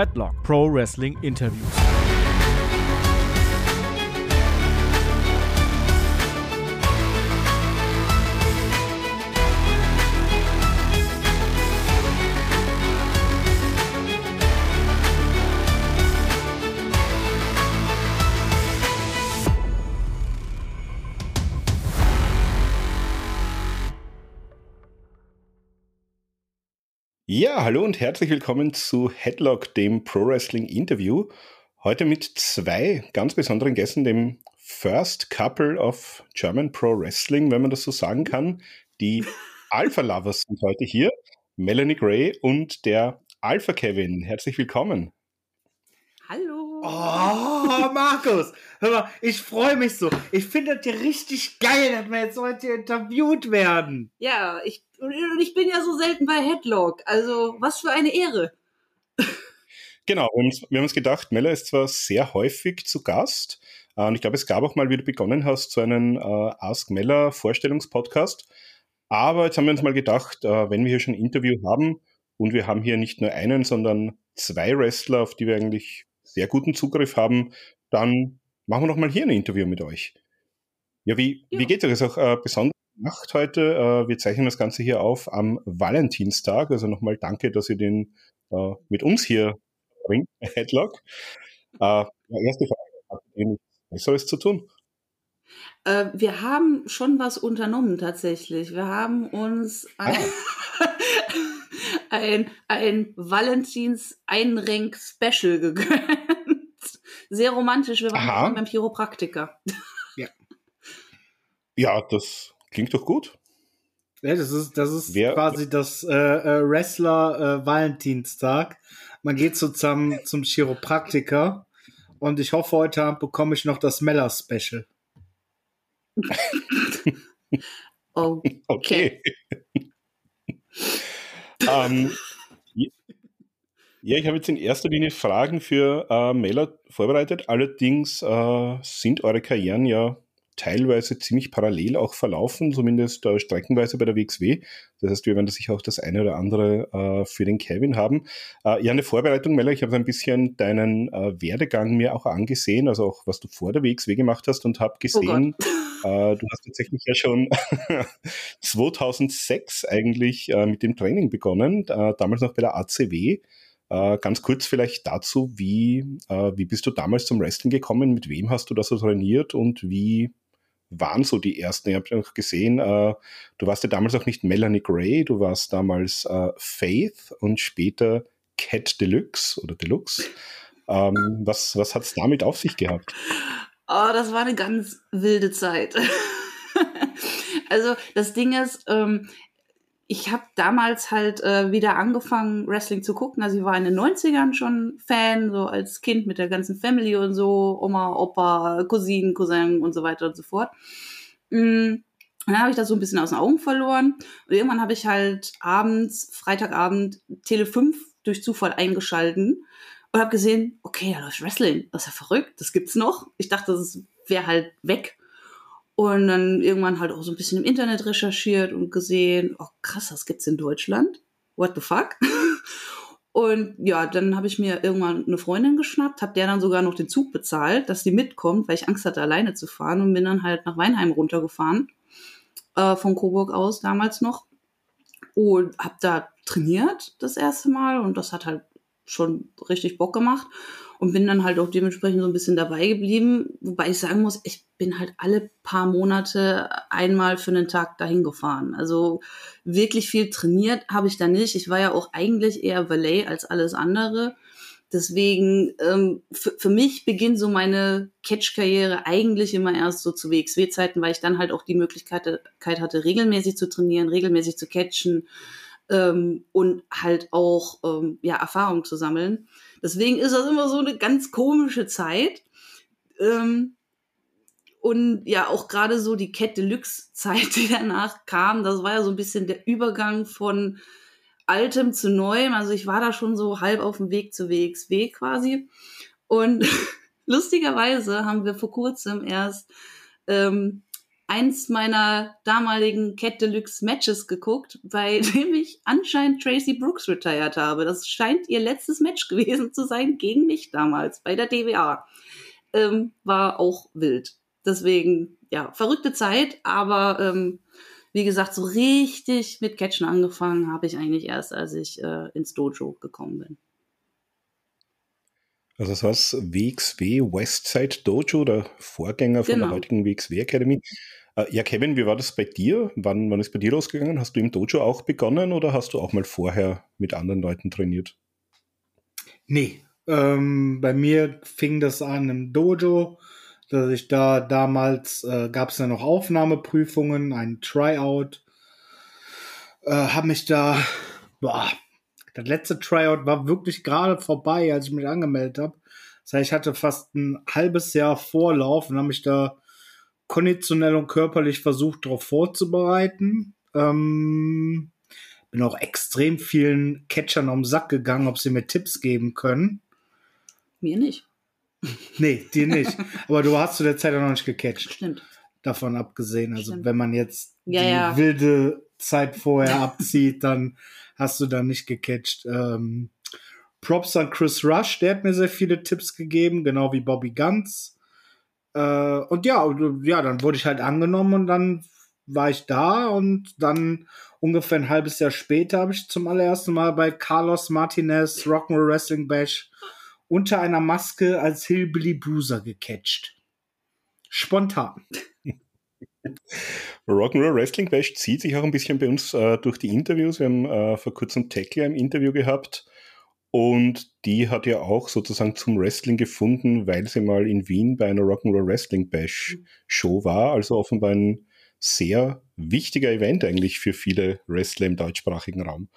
Headlock Pro Wrestling Interview. Hallo und herzlich willkommen zu Headlock, dem Pro Wrestling Interview. Heute mit zwei ganz besonderen Gästen, dem First Couple of German Pro Wrestling, wenn man das so sagen kann. Die Alpha Lovers sind heute hier, Melanie Gray und der Alpha Kevin. Herzlich willkommen. Hallo. Oh, Markus, hör mal, ich freue mich so. Ich finde das ja richtig geil, dass wir jetzt heute interviewt werden. Ja, ich und ich bin ja so selten bei Headlock. Also, was für eine Ehre. Genau, wir haben, uns, wir haben uns gedacht, Mella ist zwar sehr häufig zu Gast, äh, und ich glaube, es gab auch mal, wie du begonnen hast, so einen äh, Ask Mella Vorstellungspodcast. Aber jetzt haben wir uns mal gedacht, äh, wenn wir hier schon ein Interview haben und wir haben hier nicht nur einen, sondern zwei Wrestler, auf die wir eigentlich sehr guten Zugriff haben, dann machen wir noch mal hier ein Interview mit euch. Ja, wie, ja. wie geht es euch? Ist auch äh, besonders Nacht heute. Äh, wir zeichnen das Ganze hier auf am Valentinstag. Also nochmal danke, dass ihr den äh, mit uns hier bringt, Headlock. Äh, erste Frage, habt ihr Besseres zu tun? Äh, wir haben schon was unternommen tatsächlich. Wir haben uns ein, ah. ein, ein Valentins Einrenk Special gegönnt. Sehr romantisch. Wir waren beim Chiropraktiker. Ja. Ja, das Klingt doch gut. Ja, das ist, das ist Wer, quasi das äh, äh, Wrestler äh, Valentinstag. Man geht zusammen zum Chiropraktiker und ich hoffe, heute Abend bekomme ich noch das Meller-Special. okay. okay. Ähm, ja, ich habe jetzt in erster Linie Fragen für äh, Mailer vorbereitet. Allerdings äh, sind eure Karrieren ja teilweise ziemlich parallel auch verlaufen, zumindest äh, streckenweise bei der WXW. Das heißt, wir werden da sicher auch das eine oder andere äh, für den Kevin haben. Äh, ja, eine Vorbereitung, Mella, ich habe ein bisschen deinen äh, Werdegang mir auch angesehen, also auch was du vor der WXW gemacht hast und habe oh gesehen, oh du hast tatsächlich ja schon 2006 eigentlich äh, mit dem Training begonnen, damals noch bei der ACW. Uh, ganz kurz vielleicht dazu, wie, uh, wie bist du damals zum Wrestling gekommen? Mit wem hast du das so trainiert und wie waren so die ersten? Ich habe noch gesehen, äh, du warst ja damals auch nicht Melanie Gray, du warst damals äh, Faith und später Cat Deluxe oder Deluxe. Ähm, was was hat es damit auf sich gehabt? Oh, das war eine ganz wilde Zeit. also das Ding ist, ähm, ich habe damals halt äh, wieder angefangen, Wrestling zu gucken. Also ich war in den 90ern schon Fan, so als Kind mit der ganzen Family und so, Oma, Opa, Cousinen, Cousin und so weiter und so fort. Mhm. Dann habe ich das so ein bisschen aus den Augen verloren. Und irgendwann habe ich halt abends, Freitagabend, Tele 5 durch Zufall eingeschalten und habe gesehen, okay, da läuft Wrestling. Das ist ja verrückt, das gibt's noch. Ich dachte, das wäre halt weg. Und dann irgendwann halt auch so ein bisschen im Internet recherchiert und gesehen, oh krass, das gibt's in Deutschland. What the fuck? Und ja, dann habe ich mir irgendwann eine Freundin geschnappt, habe der dann sogar noch den Zug bezahlt, dass die mitkommt, weil ich Angst hatte, alleine zu fahren und bin dann halt nach Weinheim runtergefahren, äh, von Coburg aus damals noch. Und habe da trainiert das erste Mal und das hat halt schon richtig Bock gemacht und bin dann halt auch dementsprechend so ein bisschen dabei geblieben. Wobei ich sagen muss, ich bin halt alle paar Monate einmal für einen Tag dahin gefahren. Also wirklich viel trainiert habe ich da nicht. Ich war ja auch eigentlich eher Valet als alles andere. Deswegen, ähm, für, mich beginnt so meine Catch-Karriere eigentlich immer erst so zu WXW-Zeiten, weil ich dann halt auch die Möglichkeit hatte, regelmäßig zu trainieren, regelmäßig zu catchen ähm, und halt auch ähm, ja, Erfahrung zu sammeln. Deswegen ist das immer so eine ganz komische Zeit. Ähm, und ja, auch gerade so die Cat Deluxe-Zeit, die danach kam, das war ja so ein bisschen der Übergang von altem zu neuem. Also ich war da schon so halb auf dem Weg zu WXW quasi. Und lustigerweise haben wir vor kurzem erst ähm, eins meiner damaligen Cat Deluxe Matches geguckt, bei dem ich anscheinend Tracy Brooks retired habe. Das scheint ihr letztes Match gewesen zu sein gegen mich damals bei der DWA. Ähm, war auch wild. Deswegen, ja, verrückte Zeit, aber ähm, wie gesagt, so richtig mit Catchen angefangen habe ich eigentlich erst, als ich äh, ins Dojo gekommen bin. Also das heißt WXW Westside Dojo, der Vorgänger von genau. der heutigen WXW Academy. Äh, ja, Kevin, wie war das bei dir? Wann, wann ist bei dir losgegangen? Hast du im Dojo auch begonnen oder hast du auch mal vorher mit anderen Leuten trainiert? Nee, ähm, bei mir fing das an im Dojo, dass ich da damals, äh, gab es ja noch Aufnahmeprüfungen, ein Tryout, äh, habe mich da, boah, das letzte Tryout war wirklich gerade vorbei, als ich mich angemeldet habe. Das heißt, ich hatte fast ein halbes Jahr Vorlauf und habe mich da konditionell und körperlich versucht, darauf vorzubereiten. Ähm, bin auch extrem vielen Catchern um Sack gegangen, ob sie mir Tipps geben können. Mir nicht. Nee, dir nicht. Aber du hast zu der Zeit auch noch nicht gecatcht. Stimmt. Davon abgesehen. Also Stimmt. wenn man jetzt ja, die ja. wilde Zeit vorher abzieht, dann hast du da nicht gecatcht. Ähm, Props an Chris Rush, der hat mir sehr viele Tipps gegeben, genau wie Bobby Guns. Äh, und ja, ja, dann wurde ich halt angenommen und dann war ich da und dann ungefähr ein halbes Jahr später habe ich zum allerersten Mal bei Carlos Martinez Rock'n'Roll Wrestling Bash unter einer Maske als Hillbilly Bruiser gecatcht. Spontan. Rock'n'Roll Wrestling Bash zieht sich auch ein bisschen bei uns äh, durch die Interviews. Wir haben äh, vor kurzem Tackler im Interview gehabt und die hat ja auch sozusagen zum Wrestling gefunden, weil sie mal in Wien bei einer Rock'n'Roll Wrestling Bash Show war. Also offenbar ein sehr wichtiger Event eigentlich für viele Wrestler im deutschsprachigen Raum.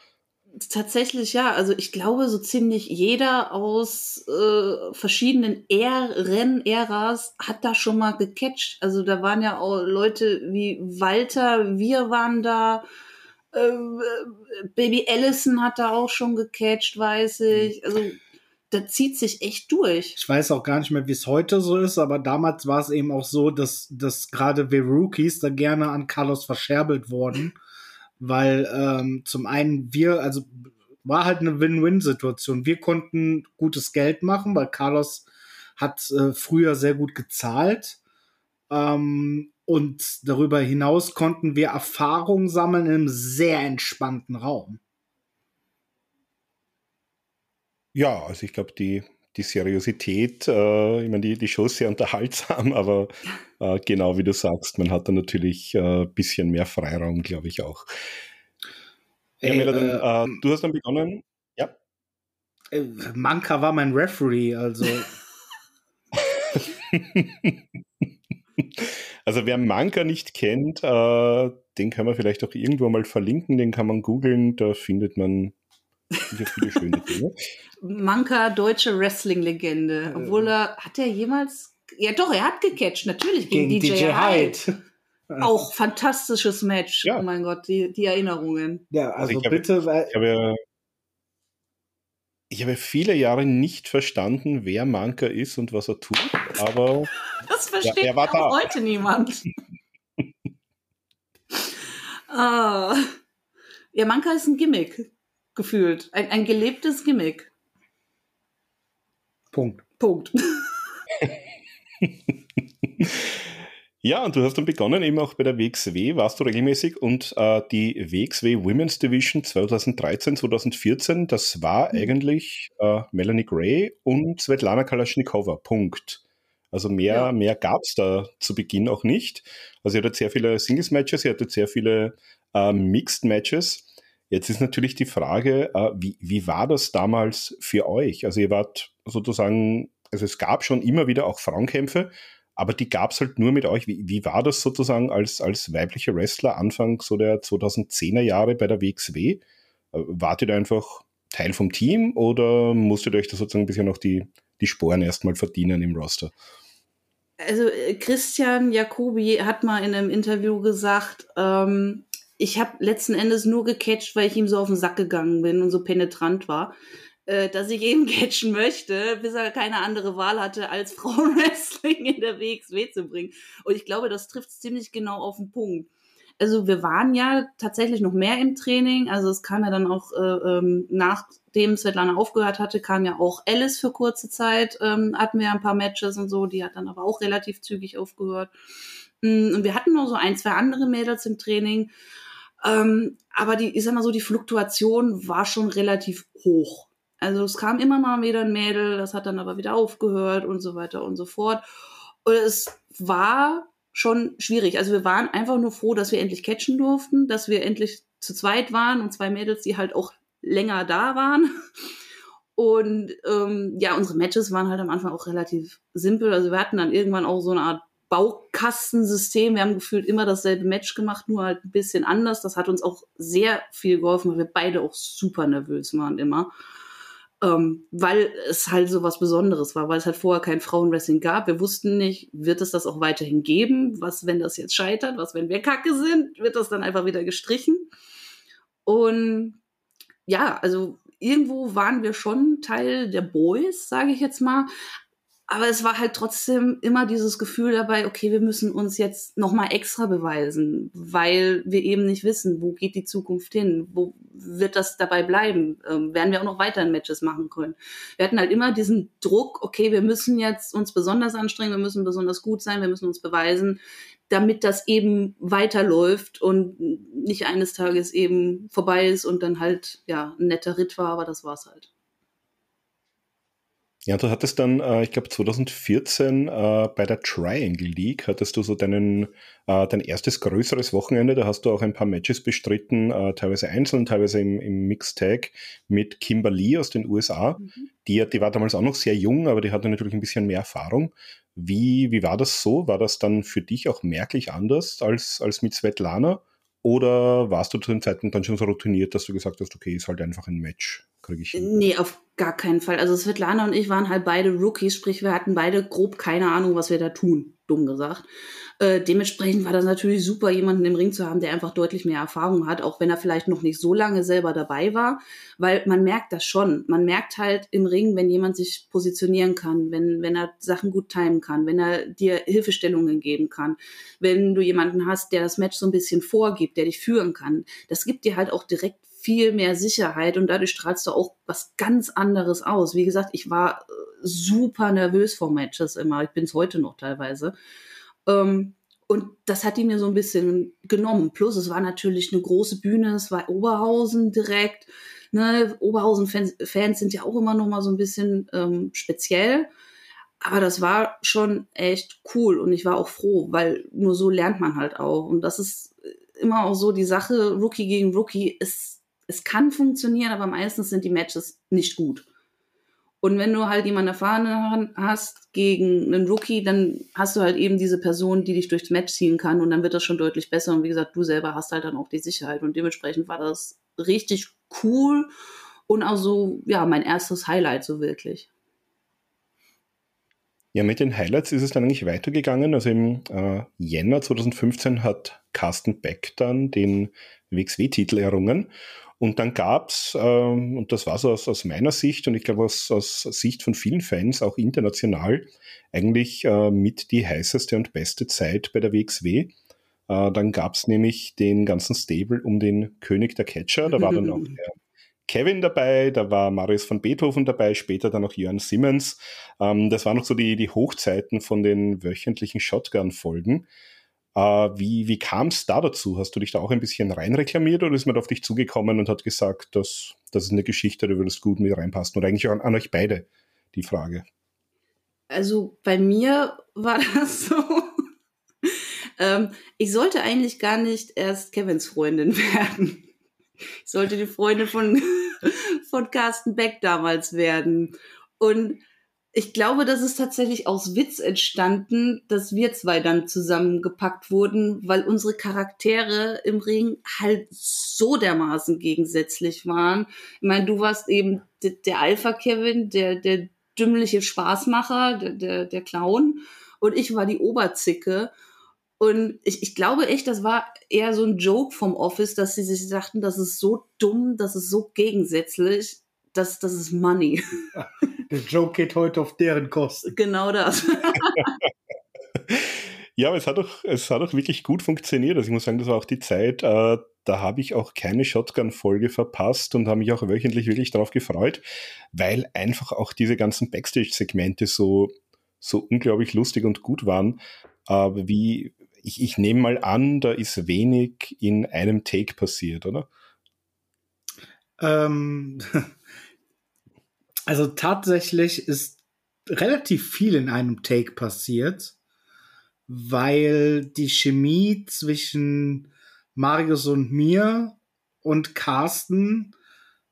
Tatsächlich ja. Also ich glaube, so ziemlich jeder aus äh, verschiedenen Rennen-Äras hat da schon mal gecatcht. Also da waren ja auch Leute wie Walter, wir waren da. Äh, Baby Allison hat da auch schon gecatcht, weiß ich. Also da zieht sich echt durch. Ich weiß auch gar nicht mehr, wie es heute so ist, aber damals war es eben auch so, dass, dass gerade wir Rookies da gerne an Carlos verscherbelt wurden weil ähm, zum einen wir, also war halt eine Win-Win-Situation. Wir konnten gutes Geld machen, weil Carlos hat äh, früher sehr gut gezahlt. Ähm, und darüber hinaus konnten wir Erfahrung sammeln in einem sehr entspannten Raum. Ja, also ich glaube, die die Seriosität, äh, ich meine, die, die Show ist sehr unterhaltsam, aber äh, genau wie du sagst, man hat da natürlich ein äh, bisschen mehr Freiraum, glaube ich auch. Ey, ja, dann, äh, du hast dann begonnen, ja? Äh, Manka war mein Referee, also. also wer Manka nicht kennt, äh, den kann man vielleicht auch irgendwo mal verlinken, den kann man googeln, da findet man viele schöne Dinge. Manka, deutsche Wrestling-Legende. Obwohl er, hat er jemals, ja doch, er hat gecatcht, natürlich, gegen, gegen DJ, DJ Hyde. Auch fantastisches Match. Ja. Oh mein Gott, die, die Erinnerungen. Ja, also, also bitte, habe, weil. Ich habe, ich habe viele Jahre nicht verstanden, wer Manka ist und was er tut, aber. Das versteht ja, auch heute niemand. ah. Ja, Manka ist ein Gimmick, gefühlt. Ein, ein gelebtes Gimmick. Punkt. Punkt. ja, und du hast dann begonnen, eben auch bei der WXW, warst du regelmäßig und äh, die WXW Women's Division 2013, 2014, das war mhm. eigentlich äh, Melanie Gray und Svetlana Kalaschnikova. Punkt. Also mehr, ja. mehr gab es da zu Beginn auch nicht. Also ihr hattet sehr viele Singles-Matches, ihr hattet sehr viele äh, Mixed-Matches. Jetzt ist natürlich die Frage, äh, wie, wie war das damals für euch? Also ihr wart sozusagen, also es gab schon immer wieder auch Frauenkämpfe, aber die gab es halt nur mit euch. Wie, wie war das sozusagen als, als weibliche Wrestler Anfang so der 2010er Jahre bei der WXW? Äh, wart ihr da einfach Teil vom Team oder musstet ihr euch da sozusagen ein bisschen noch die, die Sporen erstmal verdienen im Roster? Also äh, Christian Jacobi hat mal in einem Interview gesagt, ähm, ich habe letzten Endes nur gecatcht, weil ich ihm so auf den Sack gegangen bin und so penetrant war. äh, dass ich eben catchen möchte, bis er keine andere Wahl hatte, als Frauenwrestling in der WXW zu bringen. Und ich glaube, das trifft ziemlich genau auf den Punkt. Also wir waren ja tatsächlich noch mehr im Training. Also es kam ja dann auch, äh, ähm, nachdem Svetlana aufgehört hatte, kam ja auch Alice für kurze Zeit. Ähm, hatten wir ein paar Matches und so. Die hat dann aber auch relativ zügig aufgehört. Mm, und wir hatten noch so ein, zwei andere Mädels im Training. Ähm, aber die, ich sag mal so, die Fluktuation war schon relativ hoch. Also es kam immer mal wieder ein Mädel, das hat dann aber wieder aufgehört und so weiter und so fort. Und es war schon schwierig. Also wir waren einfach nur froh, dass wir endlich catchen durften, dass wir endlich zu zweit waren und zwei Mädels, die halt auch länger da waren. Und ähm, ja, unsere Matches waren halt am Anfang auch relativ simpel. Also wir hatten dann irgendwann auch so eine Art Baukastensystem. Wir haben gefühlt immer dasselbe Match gemacht, nur halt ein bisschen anders. Das hat uns auch sehr viel geholfen, weil wir beide auch super nervös waren immer ähm, weil es halt so was Besonderes war, weil es halt vorher kein Frauenwrestling gab. Wir wussten nicht, wird es das auch weiterhin geben? Was, wenn das jetzt scheitert? Was, wenn wir kacke sind? Wird das dann einfach wieder gestrichen? Und ja, also irgendwo waren wir schon Teil der Boys, sage ich jetzt mal aber es war halt trotzdem immer dieses Gefühl dabei, okay, wir müssen uns jetzt nochmal extra beweisen, weil wir eben nicht wissen, wo geht die Zukunft hin, wo wird das dabei bleiben, ähm, werden wir auch noch weiter Matches machen können. Wir hatten halt immer diesen Druck, okay, wir müssen jetzt uns besonders anstrengen, wir müssen besonders gut sein, wir müssen uns beweisen, damit das eben weiterläuft und nicht eines Tages eben vorbei ist und dann halt, ja, ein netter Ritt war, aber das war's halt. Ja, du hattest dann, äh, ich glaube 2014 äh, bei der Triangle League, hattest du so deinen, äh, dein erstes größeres Wochenende, da hast du auch ein paar Matches bestritten, äh, teilweise einzeln, teilweise im, im Mixtag mit Kimberly aus den USA. Mhm. Die, die war damals auch noch sehr jung, aber die hatte natürlich ein bisschen mehr Erfahrung. Wie, wie war das so? War das dann für dich auch merklich anders als, als mit Svetlana? Oder warst du zu dem Zeitpunkt dann schon so routiniert, dass du gesagt hast, okay, ist halt einfach ein Match? Krieg ich? Nee, auf gar keinen Fall. Also Svetlana und ich waren halt beide Rookies, sprich wir hatten beide grob keine Ahnung, was wir da tun, dumm gesagt. Äh, dementsprechend war das natürlich super, jemanden im Ring zu haben, der einfach deutlich mehr Erfahrung hat, auch wenn er vielleicht noch nicht so lange selber dabei war, weil man merkt das schon. Man merkt halt im Ring, wenn jemand sich positionieren kann, wenn, wenn er Sachen gut timen kann, wenn er dir Hilfestellungen geben kann, wenn du jemanden hast, der das Match so ein bisschen vorgibt, der dich führen kann. Das gibt dir halt auch direkt viel mehr Sicherheit und dadurch strahlst du auch was ganz anderes aus. Wie gesagt, ich war äh, super nervös vor Matches immer. Ich bin es heute noch teilweise. Ähm, und das hat die mir so ein bisschen genommen. Plus, es war natürlich eine große Bühne, es war Oberhausen direkt. Ne? Oberhausen-Fans sind ja auch immer noch mal so ein bisschen ähm, speziell. Aber das war schon echt cool und ich war auch froh, weil nur so lernt man halt auch. Und das ist immer auch so die Sache, Rookie gegen Rookie ist es kann funktionieren, aber meistens sind die Matches nicht gut. Und wenn du halt jemanden erfahren hast gegen einen Rookie, dann hast du halt eben diese Person, die dich durchs Match ziehen kann und dann wird das schon deutlich besser. Und wie gesagt, du selber hast halt dann auch die Sicherheit. Und dementsprechend war das richtig cool und auch so, ja, mein erstes Highlight so wirklich. Ja, mit den Highlights ist es dann eigentlich weitergegangen. Also im äh, Jänner 2015 hat Carsten Beck dann den WXW-Titel errungen. Und dann gab's ähm, und das war so aus, aus meiner Sicht und ich glaube aus, aus Sicht von vielen Fans, auch international, eigentlich äh, mit die heißeste und beste Zeit bei der WXW. Äh, dann gab's nämlich den ganzen Stable um den König der Catcher. Da war dann noch der Kevin dabei, da war Marius von Beethoven dabei, später dann noch Jörn Simmons. Ähm, das waren noch so die, die Hochzeiten von den wöchentlichen Shotgun-Folgen. Äh, wie wie kam es da dazu? Hast du dich da auch ein bisschen reinreklamiert oder ist man auf dich zugekommen und hat gesagt, dass das ist eine Geschichte, da würdest gut mit reinpassen? Oder eigentlich an, an euch beide die Frage? Also bei mir war das so. ähm, ich sollte eigentlich gar nicht erst Kevins Freundin werden. Ich sollte die Freundin von, von Carsten Beck damals werden. Und ich glaube, das ist tatsächlich aus Witz entstanden, dass wir zwei dann zusammengepackt wurden, weil unsere Charaktere im Ring halt so dermaßen gegensätzlich waren. Ich meine, du warst eben der Alpha-Kevin, der, der dümmliche Spaßmacher, der, der, der Clown. Und ich war die Oberzicke. Und ich, ich glaube echt, das war eher so ein Joke vom Office, dass sie sich sagten, das ist so dumm, das ist so gegensätzlich das, das ist Money. Der Joke geht heute auf deren Kosten. Genau das. ja, aber es hat doch, es hat doch wirklich gut funktioniert. Also ich muss sagen, das war auch die Zeit, äh, da habe ich auch keine Shotgun-Folge verpasst und habe mich auch wöchentlich wirklich darauf gefreut, weil einfach auch diese ganzen Backstage-Segmente so, so unglaublich lustig und gut waren. Äh, wie, ich, ich nehme mal an, da ist wenig in einem Take passiert, oder? Ähm, also tatsächlich ist relativ viel in einem Take passiert, weil die Chemie zwischen Marius und mir und Carsten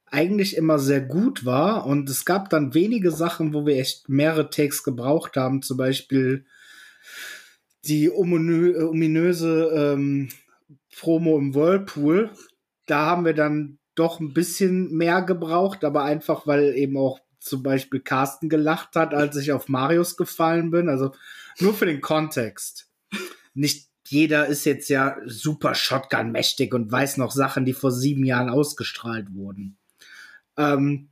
eigentlich immer sehr gut war und es gab dann wenige Sachen, wo wir echt mehrere Takes gebraucht haben, zum Beispiel die ominö ominöse ähm, Promo im Whirlpool. Da haben wir dann doch ein bisschen mehr gebraucht, aber einfach, weil eben auch zum Beispiel Carsten gelacht hat, als ich auf Marius gefallen bin. Also nur für den Kontext. Nicht jeder ist jetzt ja super Shotgun-mächtig und weiß noch Sachen, die vor sieben Jahren ausgestrahlt wurden. Ähm,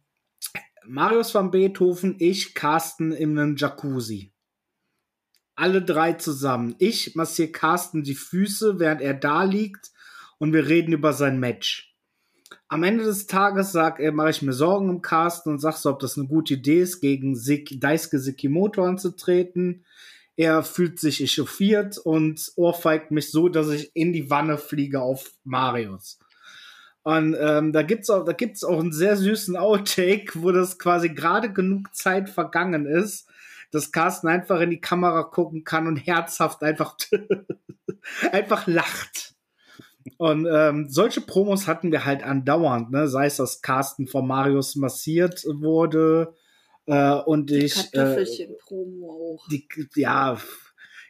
Marius van Beethoven, ich, Carsten in einem Jacuzzi. Alle drei zusammen. Ich massiere Carsten die Füße, während er da liegt und wir reden über sein Match am Ende des Tages sag, äh, mache ich mir Sorgen um Carsten und sag so, ob das eine gute Idee ist, gegen Sik Daisuke Sekimoto anzutreten. Er fühlt sich echauffiert und ohrfeigt mich so, dass ich in die Wanne fliege auf Marius. Und ähm, da gibt's auch, da gibt's auch einen sehr süßen Outtake, wo das quasi gerade genug Zeit vergangen ist, dass Carsten einfach in die Kamera gucken kann und herzhaft einfach einfach lacht. Und ähm, solche Promos hatten wir halt andauernd, ne? sei es, dass Carsten von Marius massiert wurde äh, und die ich. Kartoffelchen-Promo äh, auch. Die, ja,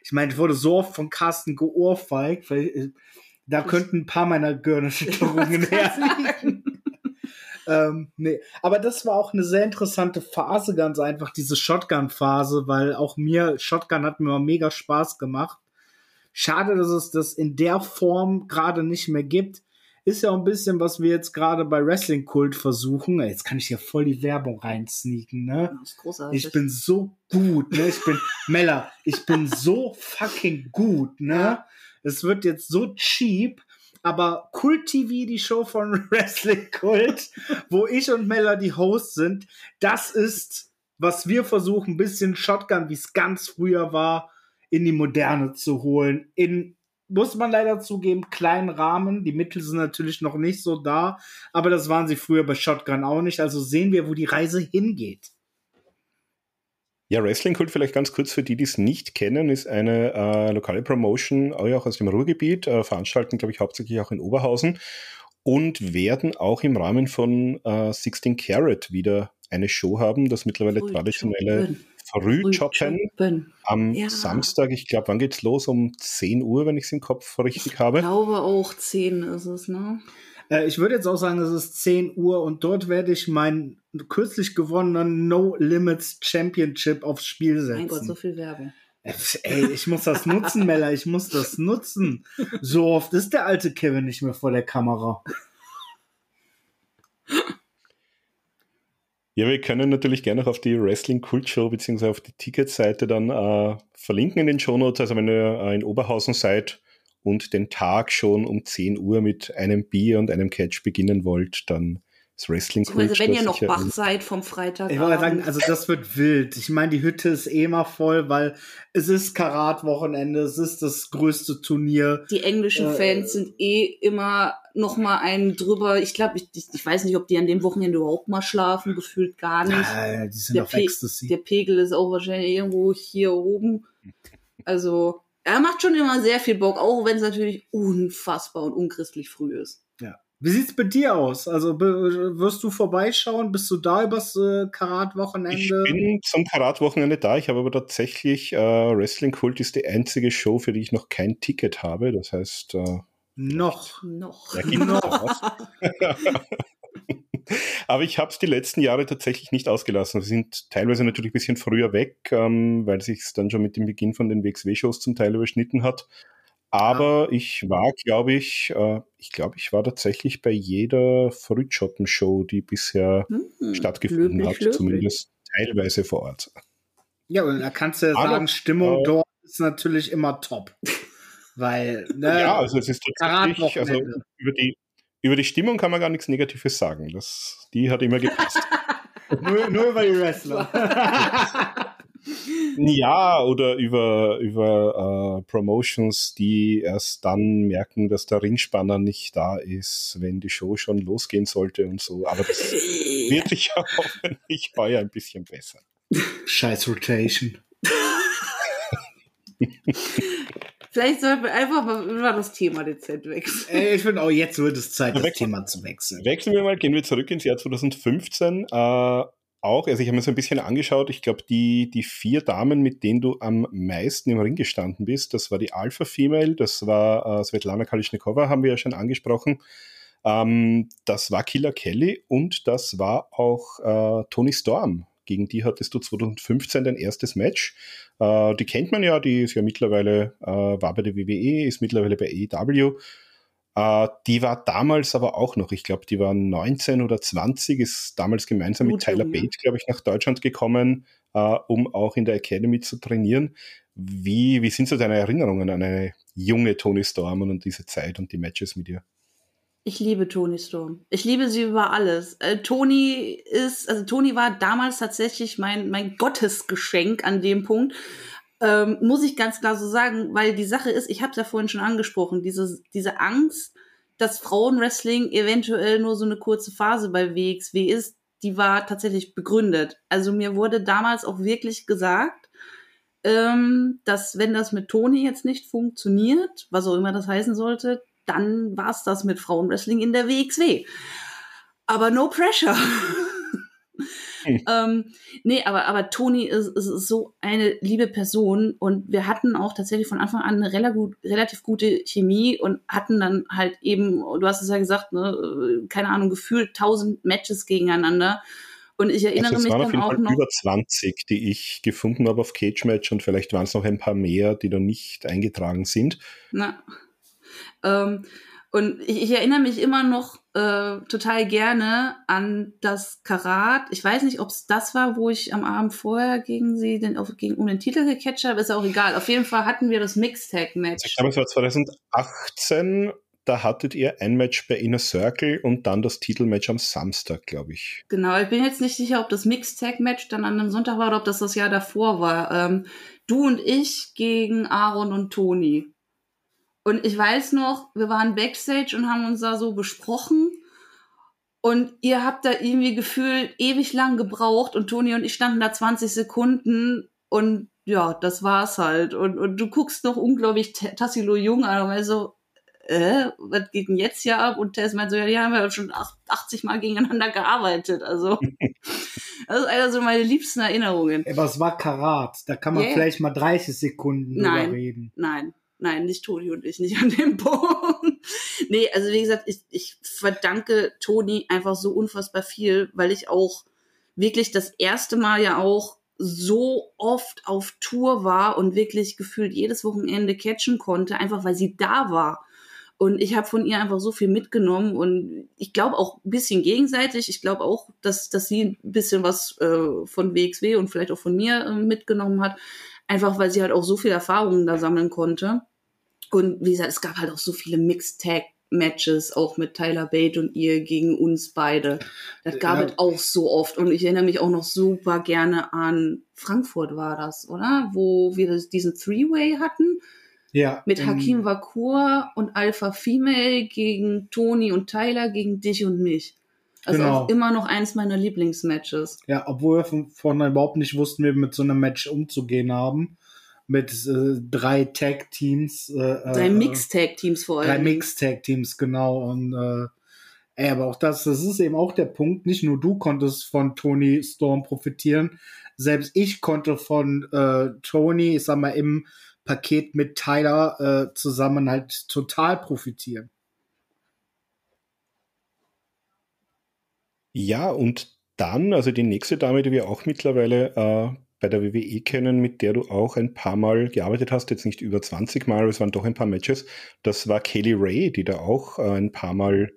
ich meine, ich wurde so oft von Carsten geohrfeigt, weil äh, da könnten ein paar meiner Gehirnerschütterungen herliegen. ähm, nee. Aber das war auch eine sehr interessante Phase, ganz einfach, diese Shotgun-Phase, weil auch mir, Shotgun hat mir mega Spaß gemacht. Schade, dass es das in der Form gerade nicht mehr gibt. Ist ja auch ein bisschen, was wir jetzt gerade bei Wrestling Kult versuchen. Jetzt kann ich hier voll die Werbung reinsneaken, ne? Das ist großartig. Ich bin so gut, ne? Ich bin, Mella, ich bin so fucking gut, ne? Es wird jetzt so cheap, aber Kult TV, die Show von Wrestling Kult, wo ich und Mella die Hosts sind, das ist, was wir versuchen, ein bisschen Shotgun, wie es ganz früher war, in die Moderne zu holen. In, muss man leider zugeben, kleinen Rahmen. Die Mittel sind natürlich noch nicht so da, aber das waren sie früher bei Shotgun auch nicht. Also sehen wir, wo die Reise hingeht. Ja, Wrestling Kult vielleicht ganz kurz für die, die es nicht kennen, ist eine äh, lokale Promotion, auch aus dem Ruhrgebiet, äh, veranstalten, glaube ich, hauptsächlich auch in Oberhausen und werden auch im Rahmen von äh, 16 Carat wieder eine Show haben, das mittlerweile traditionelle Frühjoggen am ja. Samstag. Ich glaube, wann geht's los? Um 10 Uhr, wenn ich es im Kopf richtig habe. Ich glaube auch 10 ist es, ne? Äh, ich würde jetzt auch sagen, es ist 10 Uhr und dort werde ich meinen kürzlich gewonnenen No Limits Championship aufs Spiel setzen. Mein Gott, so viel Werbung. Äh, ey, ich muss das nutzen, Mella, ich muss das nutzen. So oft ist der alte Kevin nicht mehr vor der Kamera. Ja, wir können natürlich gerne noch auf die Wrestling Kult Show beziehungsweise auf die Ticketseite dann äh, verlinken in den Show Notes. Also wenn ihr äh, in Oberhausen seid und den Tag schon um 10 Uhr mit einem Bier und einem Catch beginnen wollt, dann das Wrestling. Also wenn ihr noch wach seid vom Freitag. Ich wollte sagen, also das wird wild. Ich meine, die Hütte ist eh mal voll, weil es ist Karat-Wochenende, es ist das größte Turnier. Die englischen äh, Fans sind eh immer noch mal einen drüber. Ich glaube, ich, ich, weiß nicht, ob die an dem Wochenende überhaupt mal schlafen, gefühlt gar nicht. Ja, die sind der auf Ecstasy. Der Pegel ist auch wahrscheinlich irgendwo hier oben. Also, er macht schon immer sehr viel Bock, auch wenn es natürlich unfassbar und unchristlich früh ist. Wie sieht's bei dir aus? Also wirst du vorbeischauen? Bist du da übers äh, Karat-Wochenende? Ich bin zum Karat-Wochenende da. Ich habe aber tatsächlich äh, Wrestling Kult ist die einzige Show, für die ich noch kein Ticket habe. Das heißt äh, noch. Noch. Noch. Aber ich habe es die letzten Jahre tatsächlich nicht ausgelassen. Wir sind teilweise natürlich ein bisschen früher weg, ähm, weil sich dann schon mit dem Beginn von den WXW-Shows zum Teil überschnitten hat. Aber ah. ich war, glaube ich, äh, ich glaube, ich war tatsächlich bei jeder Frühschoppen-Show, die bisher hm, stattgefunden löblich, hat, löblich. zumindest teilweise vor Ort. Ja, und da kannst du ja sagen, Stimmung äh, dort ist natürlich immer top. Weil, ne, Ja, also es ist tatsächlich, also über die, über die Stimmung kann man gar nichts Negatives sagen. Das, die hat immer gepasst. nur, nur über die Wrestler. Ja, oder über, über äh, Promotions, die erst dann merken, dass der Ringspanner nicht da ist, wenn die Show schon losgehen sollte und so. Aber das wird sich ja hoffentlich heuer ein bisschen besser. Scheiß Rotation. Vielleicht sollten wir einfach mal über das Thema dezent wechseln. Ich finde auch, jetzt wird es Zeit, das Thema zu wechseln. Wechseln wir mal, gehen wir zurück ins Jahr 2015. Äh, auch, also ich habe mir so ein bisschen angeschaut, ich glaube, die, die vier Damen, mit denen du am meisten im Ring gestanden bist, das war die Alpha Female, das war äh, Svetlana Kalischnikova, haben wir ja schon angesprochen, ähm, das war Killer Kelly und das war auch äh, Tony Storm. Gegen die hattest du 2015 dein erstes Match. Äh, die kennt man ja, die ist ja mittlerweile, äh, war bei der WWE, ist mittlerweile bei AEW äh, die war damals aber auch noch, ich glaube, die war 19 oder 20, ist damals gemeinsam Gut, mit Tyler ja. Bate, glaube ich, nach Deutschland gekommen, uh, um auch in der Academy zu trainieren. Wie, wie sind so deine Erinnerungen an eine junge Tony Storm und diese Zeit und die Matches mit ihr? Ich liebe Tony Storm. Ich liebe sie über alles. Äh, Tony ist, also Tony war damals tatsächlich mein, mein Gottesgeschenk an dem Punkt, ähm, muss ich ganz klar so sagen, weil die Sache ist, ich habe es ja vorhin schon angesprochen, diese, diese Angst, dass Frauenwrestling eventuell nur so eine kurze Phase bei WXW ist, die war tatsächlich begründet. Also mir wurde damals auch wirklich gesagt, ähm, dass wenn das mit Toni jetzt nicht funktioniert, was auch immer das heißen sollte, dann war es das mit Frauenwrestling in der WXW. Aber no pressure. ähm, nee, aber, aber Toni ist, ist, so eine liebe Person und wir hatten auch tatsächlich von Anfang an eine relativ, relativ gute Chemie und hatten dann halt eben, du hast es ja gesagt, ne, keine Ahnung, gefühlt tausend Matches gegeneinander. Und ich erinnere also mich dann auch noch. über 20, die ich gefunden habe auf Cage Match und vielleicht waren es noch ein paar mehr, die da nicht eingetragen sind. Na. Ähm, und ich, ich erinnere mich immer noch äh, total gerne an das Karat. Ich weiß nicht, ob es das war, wo ich am Abend vorher gegen sie den, auf, gegen, um den Titel gecatcht habe. Ist auch egal. Auf jeden Fall hatten wir das Mixtag-Match. Ich glaube, es war 2018 da hattet ihr ein Match bei Inner Circle und dann das Titelmatch am Samstag, glaube ich. Genau, ich bin jetzt nicht sicher, ob das Mixed Tag Match dann an einem Sonntag war oder ob das das Jahr davor war. Ähm, du und ich gegen Aaron und Toni. Und ich weiß noch, wir waren backstage und haben uns da so besprochen. Und ihr habt da irgendwie gefühlt ewig lang gebraucht und Toni und ich standen da 20 Sekunden und ja, das war's halt. Und, und du guckst noch unglaublich Tassilo Jung an und so, äh, was geht denn jetzt hier ab? Und Tess meint so, ja, die haben ja schon 80 Mal gegeneinander gearbeitet. Also, das ist einer so meine liebsten Erinnerungen. Aber es war Karat, da kann man yeah. vielleicht mal 30 Sekunden nein, drüber reden. Nein, Nein, nicht Toni und ich, nicht an dem Punkt. nee, also wie gesagt, ich, ich verdanke Toni einfach so unfassbar viel, weil ich auch wirklich das erste Mal ja auch so oft auf Tour war und wirklich gefühlt jedes Wochenende catchen konnte, einfach weil sie da war. Und ich habe von ihr einfach so viel mitgenommen und ich glaube auch ein bisschen gegenseitig. Ich glaube auch, dass, dass sie ein bisschen was äh, von WXW und vielleicht auch von mir äh, mitgenommen hat. Einfach weil sie halt auch so viel Erfahrungen da sammeln konnte. Und wie gesagt, es gab halt auch so viele Mixed Tag Matches, auch mit Tyler Bate und ihr gegen uns beide. Das gab ja. es auch so oft. Und ich erinnere mich auch noch super gerne an Frankfurt war das, oder? Wo wir diesen Three-Way hatten. Ja. Mit Hakim Vakur und Alpha Female gegen Toni und Tyler gegen dich und mich. Also genau. auch immer noch eins meiner Lieblingsmatches. Ja, obwohl wir von vorne überhaupt nicht wussten, wie wir mit so einem Match umzugehen haben mit äh, drei Tag-Teams. Äh, äh drei Mix-Tag-Teams vor allem. Drei Mix-Tag-Teams, genau. Und äh, ey, aber auch das, das ist eben auch der Punkt. Nicht nur du konntest von Tony Storm profitieren, selbst ich konnte von äh, Tony, ich sag mal, im Paket mit Tyler äh, zusammen halt total profitieren. Ja, und dann, also die nächste Dame, die wir auch mittlerweile äh, bei der WWE kennen, mit der du auch ein paar Mal gearbeitet hast, jetzt nicht über 20 Mal, aber es waren doch ein paar Matches. Das war Kelly Ray, die da auch äh, ein paar Mal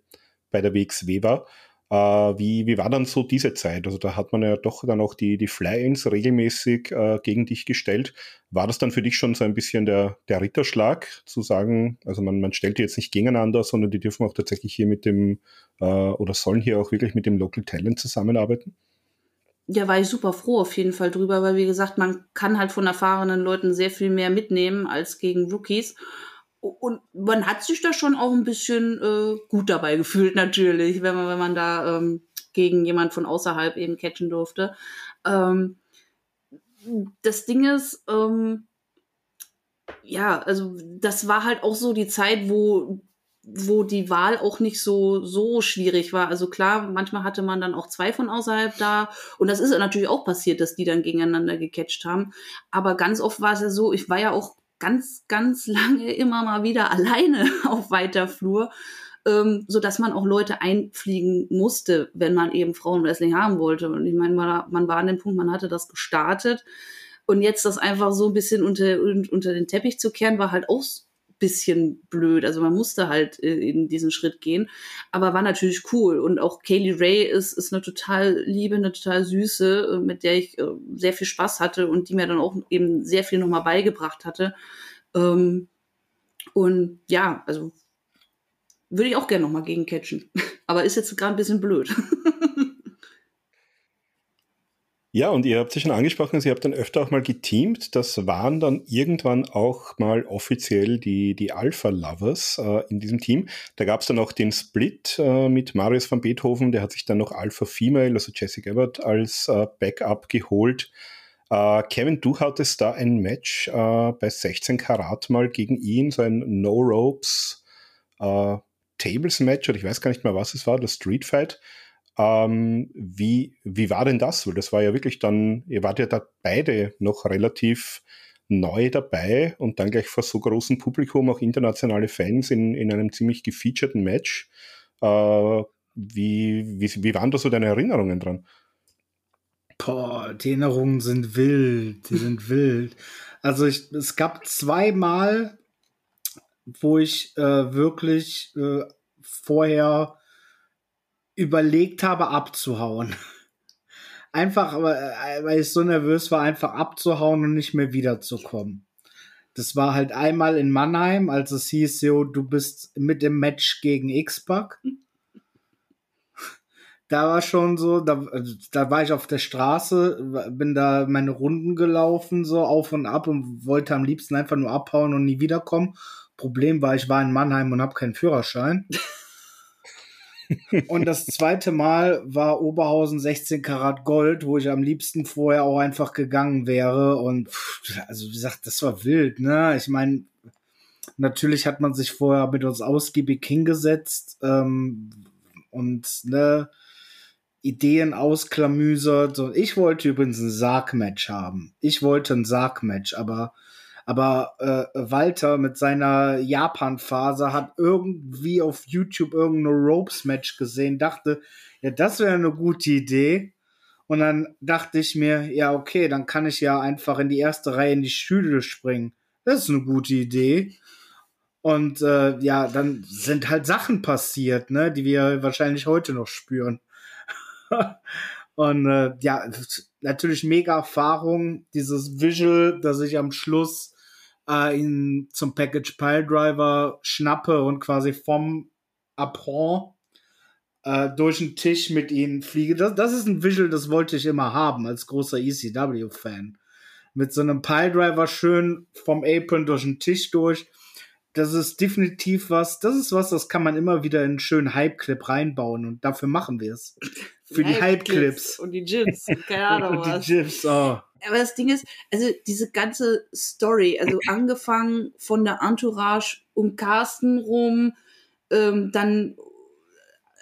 bei der WXW war. Äh, wie, wie war dann so diese Zeit? Also da hat man ja doch dann auch die, die Fly-Ins regelmäßig äh, gegen dich gestellt. War das dann für dich schon so ein bisschen der, der Ritterschlag, zu sagen, also man, man stellt die jetzt nicht gegeneinander, sondern die dürfen auch tatsächlich hier mit dem, oder sollen hier auch wirklich mit dem Local Talent zusammenarbeiten? Ja, war ich super froh auf jeden Fall drüber, weil wie gesagt, man kann halt von erfahrenen Leuten sehr viel mehr mitnehmen als gegen Rookies. Und man hat sich da schon auch ein bisschen äh, gut dabei gefühlt, natürlich, wenn man, wenn man da ähm, gegen jemand von außerhalb eben catchen durfte. Ähm, das Ding ist, ähm, ja, also das war halt auch so die Zeit, wo wo die Wahl auch nicht so so schwierig war. Also klar, manchmal hatte man dann auch zwei von außerhalb da und das ist natürlich auch passiert, dass die dann gegeneinander gecatcht haben. Aber ganz oft war es ja so, ich war ja auch ganz, ganz lange immer mal wieder alleine auf weiter Flur, ähm, so dass man auch Leute einfliegen musste, wenn man eben Frauenwrestling haben wollte. Und ich meine, man, man war an dem Punkt, man hatte das gestartet. Und jetzt das einfach so ein bisschen unter, unter den Teppich zu kehren, war halt auch bisschen blöd. Also man musste halt äh, in diesen Schritt gehen, aber war natürlich cool. Und auch Kaylee Ray ist, ist eine total liebe, eine total süße, äh, mit der ich äh, sehr viel Spaß hatte und die mir dann auch eben sehr viel nochmal beigebracht hatte. Ähm, und ja, also würde ich auch gerne nochmal gegen catchen. Aber ist jetzt gerade ein bisschen blöd. Ja, und ihr habt sich schon angesprochen, ihr habt dann öfter auch mal geteamt. Das waren dann irgendwann auch mal offiziell die, die Alpha Lovers äh, in diesem Team. Da gab es dann auch den Split äh, mit Marius van Beethoven, der hat sich dann noch Alpha Female, also Jessica Ebert, als äh, Backup geholt. Äh, Kevin, du hattest da ein Match äh, bei 16 Karat mal gegen ihn, so ein No Ropes äh, Tables Match, oder ich weiß gar nicht mehr, was es war, das Street Fight. Ähm, wie, wie war denn das? Weil das war ja wirklich dann, ihr wart ja da beide noch relativ neu dabei und dann gleich vor so großem Publikum auch internationale Fans in, in einem ziemlich gefeaturten Match. Äh, wie, wie, wie waren da so deine Erinnerungen dran? Boah, die Erinnerungen sind wild, die sind wild. Also ich, es gab zweimal, wo ich äh, wirklich äh, vorher überlegt habe, abzuhauen. Einfach, weil ich so nervös war, einfach abzuhauen und nicht mehr wiederzukommen. Das war halt einmal in Mannheim, als es hieß, jo, du bist mit dem Match gegen X-Pac. Da war schon so, da, also, da war ich auf der Straße, bin da meine Runden gelaufen, so auf und ab und wollte am liebsten einfach nur abhauen und nie wiederkommen. Problem war, ich war in Mannheim und habe keinen Führerschein. Und das zweite Mal war Oberhausen 16 Karat Gold, wo ich am liebsten vorher auch einfach gegangen wäre. Und also wie gesagt, das war wild, ne? Ich meine, natürlich hat man sich vorher mit uns ausgiebig hingesetzt ähm, und ne, Ideen ausklamüsert. Und ich wollte übrigens ein Sargmatch haben. Ich wollte ein Sargmatch, aber aber äh, Walter mit seiner Japan-Phase hat irgendwie auf YouTube irgendeine Ropes-Match gesehen, dachte, ja, das wäre eine gute Idee. Und dann dachte ich mir, ja, okay, dann kann ich ja einfach in die erste Reihe in die Stühle springen. Das ist eine gute Idee. Und äh, ja, dann sind halt Sachen passiert, ne, die wir wahrscheinlich heute noch spüren. Und äh, ja, natürlich mega Erfahrung, dieses Visual, dass ich am Schluss äh, ihn zum Package Pile Driver schnappe und quasi vom Apron äh, durch den Tisch mit ihnen fliege. Das, das ist ein Visual, das wollte ich immer haben als großer ECW-Fan. Mit so einem Pile Driver schön vom Apron durch den Tisch durch. Das ist definitiv was, das ist was, das kann man immer wieder in einen schönen Hype-Clip reinbauen und dafür machen wir es. Für die Hype-Clips. Und die GIFs, keine Ahnung und, und die GIFs, oh aber das Ding ist, also diese ganze Story, also angefangen von der Entourage um Carsten rum, ähm, dann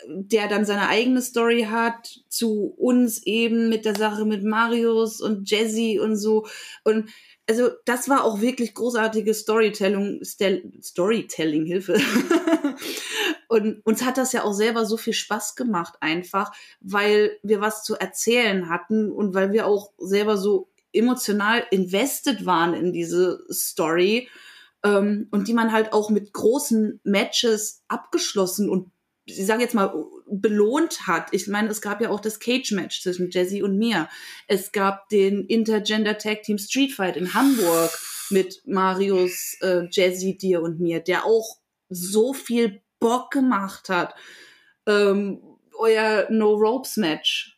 der dann seine eigene Story hat, zu uns eben mit der Sache mit Marius und Jazzy und so. Und also das war auch wirklich großartige Storytelling, Storytelling, Hilfe. und uns hat das ja auch selber so viel Spaß gemacht einfach, weil wir was zu erzählen hatten und weil wir auch selber so emotional invested waren in diese Story ähm, und die man halt auch mit großen Matches abgeschlossen und ich sage jetzt mal, belohnt hat. Ich meine, es gab ja auch das Cage-Match zwischen Jesse und mir. Es gab den Intergender Tag Team Street Fight in Hamburg mit Marius, äh, Jesse, dir und mir, der auch so viel Bock gemacht hat. Ähm, euer No Ropes Match.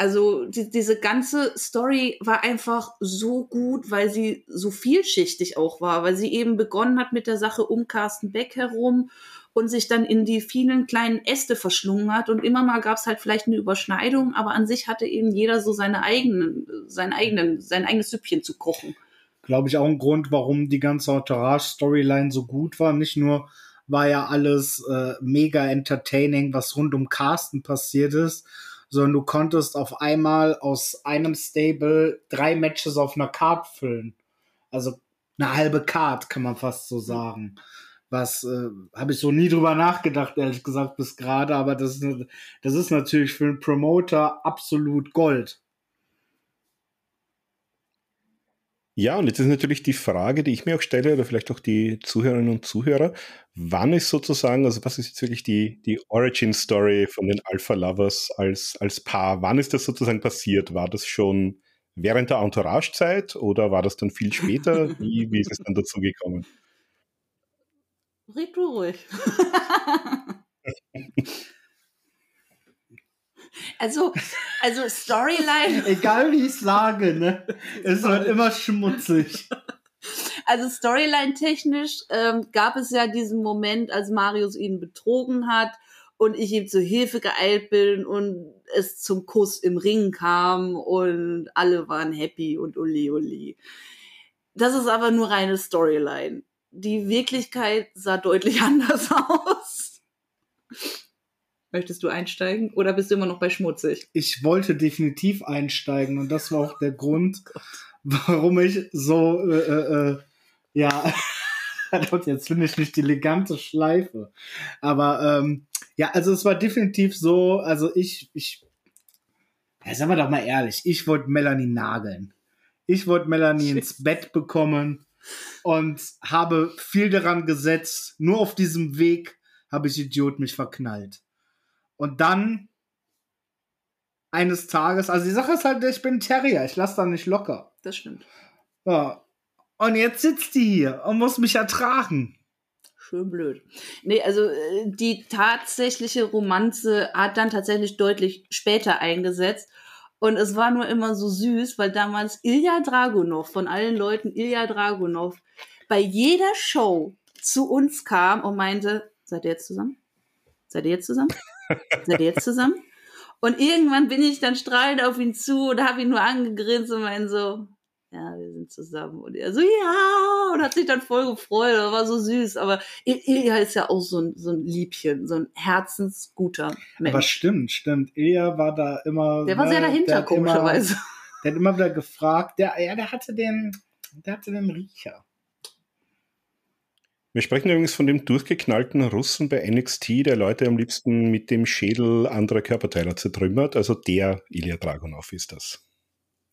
Also die, diese ganze Story war einfach so gut, weil sie so vielschichtig auch war, weil sie eben begonnen hat mit der Sache um Carsten Beck herum und sich dann in die vielen kleinen Äste verschlungen hat. Und immer mal gab es halt vielleicht eine Überschneidung, aber an sich hatte eben jeder so seine eigenen, seinen eigenen, sein eigenes Süppchen zu kochen. Glaube ich auch ein Grund, warum die ganze Entourage-Storyline so gut war. Nicht nur war ja alles äh, mega entertaining, was rund um Carsten passiert ist, sondern du konntest auf einmal aus einem Stable drei Matches auf einer Card füllen. Also eine halbe Card, kann man fast so sagen was äh, habe ich so nie drüber nachgedacht, ehrlich gesagt, bis gerade, aber das das ist natürlich für einen Promoter absolut Gold. Ja, und jetzt ist natürlich die Frage, die ich mir auch stelle, oder vielleicht auch die Zuhörerinnen und Zuhörer, wann ist sozusagen, also was ist jetzt wirklich die, die Origin-Story von den Alpha Lovers als, als Paar? Wann ist das sozusagen passiert? War das schon während der Entourage-Zeit oder war das dann viel später? Wie, wie ist es dann dazu gekommen? Red du ruhig. also, also Storyline. Egal wie ich sage, ne? Es wird immer schmutzig. Also Storyline technisch ähm, gab es ja diesen Moment, als Marius ihn betrogen hat und ich ihm zur Hilfe geeilt bin und es zum Kuss im Ring kam und alle waren happy und uli uli. Das ist aber nur reine Storyline die Wirklichkeit sah deutlich anders aus. Möchtest du einsteigen oder bist du immer noch bei schmutzig? Ich wollte definitiv einsteigen und das war auch der Grund, oh warum ich so, äh, äh, äh ja, jetzt finde ich nicht die elegante Schleife. Aber ähm, ja, also es war definitiv so, also ich, ich, ja, sagen wir doch mal ehrlich, ich wollte Melanie nageln. Ich wollte Melanie ins Bett bekommen und habe viel daran gesetzt. Nur auf diesem Weg habe ich Idiot mich verknallt. Und dann eines Tages, also die Sache ist halt, ich bin Terrier, ich lasse da nicht locker. Das stimmt. Ja. Und jetzt sitzt die hier und muss mich ertragen. Schön blöd. Nee, also äh, die tatsächliche Romanze hat dann tatsächlich deutlich später eingesetzt. Und es war nur immer so süß, weil damals Ilya Dragunov, von allen Leuten Ilya Dragunov, bei jeder Show zu uns kam und meinte, seid ihr jetzt zusammen? Seid ihr jetzt zusammen? Seid ihr jetzt zusammen? Und irgendwann bin ich dann strahlend auf ihn zu und habe ihn nur angegrinst und meinte so, ja, wir sind zusammen. Und er so, ja, und hat sich dann voll gefreut, das war so süß. Aber Ilja ist ja auch so ein, so ein Liebchen, so ein herzensguter Mensch. Aber stimmt, stimmt. Ilja war da immer. Der war sehr ne, dahinter, der komischerweise. Immer, der hat immer wieder gefragt, der, ja, der hatte den, der hatte den Riecher. Wir sprechen übrigens von dem durchgeknallten Russen bei NXT, der Leute am liebsten mit dem Schädel anderer Körperteile zertrümmert. Also der Ilya Dragunov ist das.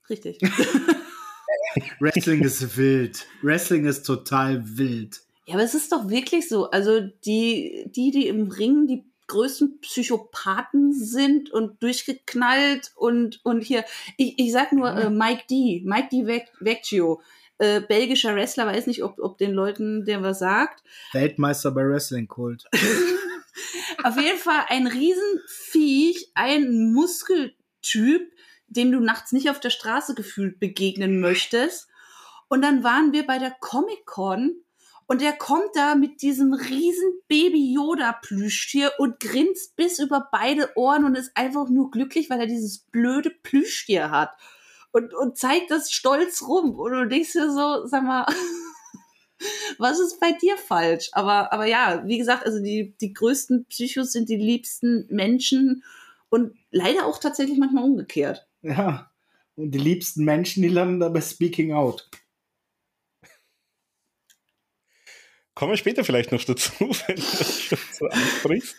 Richtig. Wrestling ist wild. Wrestling ist total wild. Ja, aber es ist doch wirklich so. Also die, die, die im Ring die größten Psychopathen sind und durchgeknallt und, und hier, ich, ich sag nur äh, Mike D, Mike D. Vecchio, äh, belgischer Wrestler, weiß nicht, ob, ob den Leuten der was sagt. Weltmeister bei Wrestling Kult. Auf jeden Fall ein Riesenviech, ein Muskeltyp, dem du nachts nicht auf der Straße gefühlt begegnen möchtest. Und dann waren wir bei der Comic-Con und der kommt da mit diesem riesen Baby Yoda Plüschtier und grinst bis über beide Ohren und ist einfach nur glücklich, weil er dieses blöde Plüschtier hat. Und, und zeigt das stolz rum. Und du denkst dir so, sag mal, was ist bei dir falsch? Aber, aber ja, wie gesagt, also die, die größten Psychos sind die liebsten Menschen und leider auch tatsächlich manchmal umgekehrt. Ja. Und die liebsten Menschen, die landen da bei Speaking Out. Kommen wir später vielleicht noch dazu, wenn du das schon so ansprichst.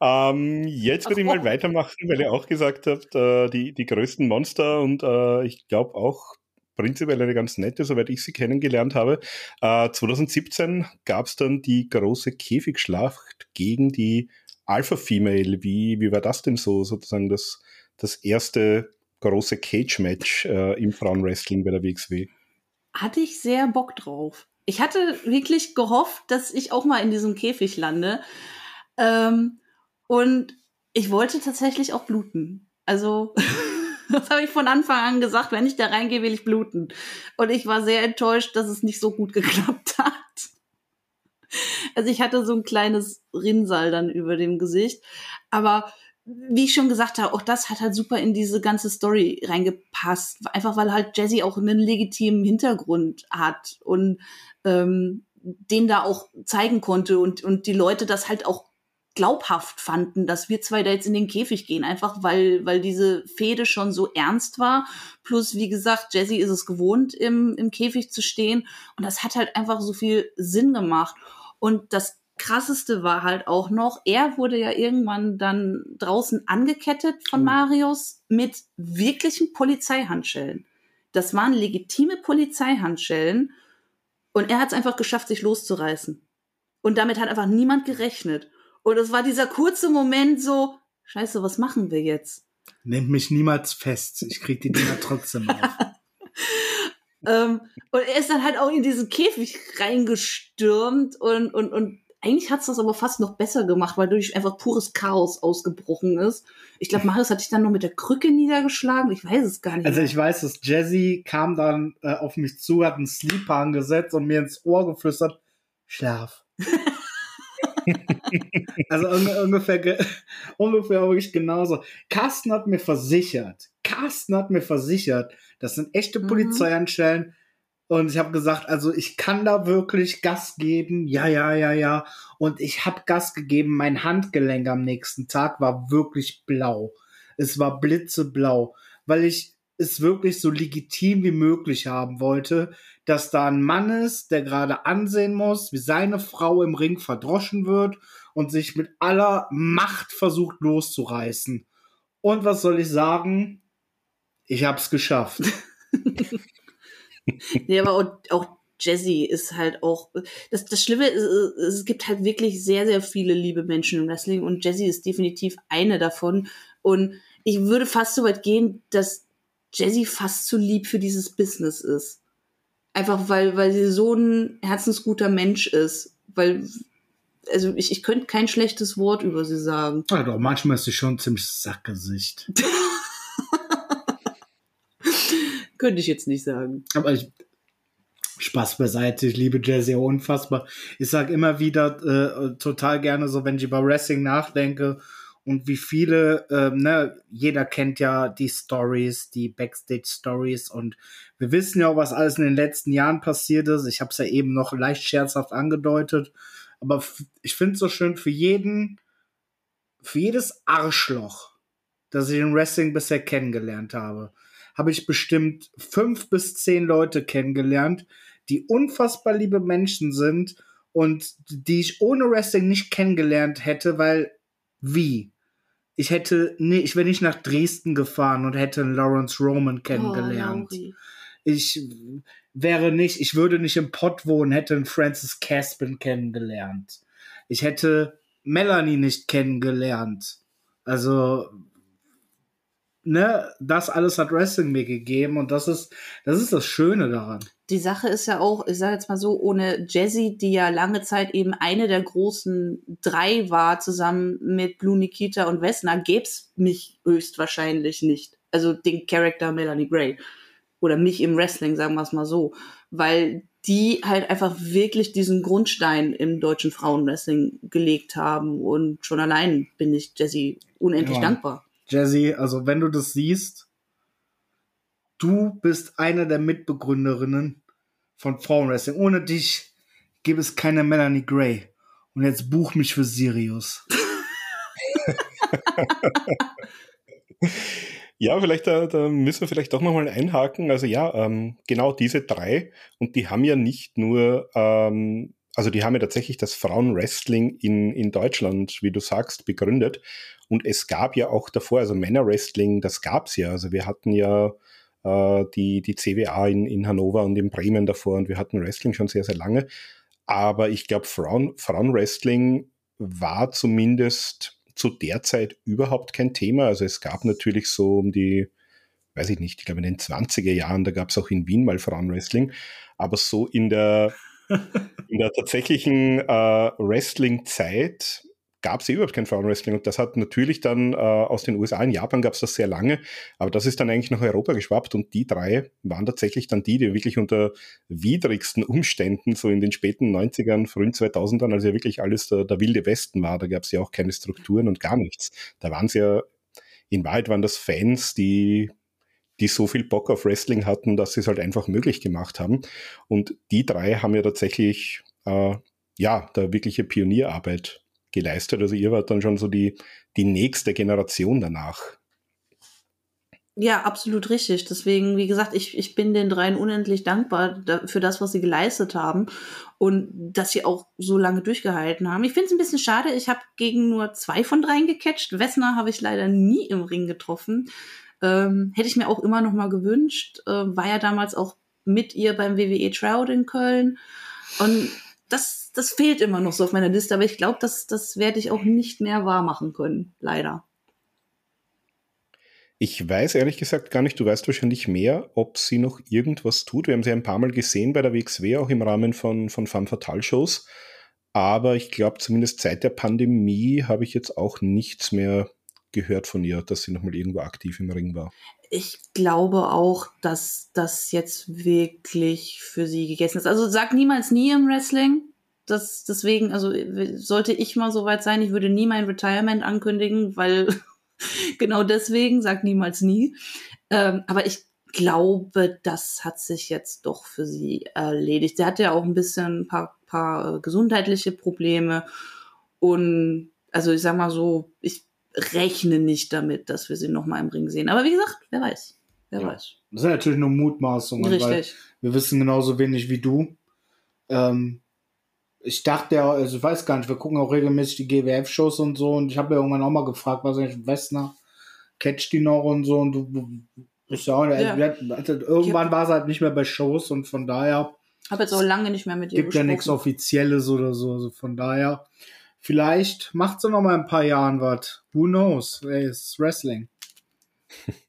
Ähm, jetzt würde ich mal weitermachen, weil ihr auch gesagt habt, äh, die, die größten Monster und äh, ich glaube auch prinzipiell eine ganz nette, soweit ich sie kennengelernt habe. Äh, 2017 gab es dann die große Käfigschlacht gegen die Alpha Female. Wie, wie war das denn so, sozusagen das, das erste große Cage-Match äh, im Frauenwrestling bei der WXW? Hatte ich sehr Bock drauf. Ich hatte wirklich gehofft, dass ich auch mal in diesem Käfig lande. Ähm, und ich wollte tatsächlich auch bluten. Also, das habe ich von Anfang an gesagt, wenn ich da reingehe, will ich bluten. Und ich war sehr enttäuscht, dass es nicht so gut geklappt hat. Also ich hatte so ein kleines Rinnsal dann über dem Gesicht. Aber wie ich schon gesagt habe, auch das hat halt super in diese ganze Story reingepasst. Einfach weil halt Jazzy auch einen legitimen Hintergrund hat und ähm, den da auch zeigen konnte und, und die Leute das halt auch glaubhaft fanden, dass wir zwei da jetzt in den Käfig gehen, einfach weil, weil diese Fehde schon so ernst war. Plus, wie gesagt, Jazzy ist es gewohnt, im, im Käfig zu stehen. Und das hat halt einfach so viel Sinn gemacht. Und das krasseste war halt auch noch, er wurde ja irgendwann dann draußen angekettet von oh. Marius mit wirklichen Polizeihandschellen. Das waren legitime Polizeihandschellen und er hat es einfach geschafft, sich loszureißen. Und damit hat einfach niemand gerechnet. Und es war dieser kurze Moment so, scheiße, was machen wir jetzt? Nehmt mich niemals fest, ich krieg die Dinger trotzdem auf. ähm, und er ist dann halt auch in diesen Käfig reingestürmt und, und, und eigentlich hat es das aber fast noch besser gemacht, weil durch einfach pures Chaos ausgebrochen ist. Ich glaube, Marius hat sich dann noch mit der Krücke niedergeschlagen. Ich weiß es gar nicht. Also ich weiß, dass Jazzy kam dann äh, auf mich zu, hat einen Sleeper angesetzt und mir ins Ohr geflüstert, Schlaf. also ungefähr, ungefähr wirklich genauso. Carsten hat mir versichert, Carsten hat mir versichert, das sind echte mhm. Polizeianstellen, und ich habe gesagt, also ich kann da wirklich Gas geben. Ja, ja, ja, ja. Und ich habe Gas gegeben. Mein Handgelenk am nächsten Tag war wirklich blau. Es war blitzeblau, weil ich es wirklich so legitim wie möglich haben wollte, dass da ein Mann ist, der gerade ansehen muss, wie seine Frau im Ring verdroschen wird und sich mit aller Macht versucht loszureißen. Und was soll ich sagen? Ich hab's geschafft. nee, aber auch, Jazzy ist halt auch, das, das Schlimme ist, es gibt halt wirklich sehr, sehr viele liebe Menschen im Wrestling und Jazzy ist definitiv eine davon. Und ich würde fast so weit gehen, dass Jazzy fast zu lieb für dieses Business ist. Einfach weil, weil sie so ein herzensguter Mensch ist. Weil, also ich, ich könnte kein schlechtes Wort über sie sagen. Ja, doch, manchmal ist sie schon ziemlich Sackgesicht. Könnte ich jetzt nicht sagen. Aber ich, Spaß beiseite, ich liebe Jazzy unfassbar. Ich sage immer wieder äh, total gerne so, wenn ich über Wrestling nachdenke und wie viele, äh, ne, jeder kennt ja die Stories, die Backstage-Stories und wir wissen ja auch, was alles in den letzten Jahren passiert ist. Ich habe es ja eben noch leicht scherzhaft angedeutet, aber ich finde es so schön für jeden, für jedes Arschloch, das ich in Wrestling bisher kennengelernt habe habe ich bestimmt fünf bis zehn Leute kennengelernt, die unfassbar liebe Menschen sind und die ich ohne Wrestling nicht kennengelernt hätte, weil wie? Ich hätte, nee, ich wäre nicht nach Dresden gefahren und hätte Lawrence Roman kennengelernt. Oh, ich wäre nicht, ich würde nicht im Pott wohnen, hätte einen Francis Caspin kennengelernt. Ich hätte Melanie nicht kennengelernt. Also, ne, das alles hat Wrestling mir gegeben und das ist, das ist das Schöne daran. Die Sache ist ja auch, ich sage jetzt mal so, ohne Jazzy, die ja lange Zeit eben eine der großen drei war, zusammen mit Blue Nikita und Vesna, gäb's mich höchstwahrscheinlich nicht. Also den Charakter Melanie Gray. Oder mich im Wrestling, sagen wir es mal so. Weil die halt einfach wirklich diesen Grundstein im deutschen Frauenwrestling gelegt haben. Und schon allein bin ich Jazzy unendlich ja. dankbar. Jazzy, also wenn du das siehst, du bist eine der Mitbegründerinnen von Frauenwrestling. Ohne dich gäbe es keine Melanie Gray. Und jetzt buch mich für Sirius. ja, vielleicht da, da, müssen wir vielleicht doch nochmal einhaken. Also ja, ähm, genau diese drei. Und die haben ja nicht nur ähm, also die haben ja tatsächlich das Frauenwrestling in, in Deutschland, wie du sagst, begründet. Und es gab ja auch davor, also Männerwrestling, das gab's ja. Also wir hatten ja äh, die, die CWA in, in Hannover und in Bremen davor und wir hatten Wrestling schon sehr, sehr lange. Aber ich glaube, Frauen, Frauenwrestling war zumindest zu der Zeit überhaupt kein Thema. Also es gab natürlich so um die, weiß ich nicht, ich glaube in den 20er Jahren, da gab es auch in Wien mal Frauenwrestling. Aber so in der, in der tatsächlichen äh, Wrestling-Zeit gab es überhaupt kein Frauenwrestling und das hat natürlich dann äh, aus den USA, in Japan gab es das sehr lange, aber das ist dann eigentlich nach Europa geschwappt und die drei waren tatsächlich dann die, die wirklich unter widrigsten Umständen so in den späten 90ern, frühen 2000ern, als ja wirklich alles der, der wilde Westen war, da gab es ja auch keine Strukturen und gar nichts. Da waren es ja, in Wahrheit waren das Fans, die die so viel Bock auf Wrestling hatten, dass sie es halt einfach möglich gemacht haben. Und die drei haben ja tatsächlich äh, ja da wirkliche Pionierarbeit geleistet. Also ihr wart dann schon so die, die nächste Generation danach. Ja, absolut richtig. Deswegen, wie gesagt, ich, ich bin den dreien unendlich dankbar für das, was sie geleistet haben und dass sie auch so lange durchgehalten haben. Ich finde es ein bisschen schade, ich habe gegen nur zwei von dreien gecatcht. Wessner habe ich leider nie im Ring getroffen. Ähm, hätte ich mir auch immer noch mal gewünscht. Äh, war ja damals auch mit ihr beim WWE Trout in Köln. Und das, das fehlt immer noch so auf meiner Liste, aber ich glaube, das, das werde ich auch nicht mehr wahr machen können, leider. Ich weiß ehrlich gesagt gar nicht, du weißt wahrscheinlich mehr, ob sie noch irgendwas tut. Wir haben sie ein paar Mal gesehen bei der WXW, auch im Rahmen von, von Femme Fatale Shows. Aber ich glaube, zumindest seit der Pandemie habe ich jetzt auch nichts mehr gehört von ihr, dass sie nochmal irgendwo aktiv im Ring war. Ich glaube auch, dass das jetzt wirklich für sie gegessen ist. Also sag niemals nie im Wrestling. Das, deswegen, also sollte ich mal so weit sein, ich würde nie mein Retirement ankündigen, weil genau deswegen, sag niemals nie. Ähm, aber ich glaube, das hat sich jetzt doch für sie erledigt. Sie hatte ja auch ein bisschen ein paar, paar äh, gesundheitliche Probleme. Und also ich sag mal so, ich rechne nicht damit, dass wir sie noch mal im Ring sehen. Aber wie gesagt, wer weiß. Wer ja. weiß. Das sind natürlich nur Mutmaßungen. Richtig. wir wissen genauso wenig wie du. Ähm, ich dachte ja, also ich weiß gar nicht, wir gucken auch regelmäßig die GWF-Shows und so und ich habe ja irgendwann auch mal gefragt, was eigentlich Westner catcht die noch und so und du bist ja auch, ja. Also, irgendwann war es halt nicht mehr bei Shows und von daher. Habe jetzt auch lange nicht mehr mit ihr Gibt gesprochen. ja nichts Offizielles oder so, also von daher Vielleicht macht sie noch mal ein paar Jahren was. Who knows? Ey, ist Wrestling.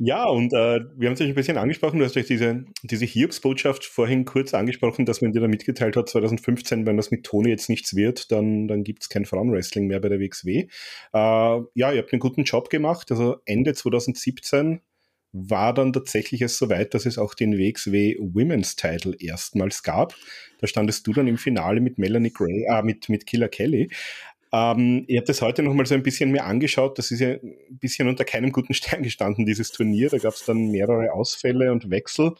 Ja, und äh, wir haben es euch ein bisschen angesprochen, du hast euch diese, diese Hiobs-Botschaft vorhin kurz angesprochen, dass man dir da mitgeteilt hat, 2015, wenn das mit Toni jetzt nichts wird, dann, dann gibt es kein Frauenwrestling mehr bei der WXW. Äh, ja, ihr habt einen guten Job gemacht, also Ende 2017 war dann tatsächlich es soweit, dass es auch den WXW Women's Title erstmals gab. Da standest du dann im Finale mit Melanie Gray, äh, mit, mit Killer Kelly. Ähm, ihr habt das heute noch mal so ein bisschen mehr angeschaut. Das ist ja ein bisschen unter keinem guten Stern gestanden, dieses Turnier. Da gab es dann mehrere Ausfälle und Wechsel.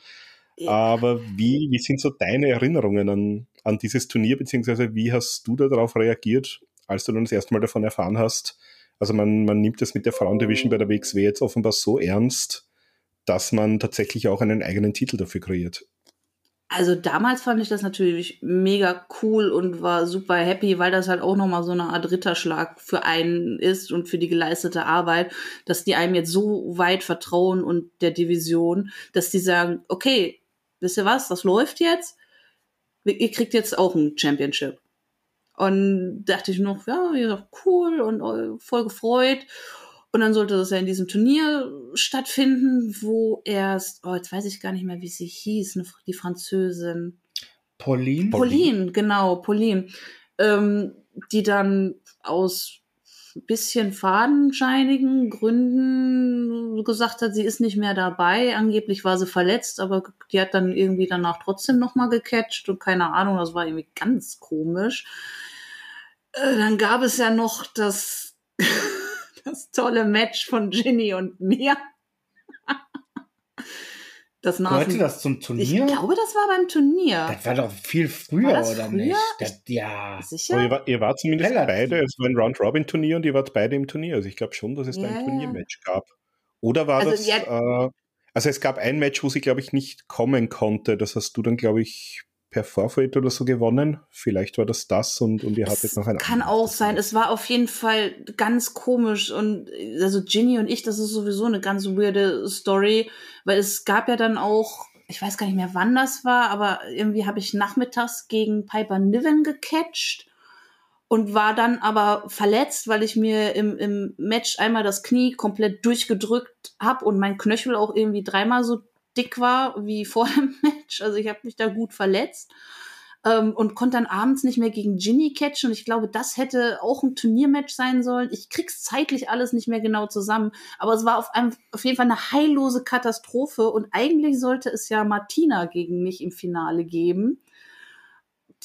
Ja. Aber wie, wie sind so deine Erinnerungen an, an dieses Turnier, beziehungsweise wie hast du darauf reagiert, als du dann das erste Mal davon erfahren hast? Also man, man nimmt das mit der Frauendivision bei der WXW jetzt offenbar so ernst, dass man tatsächlich auch einen eigenen Titel dafür kreiert. Also damals fand ich das natürlich mega cool und war super happy, weil das halt auch nochmal so eine Art Ritterschlag für einen ist und für die geleistete Arbeit, dass die einem jetzt so weit vertrauen und der Division, dass die sagen, okay, wisst ihr was, das läuft jetzt, ihr kriegt jetzt auch ein Championship. Und dachte ich noch, ja, cool und äh, voll gefreut. Und dann sollte das ja in diesem Turnier stattfinden, wo erst, oh, jetzt weiß ich gar nicht mehr, wie sie hieß, ne, die Französin. Pauline? Pauline, genau, Pauline. Ähm, die dann aus bisschen fadenscheinigen Gründen gesagt hat, sie ist nicht mehr dabei. Angeblich war sie verletzt, aber die hat dann irgendwie danach trotzdem nochmal gecatcht und keine Ahnung, das war irgendwie ganz komisch. Äh, dann gab es ja noch das das tolle Match von Ginny und mir. Das Gehörte das zum Turnier? Ich glaube, das war beim Turnier. Das war doch viel früher, oder früher? nicht? Das, ja. Sicher? ihr, war, ihr wart zumindest Relativ. beide, es war ein Round-Robin-Turnier und ihr wart beide im Turnier. Also ich glaube schon, dass es yeah. da ein Turniermatch gab. Oder war also, das, ja, äh, also es gab ein Match, wo sie, glaube ich, nicht kommen konnte. Das hast du dann, glaube ich, per Forfeit oder so gewonnen. Vielleicht war das das und, und ihr hattet noch ein Kann auch sein. Es war auf jeden Fall ganz komisch und also Ginny und ich, das ist sowieso eine ganz weirde Story, weil es gab ja dann auch, ich weiß gar nicht mehr, wann das war, aber irgendwie habe ich nachmittags gegen Piper Niven gecatcht und war dann aber verletzt, weil ich mir im, im Match einmal das Knie komplett durchgedrückt habe und mein Knöchel auch irgendwie dreimal so dick war wie vor dem Match. Also ich habe mich da gut verletzt ähm, und konnte dann abends nicht mehr gegen Ginny catchen. Und ich glaube, das hätte auch ein Turniermatch sein sollen. Ich krieg's zeitlich alles nicht mehr genau zusammen. Aber es war auf, einem, auf jeden Fall eine heillose Katastrophe. Und eigentlich sollte es ja Martina gegen mich im Finale geben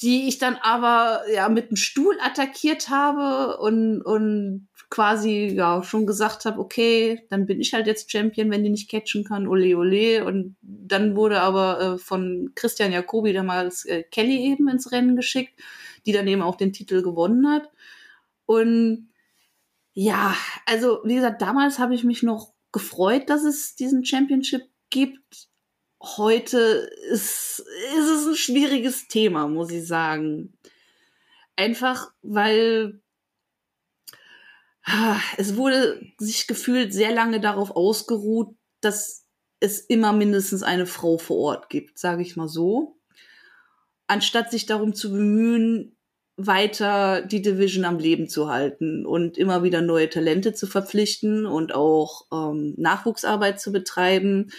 die ich dann aber ja mit dem Stuhl attackiert habe und, und quasi ja schon gesagt habe, okay, dann bin ich halt jetzt Champion, wenn die nicht catchen kann, ole ole. Und dann wurde aber äh, von Christian Jacobi damals äh, Kelly eben ins Rennen geschickt, die dann eben auch den Titel gewonnen hat. Und ja, also wie gesagt, damals habe ich mich noch gefreut, dass es diesen Championship gibt. Heute ist, ist es ein schwieriges Thema, muss ich sagen. Einfach weil es wurde sich gefühlt sehr lange darauf ausgeruht, dass es immer mindestens eine Frau vor Ort gibt, sage ich mal so, anstatt sich darum zu bemühen, weiter die Division am Leben zu halten und immer wieder neue Talente zu verpflichten und auch ähm, Nachwuchsarbeit zu betreiben.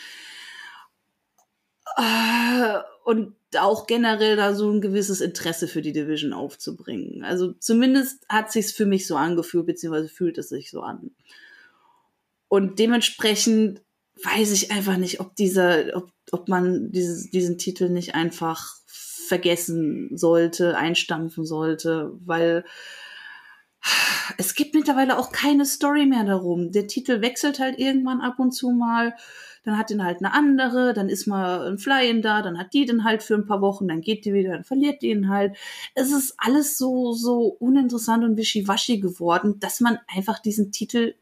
Äh, und auch generell da so ein gewisses Interesse für die Division aufzubringen. Also zumindest hat sich's für mich so angefühlt, beziehungsweise fühlt es sich so an. Und dementsprechend weiß ich einfach nicht, ob dieser, ob, ob man dieses, diesen Titel nicht einfach vergessen sollte, einstampfen sollte, weil es gibt mittlerweile auch keine Story mehr darum. Der Titel wechselt halt irgendwann ab und zu mal dann hat den halt eine andere, dann ist mal ein Fly-In da, dann hat die den halt für ein paar Wochen, dann geht die wieder, dann verliert die ihn halt. Es ist alles so, so uninteressant und wischiwaschi geworden, dass man einfach diesen Titel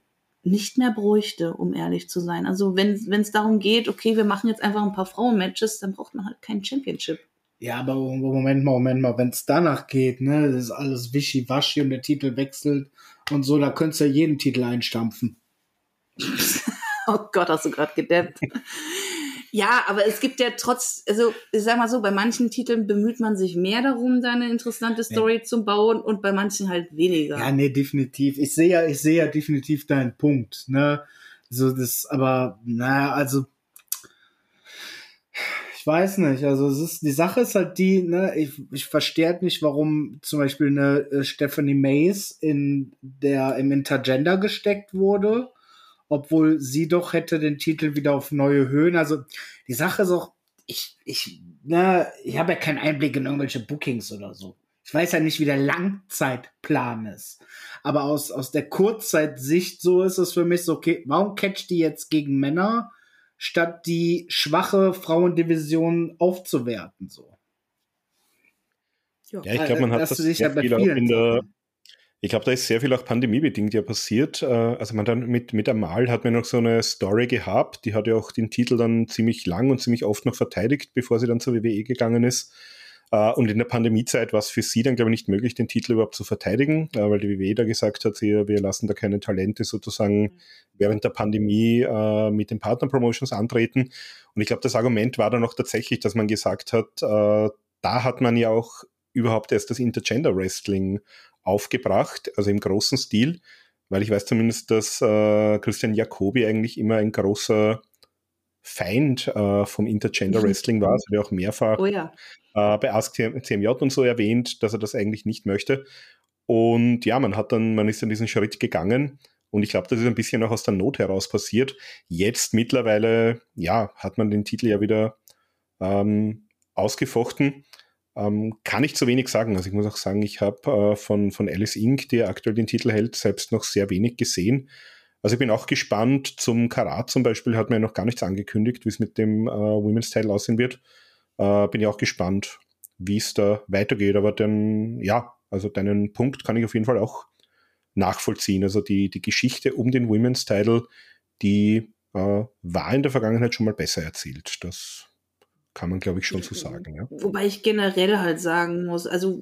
nicht mehr bräuchte, um ehrlich zu sein. Also wenn es darum geht, okay, wir machen jetzt einfach ein paar Frauen-Matches, dann braucht man halt kein Championship. Ja, aber Moment mal, Moment mal, wenn es danach geht, ne, das ist alles wischiwaschi und der Titel wechselt und so, da könntest du ja jeden Titel einstampfen. Oh Gott, hast du gerade gedämmt. Ja, aber es gibt ja trotz, also ich sag mal so, bei manchen Titeln bemüht man sich mehr darum, da eine interessante Story ja. zu bauen und bei manchen halt weniger. Ja, nee, definitiv. Ich sehe ja, ich sehe ja definitiv deinen Punkt, ne? So das, aber naja, also ich weiß nicht. Also es ist die Sache ist halt die, ne? Ich, ich verstehe halt nicht, warum zum Beispiel eine äh, Stephanie Mays in der im Intergender gesteckt wurde obwohl sie doch hätte den Titel wieder auf neue Höhen. Also die Sache ist auch, ich, ich, na, ich habe ja keinen Einblick in irgendwelche Bookings oder so. Ich weiß ja nicht, wie der Langzeitplan ist. Aber aus, aus der Kurzzeitsicht so ist es für mich so, okay, warum catcht die jetzt gegen Männer, statt die schwache Frauendivision aufzuwerten, so? Ja, ich glaube, man hat das, das sehr viel auch in der, ich glaube, da ist sehr viel auch pandemiebedingt ja passiert. Äh, also man dann mit, mit Amal hat man noch so eine Story gehabt, die hat ja auch den Titel dann ziemlich lang und ziemlich oft noch verteidigt, bevor sie dann zur WWE gegangen ist. Äh, und in der Pandemiezeit war es für sie dann, glaube ich, nicht möglich, den Titel überhaupt zu verteidigen, äh, weil die WWE da gesagt hat, wir lassen da keine Talente sozusagen während der Pandemie mit den Partner-Promotions antreten. Und ich glaube, das Argument war dann auch tatsächlich, dass man gesagt hat, da hat man ja auch überhaupt erst das Intergender Wrestling aufgebracht, also im großen Stil, weil ich weiß zumindest, dass äh, Christian Jacobi eigentlich immer ein großer Feind äh, vom Intergender mhm. Wrestling war, also der auch mehrfach oh ja. äh, bei Ask CMJ und so erwähnt, dass er das eigentlich nicht möchte. Und ja, man hat dann, man ist dann diesen Schritt gegangen und ich glaube, das ist ein bisschen auch aus der Not heraus passiert. Jetzt mittlerweile, ja, hat man den Titel ja wieder ähm, ausgefochten. Ähm, kann ich zu wenig sagen. Also ich muss auch sagen, ich habe äh, von, von Alice Inc., die aktuell den Titel hält, selbst noch sehr wenig gesehen. Also ich bin auch gespannt. Zum Karat zum Beispiel hat mir noch gar nichts angekündigt, wie es mit dem äh, Women's Teil aussehen wird. Äh, bin ich auch gespannt, wie es da weitergeht. Aber dann, ja, also deinen Punkt kann ich auf jeden Fall auch nachvollziehen. Also die, die Geschichte um den Women's Title, die äh, war in der Vergangenheit schon mal besser erzählt. Das kann man, glaube ich, schon so sagen. Ja. Wobei ich generell halt sagen muss, also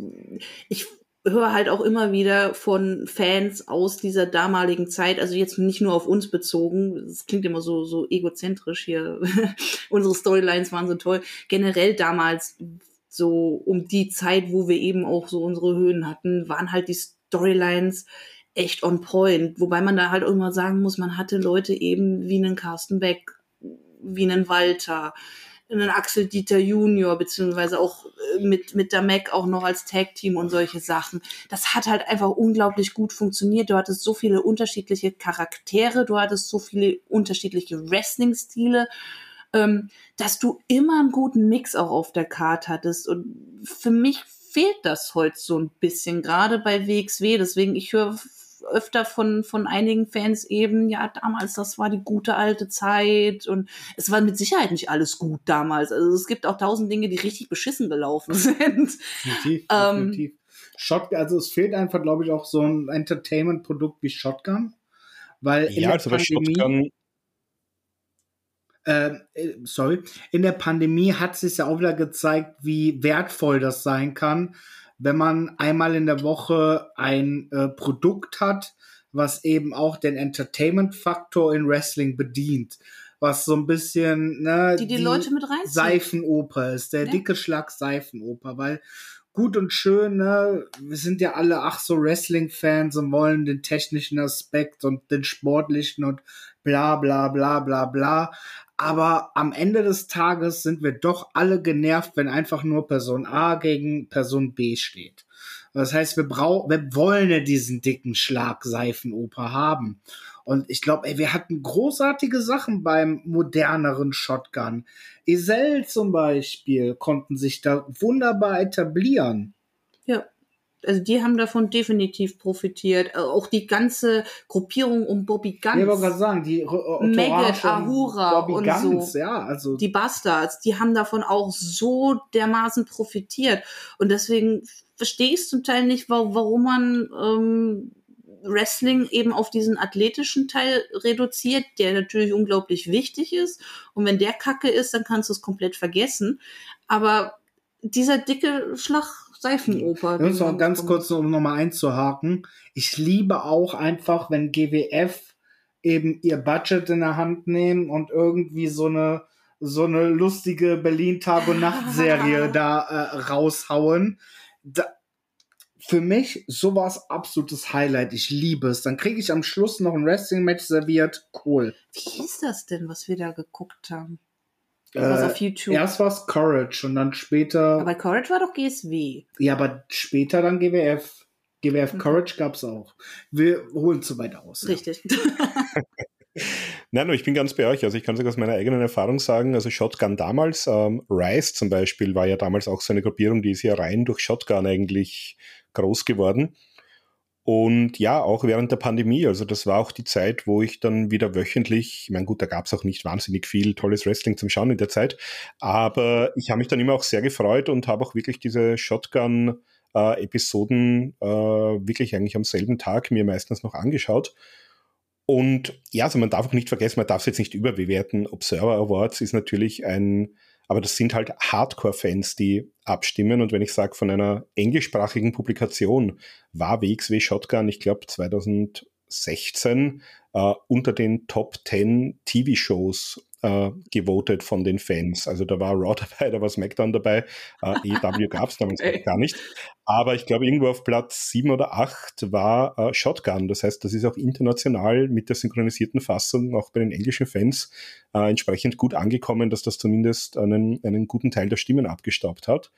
ich höre halt auch immer wieder von Fans aus dieser damaligen Zeit, also jetzt nicht nur auf uns bezogen, das klingt immer so, so egozentrisch hier, unsere Storylines waren so toll, generell damals so um die Zeit, wo wir eben auch so unsere Höhen hatten, waren halt die Storylines echt on point, wobei man da halt auch immer sagen muss, man hatte Leute eben wie einen Carsten Beck, wie einen Walter, einen Axel Dieter Junior, beziehungsweise auch äh, mit, mit der Mac auch noch als Tag-Team und solche Sachen. Das hat halt einfach unglaublich gut funktioniert. Du hattest so viele unterschiedliche Charaktere, du hattest so viele unterschiedliche Wrestling-Stile, ähm, dass du immer einen guten Mix auch auf der Karte hattest. Und für mich fehlt das heute so ein bisschen, gerade bei WXW. Deswegen, ich höre öfter von, von einigen Fans eben, ja, damals, das war die gute alte Zeit und es war mit Sicherheit nicht alles gut damals. Also es gibt auch tausend Dinge, die richtig beschissen gelaufen sind. Definitiv, ähm, definitiv. Shotgun, also es fehlt einfach, glaube ich, auch so ein Entertainment-Produkt wie Shotgun. Weil in ja, der also Pandemie, Shotgun äh, sorry, in der Pandemie hat sich ja auch wieder gezeigt, wie wertvoll das sein kann, wenn man einmal in der Woche ein äh, Produkt hat, was eben auch den Entertainment-Faktor in Wrestling bedient. Was so ein bisschen, ne, die, die, die Leute mit. Seifenoper ist, der ja. dicke Schlag Seifenoper, weil gut und schön, ne, wir sind ja alle ach so Wrestling-Fans und wollen den technischen Aspekt und den sportlichen und bla bla bla bla bla. Aber am Ende des Tages sind wir doch alle genervt, wenn einfach nur Person A gegen Person B steht. Das heißt, wir brauchen, wir wollen ja diesen dicken Schlag Seifenoper haben. Und ich glaube, wir hatten großartige Sachen beim moderneren Shotgun. Isel zum Beispiel konnten sich da wunderbar etablieren. Ja also die haben davon definitiv profitiert. Äh, auch die ganze Gruppierung um Bobby Guns. Ich wollte gerade sagen, die äh, Maggot, Ahura Bobby und Guns, so. Ja, also die Bastards, die haben davon auch so dermaßen profitiert. Und deswegen verstehe ich zum Teil nicht, warum man ähm, Wrestling eben auf diesen athletischen Teil reduziert, der natürlich unglaublich wichtig ist. Und wenn der Kacke ist, dann kannst du es komplett vergessen. Aber dieser dicke Schlag Seifenoper. Ist auch ganz kurz, um nochmal einzuhaken. Ich liebe auch einfach, wenn GWF eben ihr Budget in der Hand nehmen und irgendwie so eine so eine lustige Berlin Tag und Nacht Serie da äh, raushauen. Da, für mich sowas absolutes Highlight. Ich liebe es. Dann kriege ich am Schluss noch ein Wrestling Match serviert. Cool. Wie ist das denn, was wir da geguckt haben? Was auf YouTube. Erst war es Courage und dann später. Aber Courage war doch GSW. Ja, aber später dann GWF. GWF mhm. Courage gab es auch. Wir holen zu weit aus. Richtig. Ja. Nein, ich bin ganz bei euch. Also ich kann sogar aus meiner eigenen Erfahrung sagen, also Shotgun damals, ähm, Rise zum Beispiel war ja damals auch so eine Gruppierung, die ist ja rein durch Shotgun eigentlich groß geworden. Und ja, auch während der Pandemie, also das war auch die Zeit, wo ich dann wieder wöchentlich, ich meine, gut, da gab es auch nicht wahnsinnig viel tolles Wrestling zum Schauen in der Zeit, aber ich habe mich dann immer auch sehr gefreut und habe auch wirklich diese Shotgun-Episoden äh, äh, wirklich eigentlich am selben Tag mir meistens noch angeschaut. Und ja, also man darf auch nicht vergessen, man darf es jetzt nicht überbewerten. Observer Awards ist natürlich ein aber das sind halt Hardcore-Fans, die abstimmen. Und wenn ich sage, von einer englischsprachigen Publikation war WXW Shotgun, ich glaube 2016, äh, unter den Top 10 TV-Shows äh, gewotet von den Fans. Also da war Raw dabei, da war SmackDown dabei, äh, EW gab es damals gar nicht. Aber ich glaube, irgendwo auf Platz 7 oder 8 war äh, Shotgun. Das heißt, das ist auch international mit der synchronisierten Fassung auch bei den englischen Fans äh, entsprechend gut angekommen, dass das zumindest einen, einen guten Teil der Stimmen abgestaubt hat.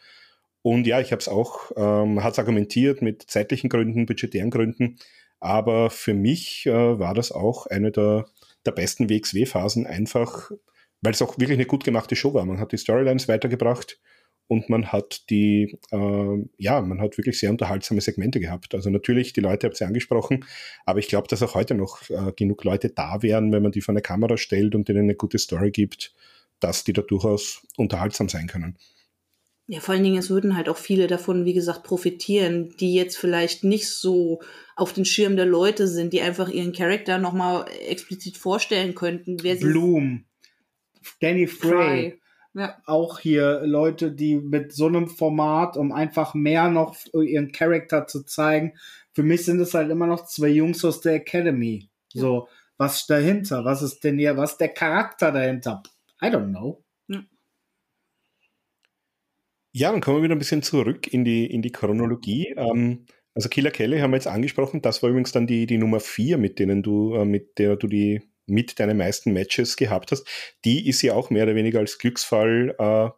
Und ja, ich habe es auch, ähm, hat es argumentiert mit zeitlichen Gründen, budgetären Gründen. Aber für mich äh, war das auch eine der der besten WXW-Phasen, einfach weil es auch wirklich eine gut gemachte Show war. Man hat die Storylines weitergebracht und man hat die, äh, ja, man hat wirklich sehr unterhaltsame Segmente gehabt. Also natürlich, die Leute habt ihr angesprochen, aber ich glaube, dass auch heute noch äh, genug Leute da wären, wenn man die vor eine Kamera stellt und denen eine gute Story gibt, dass die da durchaus unterhaltsam sein können. Ja, vor allen Dingen, es würden halt auch viele davon, wie gesagt, profitieren, die jetzt vielleicht nicht so auf den Schirm der Leute sind, die einfach ihren Charakter nochmal explizit vorstellen könnten, Bloom, Danny Frey, ja. auch hier Leute, die mit so einem Format, um einfach mehr noch ihren Charakter zu zeigen, für mich sind es halt immer noch zwei Jungs aus der Academy. Ja. So, was dahinter? Was ist denn hier, was ist der Charakter dahinter? I don't know. Ja. Ja, dann kommen wir wieder ein bisschen zurück in die, in die Chronologie. Ähm, also Killer Kelly haben wir jetzt angesprochen. Das war übrigens dann die, die Nummer vier, mit denen du, äh, mit der du die mit deine meisten Matches gehabt hast. Die ist ja auch mehr oder weniger als Glücksfall äh,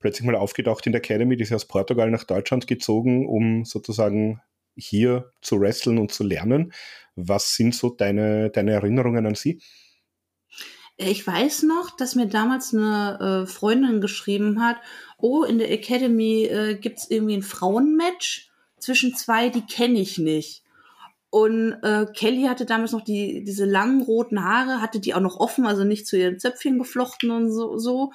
plötzlich mal aufgetaucht in der Academy. Die ist aus Portugal nach Deutschland gezogen, um sozusagen hier zu wresteln und zu lernen. Was sind so deine, deine Erinnerungen an sie? Ich weiß noch, dass mir damals eine äh, Freundin geschrieben hat, oh, in der Academy äh, gibt es irgendwie ein Frauenmatch zwischen zwei, die kenne ich nicht. Und äh, Kelly hatte damals noch die, diese langen roten Haare, hatte die auch noch offen, also nicht zu ihren Zöpfchen geflochten und so. so.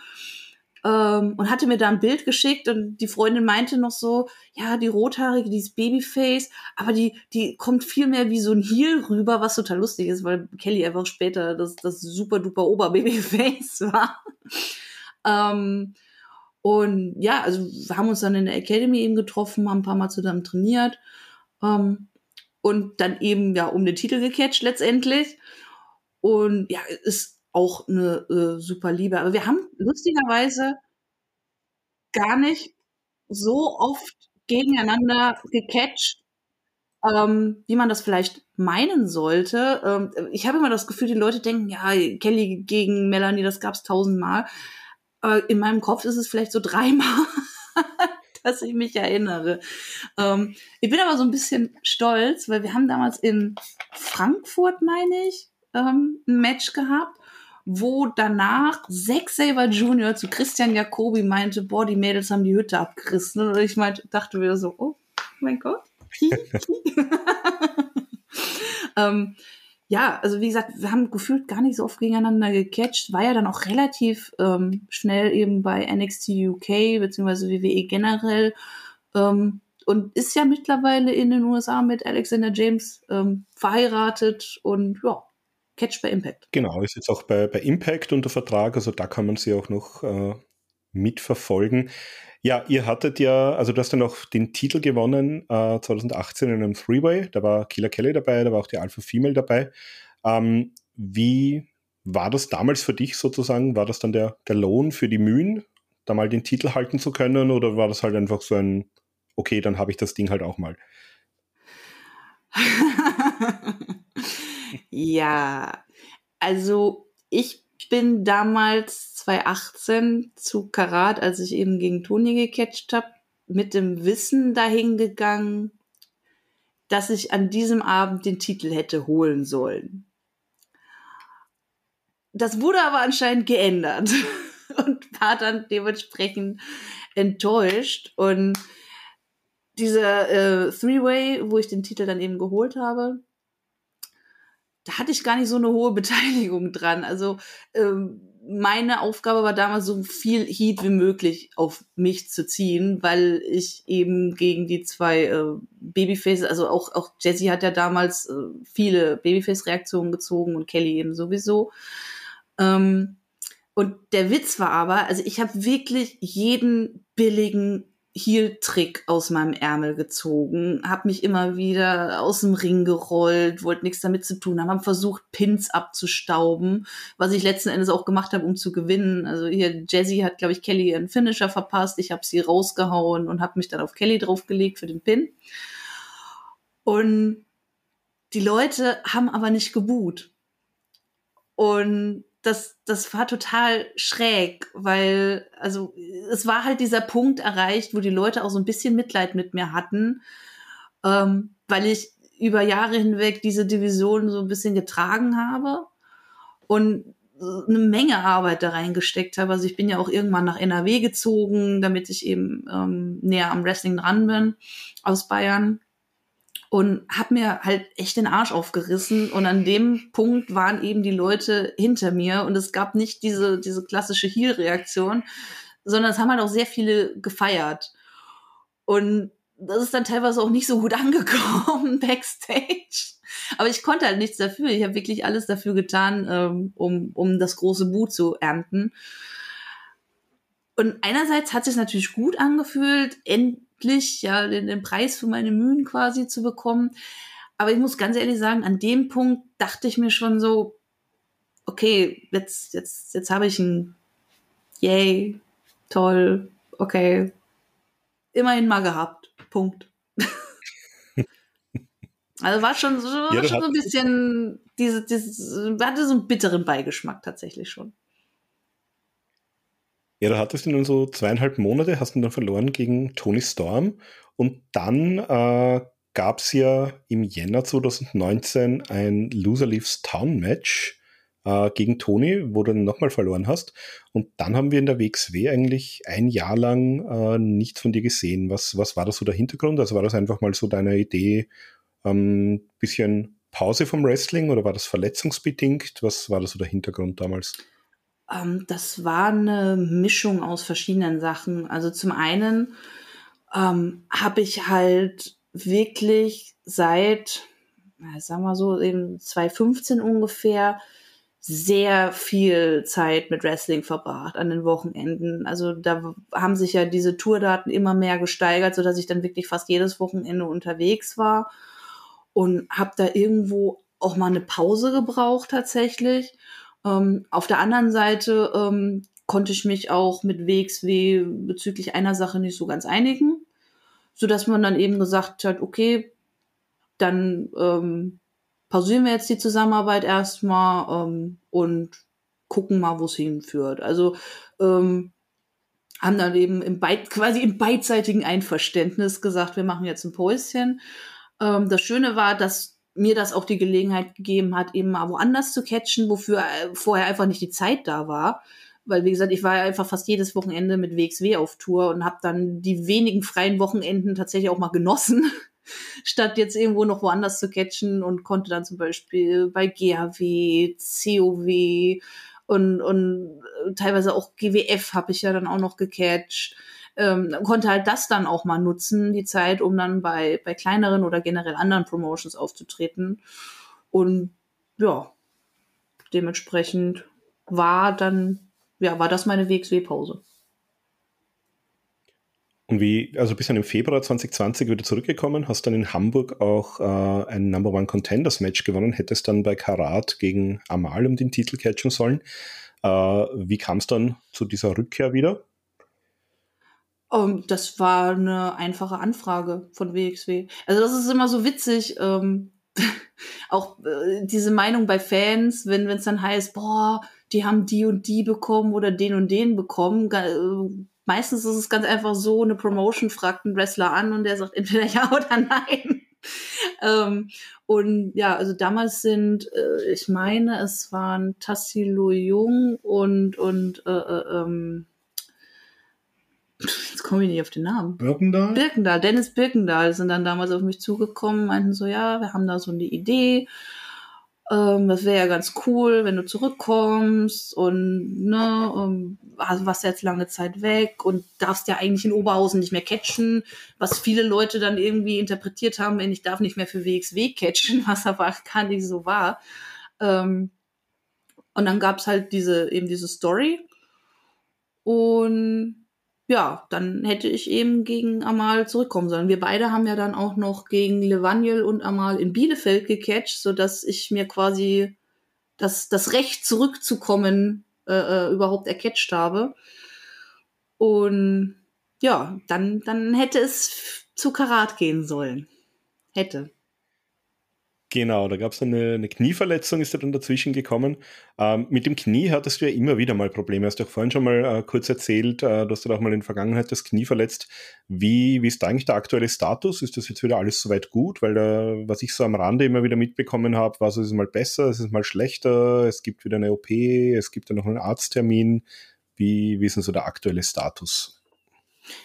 Ähm, und hatte mir da ein Bild geschickt und die Freundin meinte noch so, ja, die rothaarige, dieses Babyface, aber die, die kommt viel mehr wie so ein Heel rüber, was total lustig ist, weil Kelly einfach später das, das super duper Oberbabyface war. ähm, und ja, also wir haben uns dann in der Academy eben getroffen, haben ein paar Mal zusammen trainiert ähm, und dann eben ja um den Titel gecatcht letztendlich. Und ja, ist auch eine äh, super Liebe. Aber wir haben lustigerweise gar nicht so oft gegeneinander gecatcht, ähm, wie man das vielleicht meinen sollte. Ähm, ich habe immer das Gefühl, die Leute denken, ja, Kelly gegen Melanie, das gab's tausendmal. Äh, in meinem Kopf ist es vielleicht so dreimal, dass ich mich erinnere. Ähm, ich bin aber so ein bisschen stolz, weil wir haben damals in Frankfurt, meine ich, ähm, ein Match gehabt wo danach Zack Saber Jr. zu Christian Jacobi meinte, boah, die Mädels haben die Hütte abgerissen. Und ich meinte, dachte wieder so, oh mein Gott. ähm, ja, also wie gesagt, wir haben gefühlt gar nicht so oft gegeneinander gecatcht, war ja dann auch relativ ähm, schnell eben bei NXT UK beziehungsweise WWE generell ähm, und ist ja mittlerweile in den USA mit Alexander James ähm, verheiratet und ja, catch bei Impact. Genau, ist jetzt auch bei, bei Impact unter Vertrag, also da kann man sie auch noch äh, mitverfolgen. Ja, ihr hattet ja, also du hast dann auch den Titel gewonnen äh, 2018 in einem Three-Way. Da war Killer Kelly dabei, da war auch die Alpha Female dabei. Ähm, wie war das damals für dich sozusagen? War das dann der, der Lohn für die Mühen, da mal den Titel halten zu können? Oder war das halt einfach so ein, okay, dann habe ich das Ding halt auch mal? ja, also ich bin damals 2018 zu Karat, als ich eben gegen Toni gecatcht habe, mit dem Wissen dahin gegangen, dass ich an diesem Abend den Titel hätte holen sollen. Das wurde aber anscheinend geändert und war dann dementsprechend enttäuscht. Und dieser äh, Three-Way, wo ich den Titel dann eben geholt habe, da hatte ich gar nicht so eine hohe Beteiligung dran. Also ähm, meine Aufgabe war damals so viel Heat wie möglich auf mich zu ziehen, weil ich eben gegen die zwei äh, Babyface, also auch, auch Jessie hat ja damals äh, viele Babyface-Reaktionen gezogen und Kelly eben sowieso. Ähm, und der Witz war aber, also ich habe wirklich jeden billigen Heel-Trick aus meinem Ärmel gezogen, habe mich immer wieder aus dem Ring gerollt, wollte nichts damit zu tun haben, habe versucht, Pins abzustauben, was ich letzten Endes auch gemacht habe, um zu gewinnen. Also hier, Jazzy hat, glaube ich, Kelly ihren Finisher verpasst, ich habe sie rausgehauen und habe mich dann auf Kelly draufgelegt für den Pin. Und die Leute haben aber nicht geboot. Und das, das war total schräg, weil, also, es war halt dieser Punkt erreicht, wo die Leute auch so ein bisschen Mitleid mit mir hatten, ähm, weil ich über Jahre hinweg diese Division so ein bisschen getragen habe und eine Menge Arbeit da reingesteckt habe. Also ich bin ja auch irgendwann nach NRW gezogen, damit ich eben ähm, näher am Wrestling dran bin aus Bayern und habe mir halt echt den Arsch aufgerissen und an dem Punkt waren eben die Leute hinter mir und es gab nicht diese diese klassische Heel-Reaktion, sondern es haben halt auch sehr viele gefeiert und das ist dann teilweise auch nicht so gut angekommen backstage. Aber ich konnte halt nichts dafür. Ich habe wirklich alles dafür getan, ähm, um, um das große Boot zu ernten. Und einerseits hat es sich natürlich gut angefühlt, endlich ja den, den Preis für meine Mühen quasi zu bekommen. Aber ich muss ganz ehrlich sagen, an dem Punkt dachte ich mir schon so, okay, jetzt, jetzt, jetzt habe ich ein Yay, toll, okay. Immerhin mal gehabt. Punkt. also war schon, war ja, schon so ein bisschen, diese, diese, hatte so einen bitteren Beigeschmack tatsächlich schon. Ja, da hattest du nun so zweieinhalb Monate, hast du dann verloren gegen Tony Storm und dann äh, gab es ja im Jänner 2019 ein Loser Leaves Town Match äh, gegen Tony, wo du dann nochmal verloren hast. Und dann haben wir in der WXW eigentlich ein Jahr lang äh, nichts von dir gesehen. Was, was war das so der Hintergrund? Also war das einfach mal so deine Idee, ähm, bisschen Pause vom Wrestling oder war das verletzungsbedingt? Was war das so der Hintergrund damals? Ähm, das war eine Mischung aus verschiedenen Sachen. Also zum einen ähm, habe ich halt wirklich seit, sagen wir so, eben 2015 ungefähr sehr viel Zeit mit Wrestling verbracht an den Wochenenden. Also da haben sich ja diese Tourdaten immer mehr gesteigert, so dass ich dann wirklich fast jedes Wochenende unterwegs war und habe da irgendwo auch mal eine Pause gebraucht tatsächlich. Ähm, auf der anderen Seite ähm, konnte ich mich auch mit WXW bezüglich einer Sache nicht so ganz einigen, so dass man dann eben gesagt hat, okay, dann ähm, pausieren wir jetzt die Zusammenarbeit erstmal ähm, und gucken mal, wo es hinführt. Also ähm, haben dann eben im quasi im beidseitigen Einverständnis gesagt, wir machen jetzt ein Päuschen. Ähm, das Schöne war, dass mir das auch die Gelegenheit gegeben hat, eben mal woanders zu catchen, wofür äh, vorher einfach nicht die Zeit da war. Weil, wie gesagt, ich war einfach fast jedes Wochenende mit WXW auf Tour und habe dann die wenigen freien Wochenenden tatsächlich auch mal genossen, statt jetzt irgendwo noch woanders zu catchen und konnte dann zum Beispiel bei GHW, COW und, und teilweise auch GWF habe ich ja dann auch noch gecatcht ähm, konnte halt das dann auch mal nutzen, die Zeit, um dann bei, bei kleineren oder generell anderen Promotions aufzutreten. Und ja, dementsprechend war dann, ja, war das meine WXW-Pause. Und wie, also bis dann im Februar 2020 wieder zurückgekommen, hast dann in Hamburg auch äh, ein Number One Contenders Match gewonnen, hättest dann bei Karat gegen Amal um den Titel catchen sollen. Äh, wie kam es dann zu dieser Rückkehr wieder? Um, ähm, das war eine einfache Anfrage von WXW. Also das ist immer so witzig. Ähm, auch äh, diese Meinung bei Fans, wenn es dann heißt, boah, die haben die und die bekommen oder den und den bekommen. Äh, meistens ist es ganz einfach so, eine Promotion fragt einen Wrestler an und der sagt entweder ja oder nein. ähm, und ja, also damals sind, äh, ich meine, es waren Tassilo Jung und, und äh, äh ähm, jetzt komme ich nicht auf den Namen. Birkendahl? Birkendahl, Dennis Birkendahl sind dann damals auf mich zugekommen, meinten so, ja, wir haben da so eine Idee. Ähm, das wäre ja ganz cool, wenn du zurückkommst und ne, ähm, also warst jetzt lange Zeit weg und darfst ja eigentlich in Oberhausen nicht mehr catchen, was viele Leute dann irgendwie interpretiert haben, wenn ich darf nicht mehr für WXW catchen, was aber gar nicht so war. Ähm, und dann gab's halt diese, eben diese Story. Und ja, dann hätte ich eben gegen Amal zurückkommen sollen. Wir beide haben ja dann auch noch gegen Levaniel und Amal in Bielefeld gecatcht, sodass ich mir quasi das, das Recht zurückzukommen äh, äh, überhaupt ercatcht habe. Und ja, dann, dann hätte es zu Karat gehen sollen. Hätte. Genau, da gab es eine, eine Knieverletzung, ist da dann dazwischen gekommen. Ähm, mit dem Knie hattest du ja immer wieder mal Probleme. Hast du auch vorhin schon mal äh, kurz erzählt, äh, du hast du auch mal in der Vergangenheit das Knie verletzt. Wie, wie ist da eigentlich der aktuelle Status? Ist das jetzt wieder alles soweit gut? Weil da, was ich so am Rande immer wieder mitbekommen habe, war so, es mal besser, es ist mal schlechter, es gibt wieder eine OP, es gibt dann noch einen Arzttermin. Wie, wie ist denn so der aktuelle Status?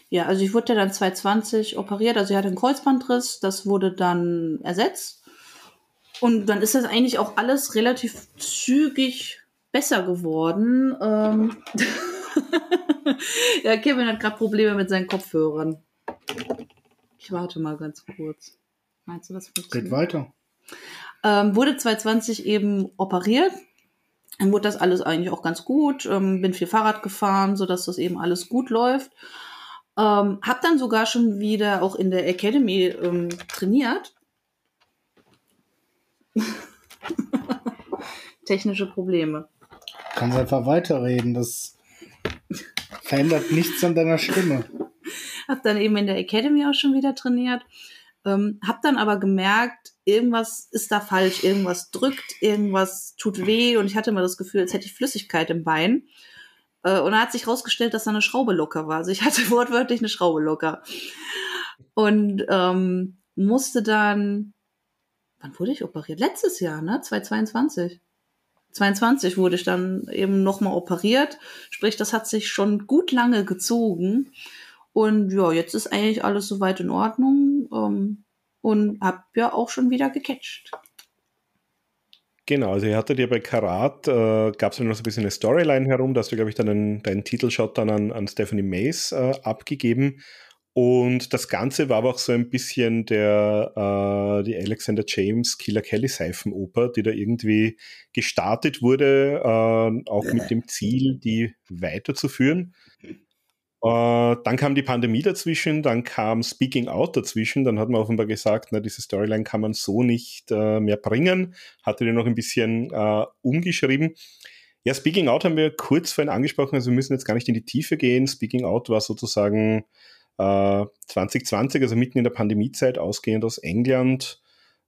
Ja, also ich wurde ja dann 2020 operiert, also ich hatte einen Kreuzbandriss, das wurde dann ersetzt und dann ist das eigentlich auch alles relativ zügig besser geworden. Ähm ja, Kevin hat gerade Probleme mit seinen Kopfhörern. Ich warte mal ganz kurz. Meinst du, das funktioniert? Geht weiter. Ähm, wurde 2020 eben operiert dann wurde das alles eigentlich auch ganz gut. Ähm, bin viel Fahrrad gefahren, sodass das eben alles gut läuft. Ähm, hab dann sogar schon wieder auch in der Academy ähm, trainiert. Technische Probleme. Kannst einfach weiterreden. Das verändert nichts an deiner Stimme. Hab dann eben in der Academy auch schon wieder trainiert. Ähm, hab dann aber gemerkt, irgendwas ist da falsch, irgendwas drückt, irgendwas tut weh und ich hatte immer das Gefühl, als hätte ich Flüssigkeit im Bein. Äh, und da hat sich herausgestellt, dass da eine Schraube locker war. Also ich hatte wortwörtlich eine Schraube locker. Und ähm, musste dann, wann wurde ich operiert? Letztes Jahr, ne? 2022. 22 wurde ich dann eben nochmal operiert. Sprich, das hat sich schon gut lange gezogen. Und ja, jetzt ist eigentlich alles soweit in Ordnung. Ähm, und hab ja auch schon wieder gecatcht. Genau, also ihr hattet ja bei Karat, äh, gab es ja noch so ein bisschen eine Storyline herum, da hast du, glaube ich, dann einen, deinen Titelshot dann an, an Stephanie Mays äh, abgegeben. Und das Ganze war aber auch so ein bisschen der, äh, die Alexander James Killer Kelly Seifenoper, die da irgendwie gestartet wurde, äh, auch mit dem Ziel, die weiterzuführen. Äh, dann kam die Pandemie dazwischen, dann kam Speaking Out dazwischen, dann hat man offenbar gesagt, na, diese Storyline kann man so nicht äh, mehr bringen, hatte die noch ein bisschen äh, umgeschrieben. Ja, Speaking Out haben wir kurz vorhin angesprochen, also wir müssen jetzt gar nicht in die Tiefe gehen. Speaking Out war sozusagen 2020, äh, also mitten in der Pandemiezeit, ausgehend aus England,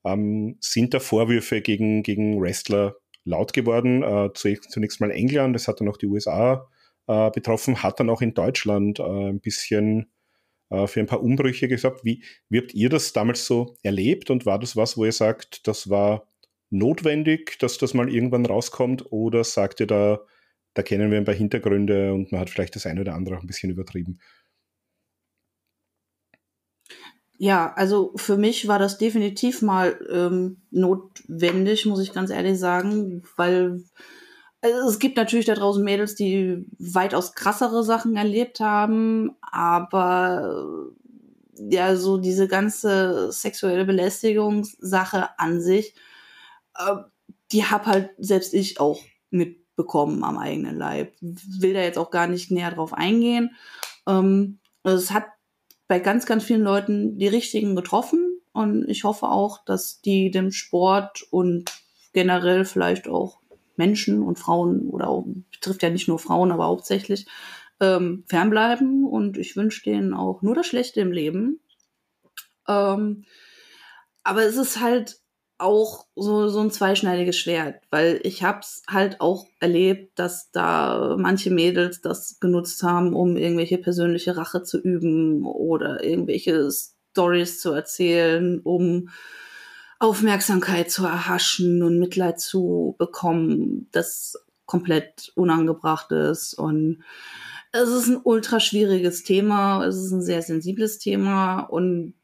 ähm, sind da Vorwürfe gegen, gegen Wrestler laut geworden. Äh, zunächst mal England, es hat dann auch die USA äh, betroffen, hat dann auch in Deutschland äh, ein bisschen äh, für ein paar Umbrüche gesorgt. Wie, wie habt ihr das damals so erlebt und war das was, wo ihr sagt, das war notwendig, dass das mal irgendwann rauskommt oder sagt ihr da, da kennen wir ein paar Hintergründe und man hat vielleicht das eine oder andere auch ein bisschen übertrieben? Ja, also für mich war das definitiv mal ähm, notwendig, muss ich ganz ehrlich sagen, weil also es gibt natürlich da draußen Mädels, die weitaus krassere Sachen erlebt haben, aber äh, ja, so diese ganze sexuelle Belästigungssache an sich, äh, die hab halt selbst ich auch mitbekommen am eigenen Leib. Will da jetzt auch gar nicht näher drauf eingehen. Ähm, es hat bei ganz, ganz vielen Leuten die richtigen getroffen. Und ich hoffe auch, dass die dem Sport und generell vielleicht auch Menschen und Frauen oder auch, betrifft ja nicht nur Frauen, aber hauptsächlich ähm, fernbleiben. Und ich wünsche denen auch nur das Schlechte im Leben. Ähm, aber es ist halt auch so, so ein zweischneidiges Schwert, weil ich hab's halt auch erlebt, dass da manche Mädels das genutzt haben, um irgendwelche persönliche Rache zu üben oder irgendwelche Stories zu erzählen, um Aufmerksamkeit zu erhaschen und Mitleid zu bekommen, das komplett unangebracht ist. Und es ist ein ultra schwieriges Thema, es ist ein sehr sensibles Thema. Und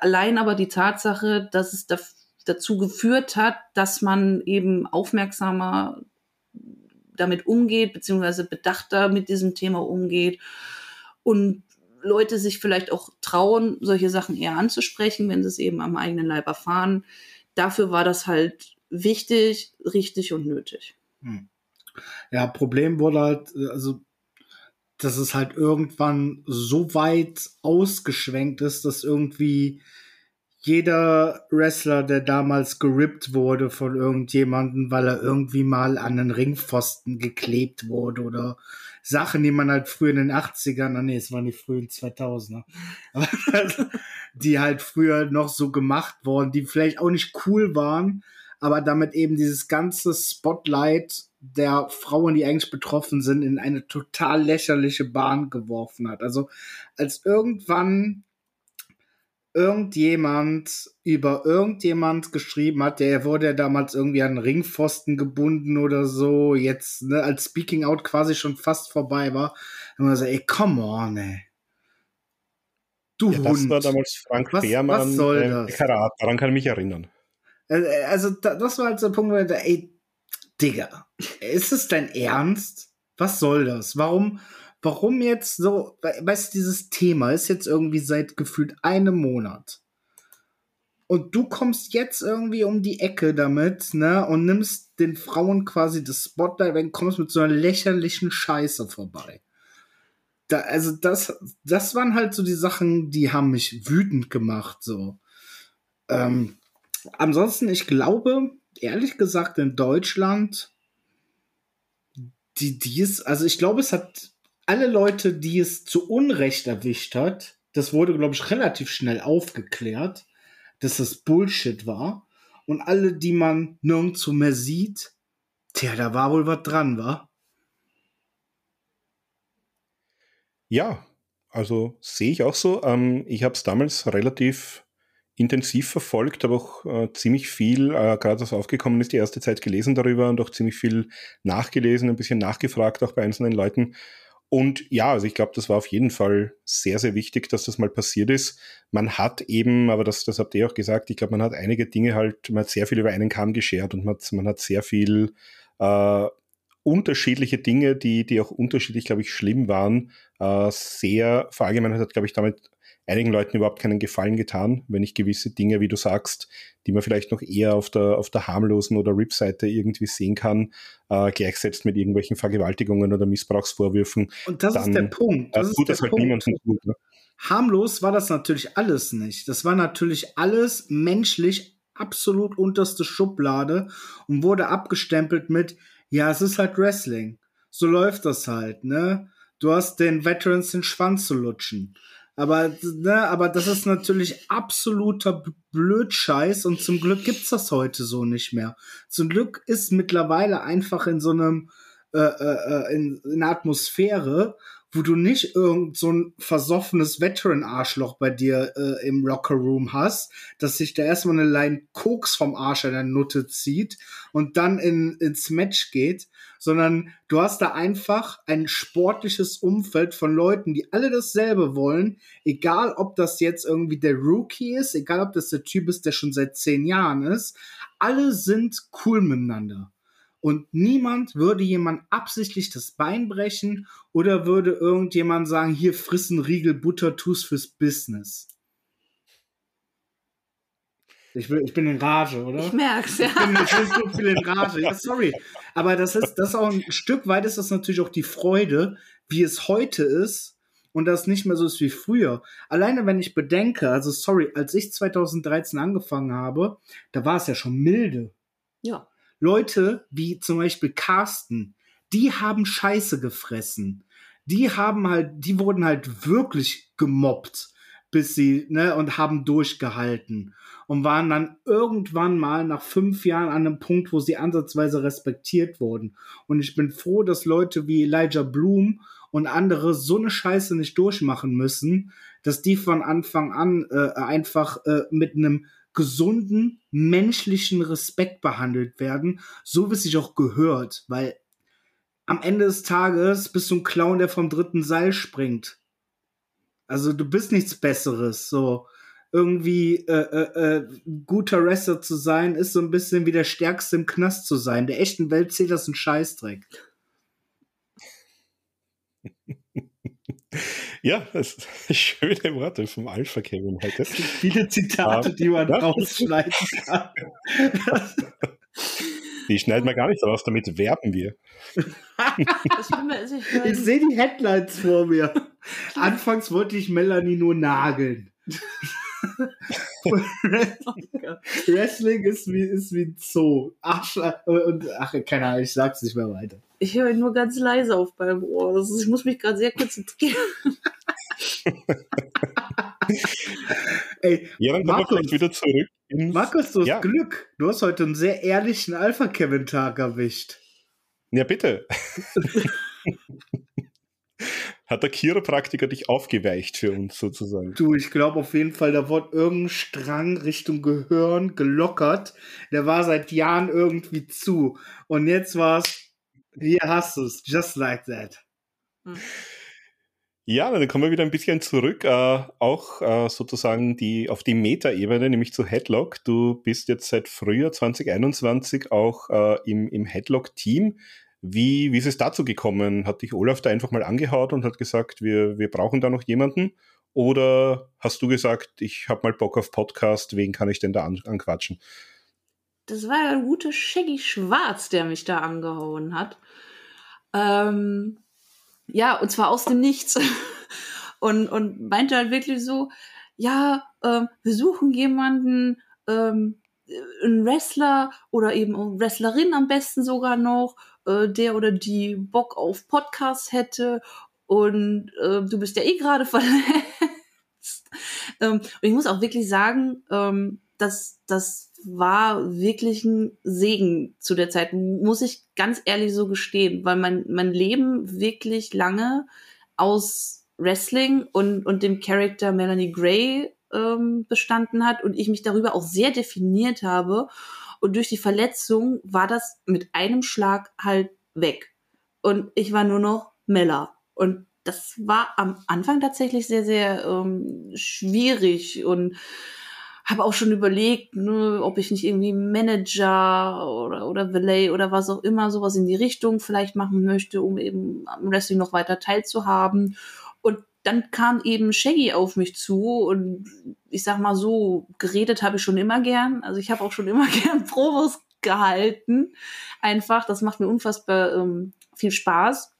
allein aber die Tatsache, dass es dafür dazu geführt hat, dass man eben aufmerksamer damit umgeht, beziehungsweise bedachter mit diesem Thema umgeht und Leute sich vielleicht auch trauen, solche Sachen eher anzusprechen, wenn sie es eben am eigenen Leib erfahren. Dafür war das halt wichtig, richtig und nötig. Hm. Ja, Problem wurde halt, also, dass es halt irgendwann so weit ausgeschwenkt ist, dass irgendwie jeder Wrestler, der damals gerippt wurde von irgendjemanden, weil er irgendwie mal an einen Ringpfosten geklebt wurde oder Sachen, die man halt früher in den 80ern, ah nee, es waren die frühen 2000er, die halt früher noch so gemacht wurden, die vielleicht auch nicht cool waren, aber damit eben dieses ganze Spotlight der Frauen, die eigentlich betroffen sind, in eine total lächerliche Bahn geworfen hat. Also als irgendwann irgendjemand über irgendjemand geschrieben hat, der wurde ja damals irgendwie an Ringpfosten gebunden oder so, jetzt, ne, als Speaking Out quasi schon fast vorbei war, wir gesagt, ey, come on, ey. Du ja, Hund. Das war damals Frank was, Beermann, was soll ähm, das? Karat, daran kann ich mich erinnern. Also, also das war halt so ein Punkt, wo ich dachte, ey, Digga, ist es dein Ernst? Was soll das? Warum, warum jetzt so, weißt du, dieses Thema ist jetzt irgendwie seit gefühlt einem Monat. Und du kommst jetzt irgendwie um die Ecke damit, ne, und nimmst den Frauen quasi das Spotlight, wenn kommst mit so einer lächerlichen Scheiße vorbei. Da, also das, das waren halt so die Sachen, die haben mich wütend gemacht, so. Ähm, ansonsten, ich glaube, ehrlich gesagt, in Deutschland, die, die ist, also ich glaube, es hat alle Leute, die es zu Unrecht erwischt hat, das wurde, glaube ich, relativ schnell aufgeklärt, dass das Bullshit war. Und alle, die man nirgendwo mehr sieht, tja, da war wohl was dran, wa? Ja, also sehe ich auch so. Ähm, ich habe es damals relativ intensiv verfolgt, habe auch äh, ziemlich viel, äh, gerade was aufgekommen ist, die erste Zeit gelesen darüber und auch ziemlich viel nachgelesen, ein bisschen nachgefragt, auch bei einzelnen Leuten. Und ja, also ich glaube, das war auf jeden Fall sehr, sehr wichtig, dass das mal passiert ist. Man hat eben, aber das, das habt ihr auch gesagt, ich glaube, man hat einige Dinge halt, man hat sehr viel über einen Kamm geschert und man hat, man hat sehr viel äh, unterschiedliche Dinge, die, die auch unterschiedlich, glaube ich, schlimm waren, äh, sehr verallgemeinert hat, glaube ich, damit einigen Leuten überhaupt keinen Gefallen getan, wenn ich gewisse Dinge, wie du sagst, die man vielleicht noch eher auf der, auf der harmlosen oder RIP-Seite irgendwie sehen kann, äh, gleichsetzt mit irgendwelchen Vergewaltigungen oder Missbrauchsvorwürfen. Und das dann, ist der Punkt. Das äh, tut das halt Punkt. niemandem gut. Ne? Harmlos war das natürlich alles nicht. Das war natürlich alles menschlich absolut unterste Schublade und wurde abgestempelt mit, ja, es ist halt Wrestling. So läuft das halt, ne? Du hast den Veterans den Schwanz zu lutschen. Aber, ne, aber das ist natürlich absoluter Blödscheiß und zum Glück gibt's das heute so nicht mehr. Zum Glück ist mittlerweile einfach in so einem äh, äh, äh in, in Atmosphäre, wo du nicht irgend so ein versoffenes Veteran-Arschloch bei dir äh, im Locker-Room hast, dass sich da erstmal eine Line Koks vom Arsch an der Nutte zieht und dann in, ins Match geht, sondern du hast da einfach ein sportliches Umfeld von Leuten, die alle dasselbe wollen, egal ob das jetzt irgendwie der Rookie ist, egal ob das der Typ ist, der schon seit zehn Jahren ist, alle sind cool miteinander. Und niemand würde jemand absichtlich das Bein brechen oder würde irgendjemand sagen, hier frissen Riegel Butter, tust fürs Business. Ich, will, ich bin in Rage, oder? Ich merk's, ja. Ich bin, ich bin so viel in Rage. Ja, sorry. Aber das ist, das ist auch ein Stück weit ist das natürlich auch die Freude, wie es heute ist und das nicht mehr so ist wie früher. Alleine wenn ich bedenke, also sorry, als ich 2013 angefangen habe, da war es ja schon milde. Ja. Leute wie zum Beispiel Carsten, die haben Scheiße gefressen. Die haben halt, die wurden halt wirklich gemobbt, bis sie, ne, und haben durchgehalten und waren dann irgendwann mal nach fünf Jahren an einem Punkt, wo sie ansatzweise respektiert wurden. Und ich bin froh, dass Leute wie Elijah Bloom und andere so eine Scheiße nicht durchmachen müssen, dass die von Anfang an äh, einfach äh, mit einem gesunden menschlichen Respekt behandelt werden, so wie es sich auch gehört, weil am Ende des Tages bist du ein Clown, der vom dritten Seil springt. Also du bist nichts Besseres. So irgendwie äh, äh, äh, guter Wrestler zu sein, ist so ein bisschen wie der Stärkste im Knast zu sein. Der echten Welt zählt das ein Scheißdreck. Ja, das ist schöne Worte vom Alpha Kevin heute. Viele Zitate, um, die man ja. rausschneiden kann. Die schneiden wir gar nicht raus, damit werben wir. ich, ich sehe die Headlines vor mir. Anfangs wollte ich Melanie nur nageln. Wrestling ist wie, ist wie ein Zoo. Ach, und, ach, keine Ahnung, ich sag's nicht mehr weiter. Ich höre nur ganz leise auf beim Ohr. Ist, ich muss mich gerade sehr konzentrieren. Ey, ja, dann Markus, kommen wir wieder zurück. Markus, du hast ja. Glück. Du hast heute einen sehr ehrlichen Alpha-Kevin-Tag erwischt. Ja, bitte. Hat der Chiropraktiker dich aufgeweicht für uns sozusagen? Du, ich glaube auf jeden Fall, da wurde irgendein Strang Richtung Gehirn gelockert. Der war seit Jahren irgendwie zu. Und jetzt war es, hier hast du es, just like that. Hm. Ja, dann kommen wir wieder ein bisschen zurück, äh, auch äh, sozusagen die, auf die Meta-Ebene, nämlich zu Headlock. Du bist jetzt seit Frühjahr 2021 auch äh, im, im Headlock-Team. Wie, wie ist es dazu gekommen? Hat dich Olaf da einfach mal angehaut und hat gesagt, wir, wir brauchen da noch jemanden? Oder hast du gesagt, ich habe mal Bock auf Podcast, wen kann ich denn da an, anquatschen? das war der gute Shaggy Schwarz, der mich da angehauen hat. Ähm, ja, und zwar aus dem Nichts. und, und meinte halt wirklich so, ja, ähm, wir suchen jemanden, ähm, einen Wrestler oder eben eine Wrestlerin am besten sogar noch, äh, der oder die Bock auf Podcasts hätte und äh, du bist ja eh gerade verletzt. ähm, und ich muss auch wirklich sagen, ähm, dass das war wirklich ein Segen zu der Zeit, muss ich ganz ehrlich so gestehen, weil mein, mein Leben wirklich lange aus Wrestling und, und dem Charakter Melanie Gray ähm, bestanden hat und ich mich darüber auch sehr definiert habe. Und durch die Verletzung war das mit einem Schlag halt weg. Und ich war nur noch Mella. Und das war am Anfang tatsächlich sehr, sehr ähm, schwierig und habe auch schon überlegt, ne, ob ich nicht irgendwie Manager oder, oder Valet oder was auch immer sowas in die Richtung vielleicht machen möchte, um eben am Wrestling noch weiter teilzuhaben. Und dann kam eben Shaggy auf mich zu und ich sag mal so, geredet habe ich schon immer gern. Also ich habe auch schon immer gern Promos gehalten. Einfach, das macht mir unfassbar ähm, viel Spaß.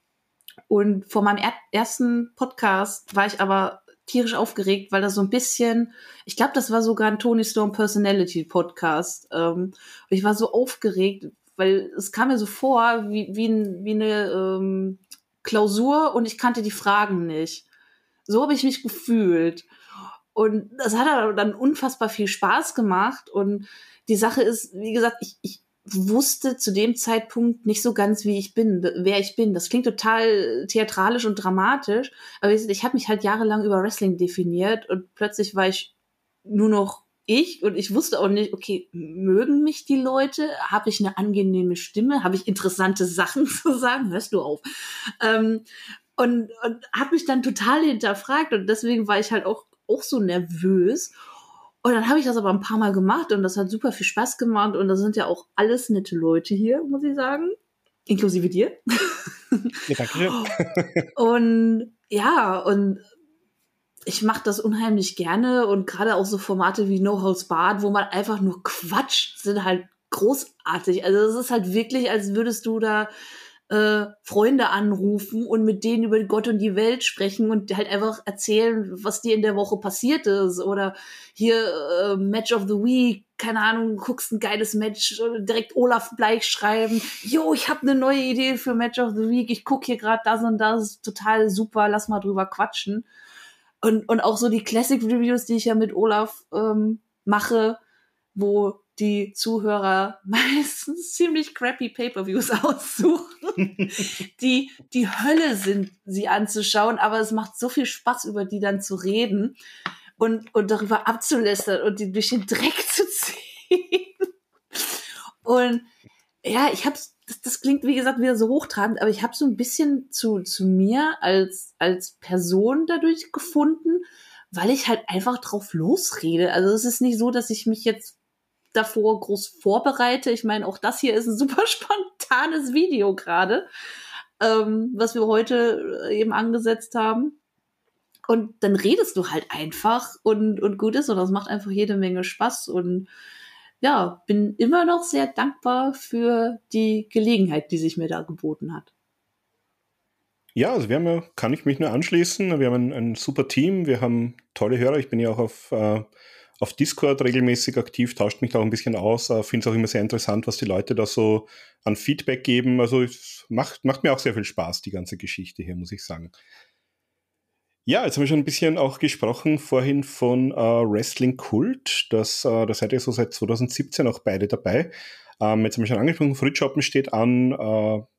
Und vor meinem er ersten Podcast war ich aber tierisch aufgeregt, weil das so ein bisschen, ich glaube, das war sogar ein Tony Storm Personality Podcast. Ähm, ich war so aufgeregt, weil es kam mir so vor wie, wie, wie eine ähm, Klausur und ich kannte die Fragen nicht. So habe ich mich gefühlt. Und das hat dann unfassbar viel Spaß gemacht. Und die Sache ist, wie gesagt, ich, ich wusste zu dem Zeitpunkt nicht so ganz, wie ich bin, wer ich bin. Das klingt total theatralisch und dramatisch, aber ich, ich habe mich halt jahrelang über Wrestling definiert und plötzlich war ich nur noch ich und ich wusste auch nicht, okay, mögen mich die Leute? Habe ich eine angenehme Stimme? Habe ich interessante Sachen zu sagen? Hörst du auf? Ähm, und und habe mich dann total hinterfragt und deswegen war ich halt auch, auch so nervös. Und dann habe ich das aber ein paar Mal gemacht und das hat super viel Spaß gemacht und da sind ja auch alles nette Leute hier, muss ich sagen. Inklusive dir. Ja, danke. und ja, und ich mache das unheimlich gerne und gerade auch so Formate wie No Holds Barred, wo man einfach nur quatscht, sind halt großartig. Also es ist halt wirklich, als würdest du da äh, Freunde anrufen und mit denen über Gott und die Welt sprechen und halt einfach erzählen, was dir in der Woche passiert ist. Oder hier äh, Match of the Week, keine Ahnung, guckst ein geiles Match, direkt Olaf Bleich schreiben, jo, ich habe eine neue Idee für Match of the Week, ich guck hier gerade das und das, total super, lass mal drüber quatschen. Und, und auch so die Classic Reviews, die ich ja mit Olaf ähm, mache, wo die Zuhörer meistens ziemlich crappy Pay-per-Views aussuchen, die die Hölle sind, sie anzuschauen, aber es macht so viel Spaß, über die dann zu reden und, und darüber abzulästern und die durch den Dreck zu ziehen. Und ja, ich hab's, das, das klingt wie gesagt wieder so hochtrabend, aber ich habe so ein bisschen zu, zu mir als, als Person dadurch gefunden, weil ich halt einfach drauf losrede. Also es ist nicht so, dass ich mich jetzt davor groß vorbereite. Ich meine, auch das hier ist ein super spontanes Video gerade, ähm, was wir heute äh, eben angesetzt haben. Und dann redest du halt einfach und, und gut ist und das macht einfach jede Menge Spaß und ja, bin immer noch sehr dankbar für die Gelegenheit, die sich mir da geboten hat. Ja, also wir haben ja, kann ich mich nur anschließen. Wir haben ein, ein super Team, wir haben tolle Hörer. Ich bin ja auch auf äh, auf Discord regelmäßig aktiv, tauscht mich da auch ein bisschen aus. Äh, Finde es auch immer sehr interessant, was die Leute da so an Feedback geben. Also es macht, macht mir auch sehr viel Spaß, die ganze Geschichte hier, muss ich sagen. Ja, jetzt haben wir schon ein bisschen auch gesprochen vorhin von äh, Wrestling Kult. Das, äh, da seid ihr so seit 2017 auch beide dabei. Ähm, jetzt haben wir schon angesprochen, Fritschoppen steht an, äh,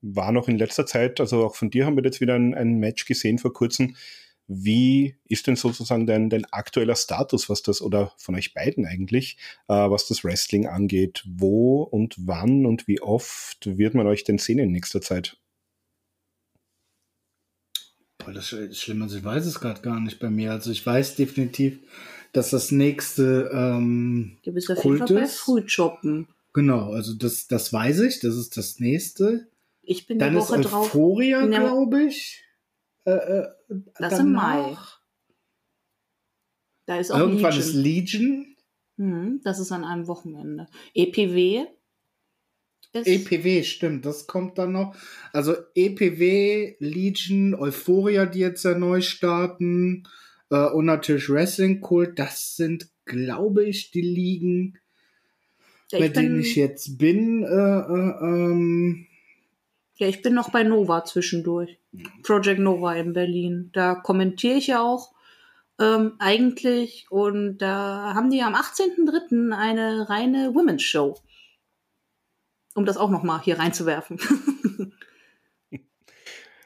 war noch in letzter Zeit, also auch von dir haben wir jetzt wieder ein, ein Match gesehen vor kurzem wie ist denn sozusagen dein, dein aktueller Status, was das, oder von euch beiden eigentlich, äh, was das Wrestling angeht? Wo und wann und wie oft wird man euch denn sehen in nächster Zeit? Boah, das ist schlimm, also ich weiß es gerade gar nicht bei mir. Also ich weiß definitiv, dass das nächste ähm, Du bist auf jeden Fall bei Frühshoppen. Genau, also das, das weiß ich, das ist das nächste. Ich bin Dann die Woche ist Euphoria, glaube ich. Äh, äh, das ist im Mai. Da ist auch Irgendwann Legion. ist Legion. Hm, das ist an einem Wochenende. EPW EPW, stimmt, das kommt dann noch. Also EPW, Legion, Euphoria, die jetzt ja neu starten, äh, und natürlich Wrestling Kult, das sind, glaube ich, die Ligen, ja, bei denen ich jetzt bin. Äh, äh, ähm, ja, ich bin noch bei Nova zwischendurch. Project Nova in Berlin. Da kommentiere ich ja auch ähm, eigentlich. Und da haben die am 18.03. eine reine Women's Show. Um das auch noch mal hier reinzuwerfen.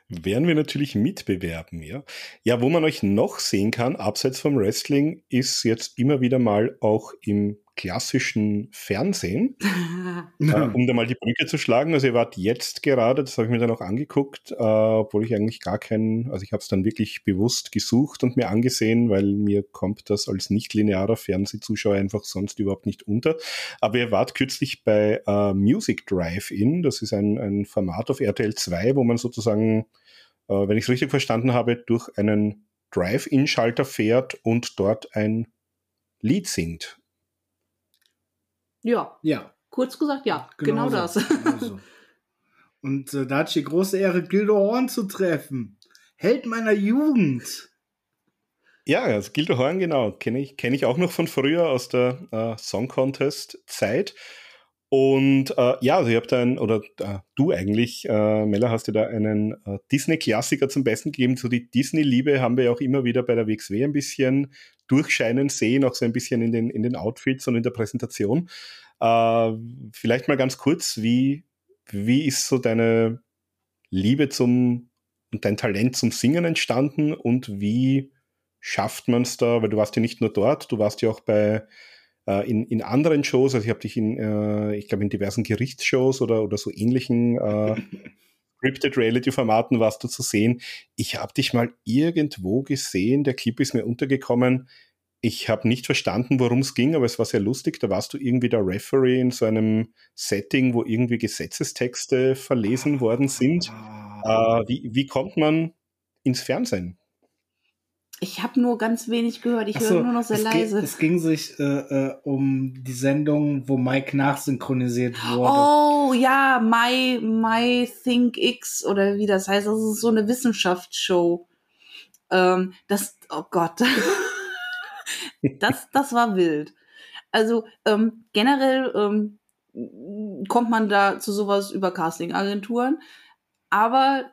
werden wir natürlich mitbewerben, ja. Ja, wo man euch noch sehen kann, abseits vom Wrestling, ist jetzt immer wieder mal auch im klassischen Fernsehen, äh, um da mal die Brücke zu schlagen. Also ihr wart jetzt gerade, das habe ich mir dann auch angeguckt, äh, obwohl ich eigentlich gar keinen, also ich habe es dann wirklich bewusst gesucht und mir angesehen, weil mir kommt das als nicht-linearer Fernsehzuschauer einfach sonst überhaupt nicht unter. Aber ihr wart kürzlich bei äh, Music Drive-In, das ist ein, ein Format auf RTL 2, wo man sozusagen, äh, wenn ich es richtig verstanden habe, durch einen Drive-In-Schalter fährt und dort ein Lied singt. Ja. Ja. Kurz gesagt, ja, genau, genau das. Genau Und äh, da hatte ich die große Ehre, Gildo Horn zu treffen. Held meiner Jugend. Ja, also Gildo Horn, genau, kenne ich, kenn ich auch noch von früher aus der äh, Song Contest Zeit. Und äh, ja, also ihr habt einen, oder äh, du eigentlich, äh, Mella, hast dir da einen äh, Disney-Klassiker zum Besten gegeben. So die Disney-Liebe haben wir ja auch immer wieder bei der WXW ein bisschen durchscheinen sehen, auch so ein bisschen in den, in den Outfits und in der Präsentation. Äh, vielleicht mal ganz kurz, wie, wie ist so deine Liebe zum und dein Talent zum Singen entstanden und wie schafft man es da, weil du warst ja nicht nur dort, du warst ja auch bei äh, in, in anderen Shows, also ich habe dich in, äh, ich glaube in diversen Gerichtsshows oder, oder so ähnlichen äh, Scripted Reality Formaten warst du zu sehen. Ich habe dich mal irgendwo gesehen, der Clip ist mir untergekommen. Ich habe nicht verstanden, worum es ging, aber es war sehr lustig. Da warst du irgendwie der Referee in so einem Setting, wo irgendwie Gesetzestexte verlesen worden sind. Ah. Äh, wie, wie kommt man ins Fernsehen? Ich habe nur ganz wenig gehört. Ich höre nur noch sehr es leise. es ging sich äh, äh, um die Sendung, wo Mike nachsynchronisiert wurde. Oh ja, My My Think X oder wie das heißt. Das ist so eine Wissenschaftsshow. Ähm, das, oh Gott, das das war wild. Also ähm, generell ähm, kommt man da zu sowas über Casting-Agenturen, aber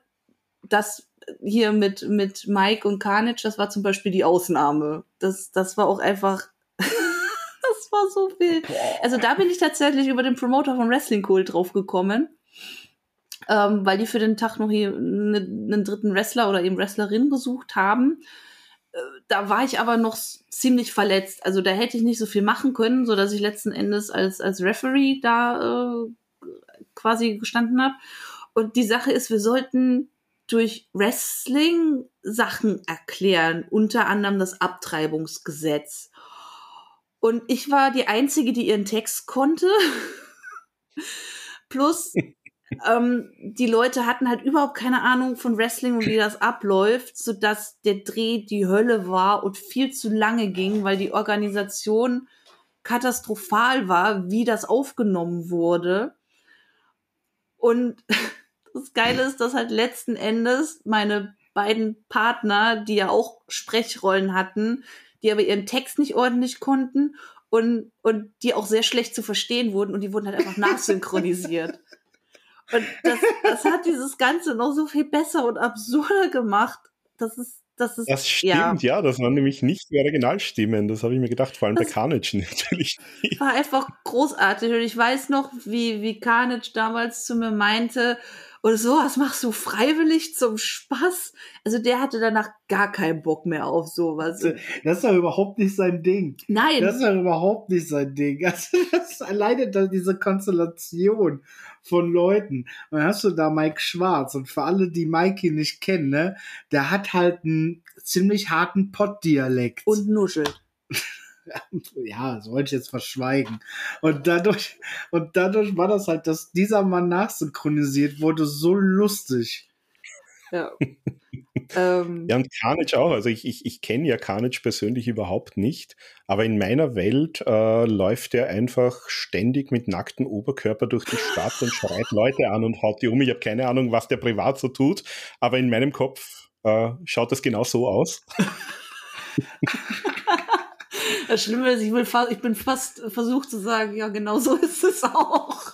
das hier mit, mit Mike und Carnage, das war zum Beispiel die Ausnahme. Das, das war auch einfach, das war so viel. Also da bin ich tatsächlich über den Promoter von Wrestling Cool drauf gekommen. Ähm, weil die für den Tag noch hier ne, einen dritten Wrestler oder eben Wrestlerin gesucht haben. Äh, da war ich aber noch ziemlich verletzt. Also da hätte ich nicht so viel machen können, so dass ich letzten Endes als, als Referee da äh, quasi gestanden habe. Und die Sache ist, wir sollten durch Wrestling Sachen erklären, unter anderem das Abtreibungsgesetz. Und ich war die Einzige, die ihren Text konnte. Plus, ähm, die Leute hatten halt überhaupt keine Ahnung von Wrestling und wie das abläuft, sodass der Dreh die Hölle war und viel zu lange ging, weil die Organisation katastrophal war, wie das aufgenommen wurde. Und das Geile ist, dass halt letzten Endes meine beiden Partner, die ja auch Sprechrollen hatten, die aber ihren Text nicht ordentlich konnten und, und die auch sehr schlecht zu verstehen wurden und die wurden halt einfach nachsynchronisiert. Und das, das hat dieses Ganze noch so viel besser und absurder gemacht. Das ist das, ist, das stimmt, ja. ja. das waren nämlich nicht die Originalstimmen. Das habe ich mir gedacht, vor allem das bei Carnage natürlich. War einfach großartig. Und ich weiß noch, wie, wie Carnage damals zu mir meinte, oder so, was machst du freiwillig zum Spaß? Also der hatte danach gar keinen Bock mehr auf sowas. Das ist doch überhaupt nicht sein Ding. Nein. Das ist doch überhaupt nicht sein Ding. Also das ist alleine da diese Konstellation von Leuten. Und dann hast du da Mike Schwarz. Und für alle, die Mikey nicht kennen, ne, der hat halt einen ziemlich harten Pottdialekt. Und nuschelt. ja, das wollte ich jetzt verschweigen. Und dadurch, und dadurch war das halt, dass dieser Mann nachsynchronisiert wurde, so lustig. Ja. ähm, ja, und Carnage auch. Also ich, ich, ich kenne ja Carnage persönlich überhaupt nicht, aber in meiner Welt äh, läuft er einfach ständig mit nacktem Oberkörper durch die Stadt und schreit Leute an und haut die um. Ich habe keine Ahnung, was der privat so tut, aber in meinem Kopf äh, schaut das genau so aus. Das Schlimme ist, ich, will fa ich bin fast versucht zu sagen, ja, genau so ist es auch.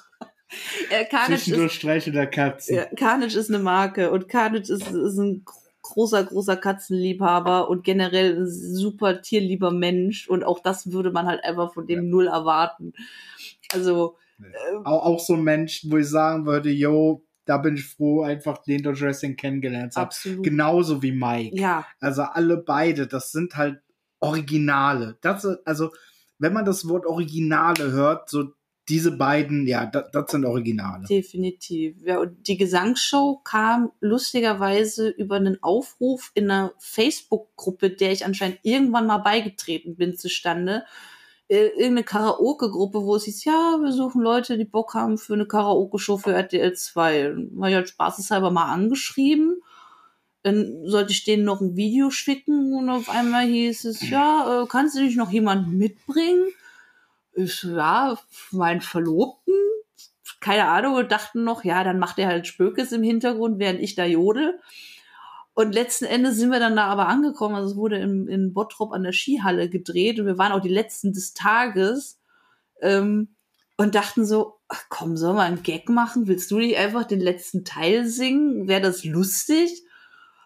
Ja, Carnage ist, Streiche der Katze. Ja, Carnage ist eine Marke und Carnage ist, ist ein großer, großer Katzenliebhaber und generell ein super tierlieber Mensch und auch das würde man halt einfach von dem ja. null erwarten. Also äh, auch, auch so ein Mensch, wo ich sagen würde, yo, da bin ich froh, einfach den Wrestling kennengelernt zu haben. Absolut. Genauso wie Mike. Ja. Also alle beide, das sind halt Originale. Das, also, wenn man das Wort Originale hört, so diese beiden, ja, das, das sind Originale. Definitiv. Ja, und die Gesangsshow kam lustigerweise über einen Aufruf in einer Facebook-Gruppe, der ich anscheinend irgendwann mal beigetreten bin, zustande. Äh, irgendeine Karaoke-Gruppe, wo es hieß, ja, wir suchen Leute, die Bock haben für eine Karaoke-Show für RTL 2. War ja spaßeshalber mal angeschrieben. Dann sollte ich denen noch ein Video schicken und auf einmal hieß es, ja, äh, kannst du dich noch jemanden mitbringen? Ich, ja, meinen Verlobten, keine Ahnung, und dachten noch, ja, dann macht er halt Spökes im Hintergrund, während ich da jodel. Und letzten Endes sind wir dann da aber angekommen. Also es wurde in, in Bottrop an der Skihalle gedreht und wir waren auch die letzten des Tages ähm, und dachten so, ach komm, soll man einen Gag machen? Willst du nicht einfach den letzten Teil singen? Wäre das lustig?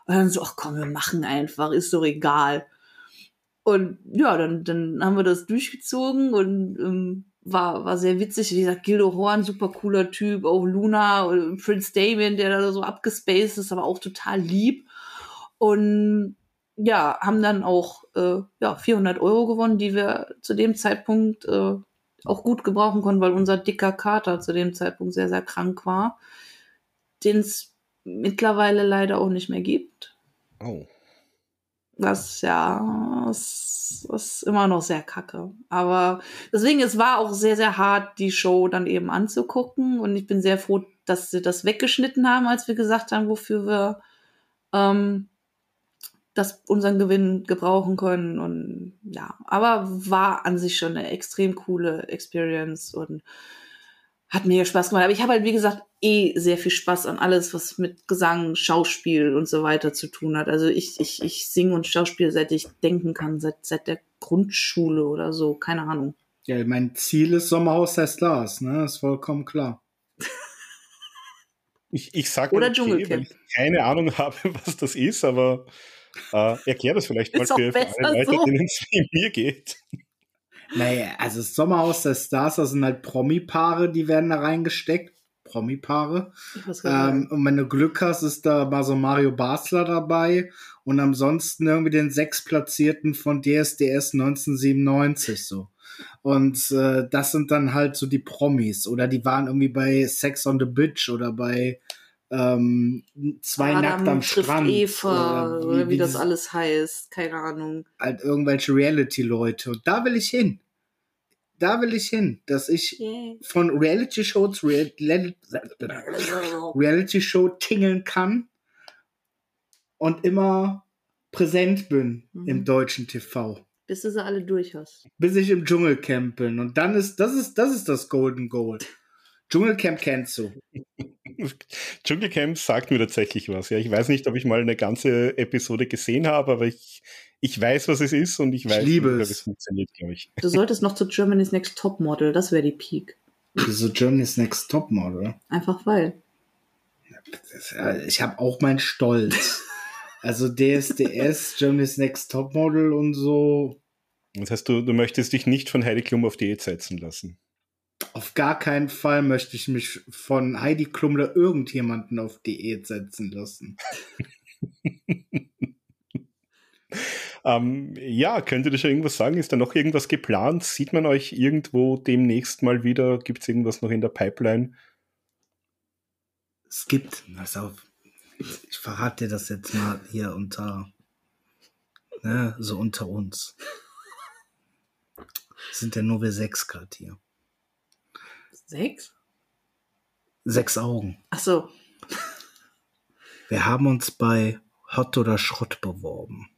Und dann so, ach komm, wir machen einfach, ist doch egal. Und ja, dann, dann haben wir das durchgezogen und ähm, war, war sehr witzig. Wie gesagt, Gildo Horn, super cooler Typ, auch Luna, Prince Damien, der da so abgespaced ist, aber auch total lieb. Und ja, haben dann auch äh, ja, 400 Euro gewonnen, die wir zu dem Zeitpunkt äh, auch gut gebrauchen konnten, weil unser dicker Kater zu dem Zeitpunkt sehr, sehr krank war, den es mittlerweile leider auch nicht mehr gibt. Oh. Das ja, das ist immer noch sehr kacke. Aber deswegen, es war auch sehr, sehr hart, die Show dann eben anzugucken. Und ich bin sehr froh, dass sie das weggeschnitten haben, als wir gesagt haben, wofür wir ähm, das unseren Gewinn gebrauchen können. Und ja, aber war an sich schon eine extrem coole Experience und hat mir Spaß gemacht. Aber ich habe halt, wie gesagt, eh sehr viel Spaß an alles, was mit Gesang, Schauspiel und so weiter zu tun hat. Also ich, ich, ich singe und Schauspiel, seit ich denken kann, seit, seit der Grundschule oder so, keine Ahnung. Ja, mein Ziel ist Sommerhaus der Stars, ne? Ist vollkommen klar. ich, ich sag Oder okay, weil ich keine Ahnung habe, was das ist, aber äh, erklär das vielleicht mal für, für alle Leute, so. denen es wie mir geht. Naja, also das Sommerhaus der Stars, das sind halt Promi-Paare, die werden da reingesteckt. Promi-Paare. Ähm, und wenn du Glück hast, ist da mal so Mario Basler dabei und ansonsten irgendwie den Sechsplatzierten von DSDS 1997 so. Und äh, das sind dann halt so die Promis. Oder die waren irgendwie bei Sex on the Beach oder bei ähm, zwei Adam nackt am Strand. Eva, oder wie, oder wie das alles heißt, keine Ahnung. Halt irgendwelche Reality-Leute. Und da will ich hin. Da will ich hin, dass ich yeah. von Reality Show zu Real Reality Show tingeln kann und immer präsent bin mhm. im deutschen TV. Bis du sie alle durch hast. Bis ich im Dschungelcamp bin. Und dann ist, das ist, das ist das Golden Gold. Dschungelcamp kennst du. Dschungelcamp sagt mir tatsächlich was. Ja, ich weiß nicht, ob ich mal eine ganze Episode gesehen habe, aber ich, ich weiß, was es ist und ich weiß, ich wie es funktioniert, glaube ich. Du solltest noch zu Germany's Next Topmodel, das wäre die Peak. Wieso Germany's Next Topmodel? Einfach weil. Ich habe auch meinen Stolz. also DSDS, Germany's Next Topmodel und so. Das heißt, du, du möchtest dich nicht von Heidi Klum auf Diät setzen lassen. Auf gar keinen Fall möchte ich mich von Heidi Klum oder irgendjemanden auf Diät setzen lassen. ähm, ja, könnt ihr da schon irgendwas sagen? Ist da noch irgendwas geplant? Sieht man euch irgendwo demnächst mal wieder? Gibt es irgendwas noch in der Pipeline? Es gibt, pass auf, ich verrate dir das jetzt mal hier unter, ne, so unter uns. Sind ja nur wir sechs gerade hier. Sechs? Sechs Augen. Ach so. Wir haben uns bei Hot oder Schrott beworben.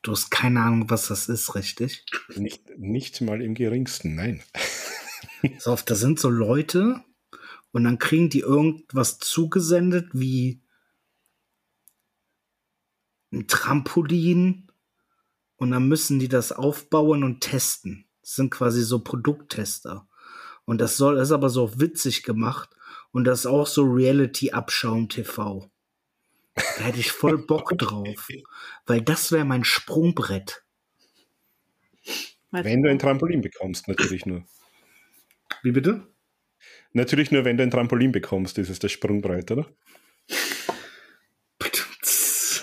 Du hast keine Ahnung, was das ist, richtig? Nicht, nicht mal im geringsten, nein. So, da sind so Leute und dann kriegen die irgendwas zugesendet wie ein Trampolin und dann müssen die das aufbauen und testen. Das sind quasi so Produkttester. Und das soll, ist aber so witzig gemacht und das ist auch so Reality-Abschaum TV. Da hätte ich voll Bock drauf, weil das wäre mein Sprungbrett. Wenn du ein Trampolin bekommst, natürlich nur. Wie bitte? Natürlich nur, wenn du ein Trampolin bekommst, ist es das Sprungbrett, oder?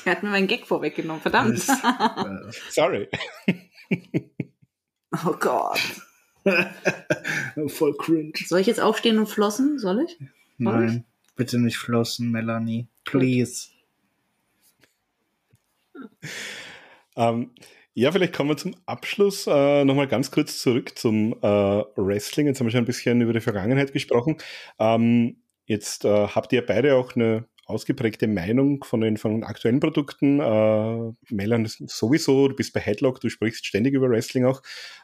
Er hat mir meinen Gag vorweggenommen, verdammt. Sorry. oh Gott. Voll cringe. Soll ich jetzt aufstehen und flossen? Soll ich? Soll Nein, ich? bitte nicht flossen, Melanie. Please. Ähm, ja, vielleicht kommen wir zum Abschluss äh, nochmal ganz kurz zurück zum äh, Wrestling. Jetzt haben wir schon ein bisschen über die Vergangenheit gesprochen. Ähm, jetzt äh, habt ihr beide auch eine ausgeprägte Meinung von den, von den aktuellen Produkten. Äh, Melan sowieso, du bist bei Headlock, du sprichst ständig über Wrestling auch.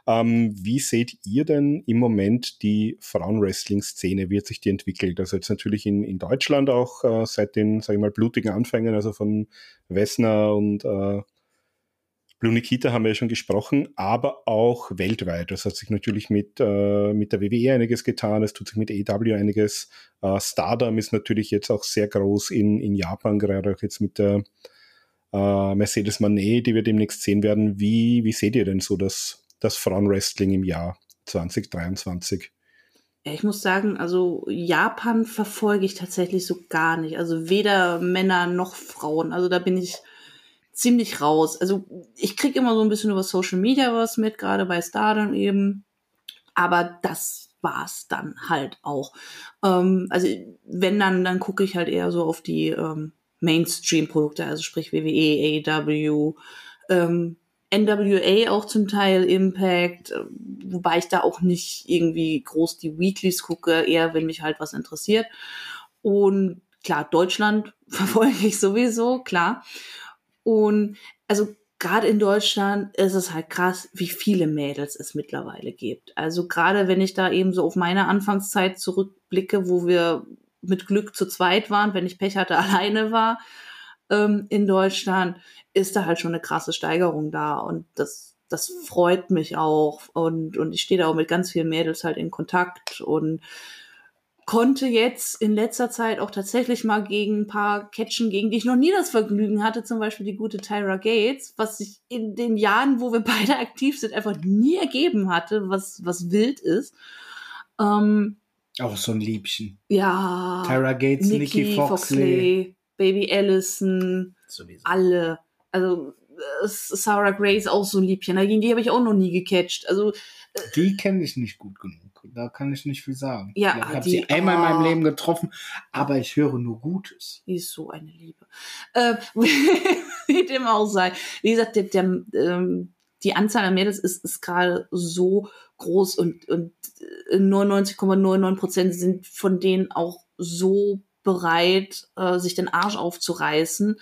Ähm, wie seht ihr denn im Moment die Frauenwrestling-Szene? Wie hat sich die entwickelt? Also jetzt natürlich in, in Deutschland auch äh, seit den, sag ich mal, blutigen Anfängen, also von Wessner und äh, Blue Nikita haben wir ja schon gesprochen, aber auch weltweit. Das hat sich natürlich mit, äh, mit der WWE einiges getan, es tut sich mit AEW einiges. Äh, Stardom ist natürlich jetzt auch sehr groß in, in Japan, gerade auch jetzt mit der äh, Mercedes Manet, die wir demnächst sehen werden. Wie, wie seht ihr denn so das, das Frauenwrestling im Jahr 2023? Ja, ich muss sagen, also Japan verfolge ich tatsächlich so gar nicht. Also weder Männer noch Frauen. Also da bin ich ziemlich raus. Also ich kriege immer so ein bisschen über Social Media was mit, gerade bei Stardom eben. Aber das war's dann halt auch. Ähm, also wenn dann, dann gucke ich halt eher so auf die ähm, Mainstream-Produkte, also sprich WWE, AEW, ähm, NWA auch zum Teil Impact, äh, wobei ich da auch nicht irgendwie groß die Weeklies gucke, eher wenn mich halt was interessiert. Und klar, Deutschland verfolge ich sowieso, klar. Und also gerade in Deutschland ist es halt krass, wie viele Mädels es mittlerweile gibt. Also gerade wenn ich da eben so auf meine Anfangszeit zurückblicke, wo wir mit Glück zu zweit waren, wenn ich Pech hatte, alleine war ähm, in Deutschland, ist da halt schon eine krasse Steigerung da. Und das, das freut mich auch. Und, und ich stehe da auch mit ganz vielen Mädels halt in Kontakt und konnte jetzt in letzter Zeit auch tatsächlich mal gegen ein paar Catchen, gegen die ich noch nie das Vergnügen hatte, zum Beispiel die gute Tyra Gates, was sich in den Jahren, wo wir beide aktiv sind, einfach nie ergeben hatte, was, was wild ist. Ähm, auch so ein Liebchen. Ja. Tyra Gates, Nikki, Nikki Foxley. Foxley. Baby Allison. Sowieso. Alle. Also Sarah Grace auch so ein Liebchen. Gegen die habe ich auch noch nie gecatcht. Also äh, die kenne ich nicht gut genug da kann ich nicht viel sagen. Ja, ich habe sie einmal in meinem Leben getroffen, aber ich höre nur Gutes. Die ist so eine Liebe. Äh, wie dem auch sei. Wie gesagt, der, der, ähm, die Anzahl der Mädels ist, ist gerade so groß und, und 99,99 Prozent sind von denen auch so bereit, äh, sich den Arsch aufzureißen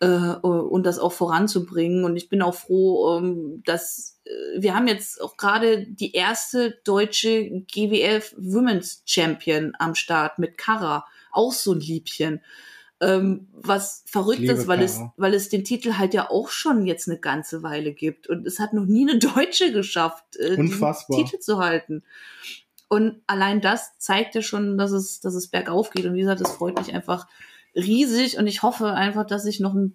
äh, und das auch voranzubringen. Und ich bin auch froh, ähm, dass äh, wir haben jetzt auch gerade die erste deutsche GWF Women's Champion am Start mit Kara, auch so ein Liebchen. Ähm, was verrückt ist, weil es, weil es den Titel halt ja auch schon jetzt eine ganze Weile gibt. Und es hat noch nie eine Deutsche geschafft, äh, den Titel zu halten. Und allein das zeigt ja schon, dass es, dass es bergauf geht. Und wie gesagt, es freut mich einfach riesig und ich hoffe einfach, dass ich noch ein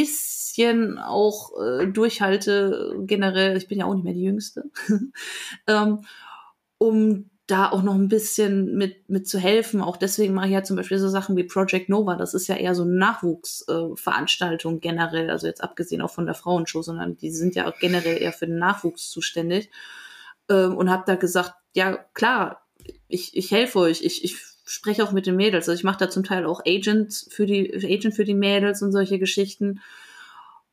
bisschen auch äh, durchhalte, generell, ich bin ja auch nicht mehr die Jüngste, ähm, um da auch noch ein bisschen mit, mit zu helfen. Auch deswegen mache ich ja zum Beispiel so Sachen wie Project Nova. Das ist ja eher so eine Nachwuchsveranstaltung äh, generell, also jetzt abgesehen auch von der Frauenshow, sondern die sind ja auch generell eher für den Nachwuchs zuständig. Ähm, und habe da gesagt, ja klar, ich, ich helfe euch, ich, ich spreche auch mit den Mädels. Also ich mache da zum Teil auch Agent für die Agent für die Mädels und solche Geschichten.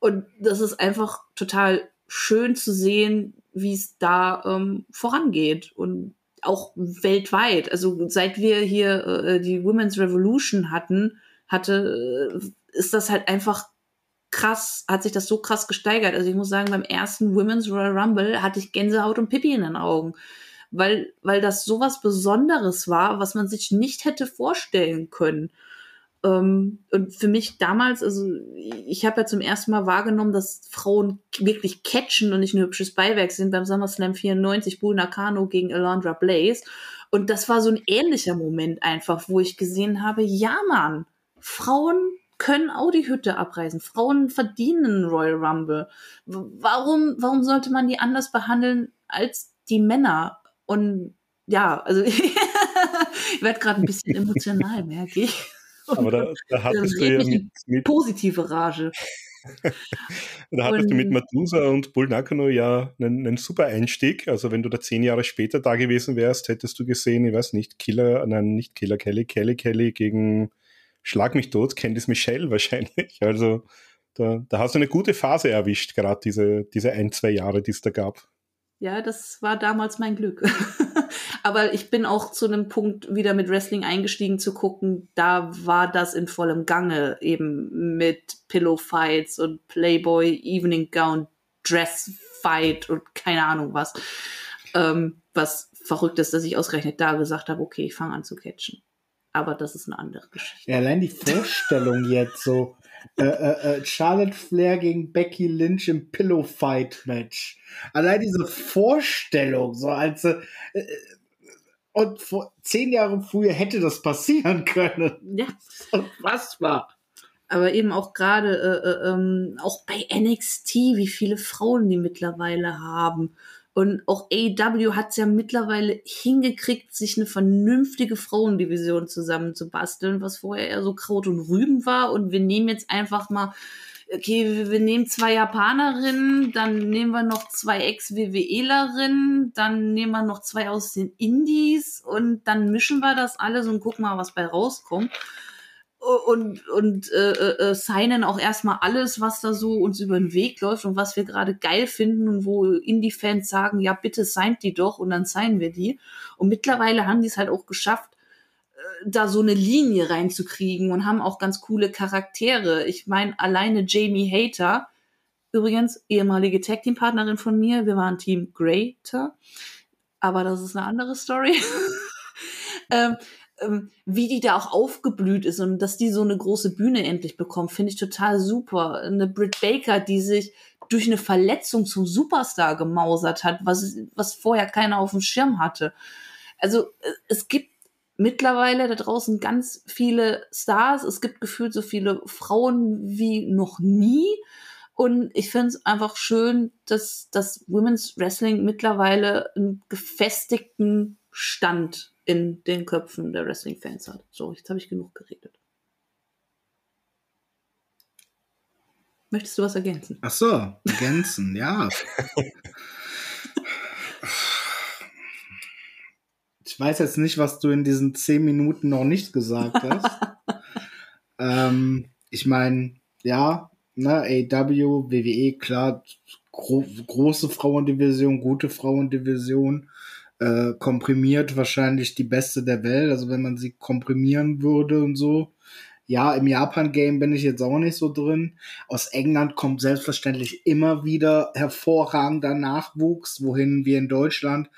Und das ist einfach total schön zu sehen, wie es da ähm, vorangeht. Und auch weltweit. Also seit wir hier äh, die Women's Revolution hatten, hatte, äh, ist das halt einfach krass, hat sich das so krass gesteigert. Also ich muss sagen, beim ersten Women's Royal Rumble hatte ich Gänsehaut und Pippi in den Augen. Weil, weil das sowas Besonderes war, was man sich nicht hätte vorstellen können. Ähm, und für mich damals, also ich habe ja zum ersten Mal wahrgenommen, dass Frauen wirklich catchen und nicht nur hübsches Beiwerk sind beim SummerSlam 94, Bull Nakano gegen Alondra Blaze. Und das war so ein ähnlicher Moment einfach, wo ich gesehen habe, ja Mann, Frauen können auch die Hütte abreißen. Frauen verdienen Royal Rumble. Warum, warum sollte man die anders behandeln als die Männer? Und ja, also ich werde gerade ein bisschen emotional, merke ich. Aber da, da hattest du ja mit, mit positive Rage. da hattest und, du mit Medusa und Bull Nakano ja einen, einen, super Einstieg. Also wenn du da zehn Jahre später da gewesen wärst, hättest du gesehen, ich weiß nicht, Killer, nein, nicht Killer Kelly, Kelly Kelly gegen Schlag mich tot, Candice Michelle wahrscheinlich. Also da, da hast du eine gute Phase erwischt, gerade diese, diese ein, zwei Jahre, die es da gab. Ja, das war damals mein Glück. Aber ich bin auch zu einem Punkt wieder mit Wrestling eingestiegen zu gucken. Da war das in vollem Gange eben mit Pillow Fights und Playboy Evening Gown Dress Fight und keine Ahnung was. Ähm, was verrückt ist, dass ich ausgerechnet da gesagt habe, okay, ich fange an zu catchen aber das ist eine andere Geschichte. Ja, allein die Vorstellung jetzt so. Äh, äh, äh, Charlotte Flair gegen Becky Lynch im Pillow Fight Match. Allein diese Vorstellung, so als äh, äh, und vor zehn Jahren früher hätte das passieren können. Ja, was war? Aber eben auch gerade äh, äh, ähm, auch bei NXT, wie viele Frauen die mittlerweile haben und auch AEW hat es ja mittlerweile hingekriegt, sich eine vernünftige Frauendivision zusammenzubasteln, was vorher eher so Kraut und Rüben war. Und wir nehmen jetzt einfach mal, okay, wir nehmen zwei Japanerinnen, dann nehmen wir noch zwei Ex-WWElerinnen, dann nehmen wir noch zwei aus den Indies und dann mischen wir das alles und gucken mal, was bei rauskommt und, und äh, äh, äh, signen auch erstmal alles, was da so uns über den Weg läuft und was wir gerade geil finden und wo Indie-Fans sagen, ja, bitte signed die doch und dann signen wir die. Und mittlerweile haben die es halt auch geschafft, äh, da so eine Linie reinzukriegen und haben auch ganz coole Charaktere. Ich meine, alleine Jamie Hater, übrigens ehemalige Tag-Team-Partnerin von mir, wir waren Team Greater, aber das ist eine andere Story. ähm, wie die da auch aufgeblüht ist und dass die so eine große Bühne endlich bekommt, finde ich total super. Eine Britt Baker, die sich durch eine Verletzung zum Superstar gemausert hat, was, was vorher keiner auf dem Schirm hatte. Also äh, es gibt mittlerweile da draußen ganz viele Stars. Es gibt gefühlt so viele Frauen wie noch nie. Und ich finde es einfach schön, dass das Women's Wrestling mittlerweile einen gefestigten Stand in den Köpfen der Wrestling-Fans hat. So, jetzt habe ich genug geredet. Möchtest du was ergänzen? Ach so, ergänzen, ja. Ich weiß jetzt nicht, was du in diesen zehn Minuten noch nicht gesagt hast. ähm, ich meine, ja, ne, AW, WWE, klar, gro große Frauendivision, gute Frauendivision äh, komprimiert wahrscheinlich die beste der Welt. Also wenn man sie komprimieren würde und so. Ja, im Japan-Game bin ich jetzt auch nicht so drin. Aus England kommt selbstverständlich immer wieder hervorragender Nachwuchs, wohin wir in Deutschland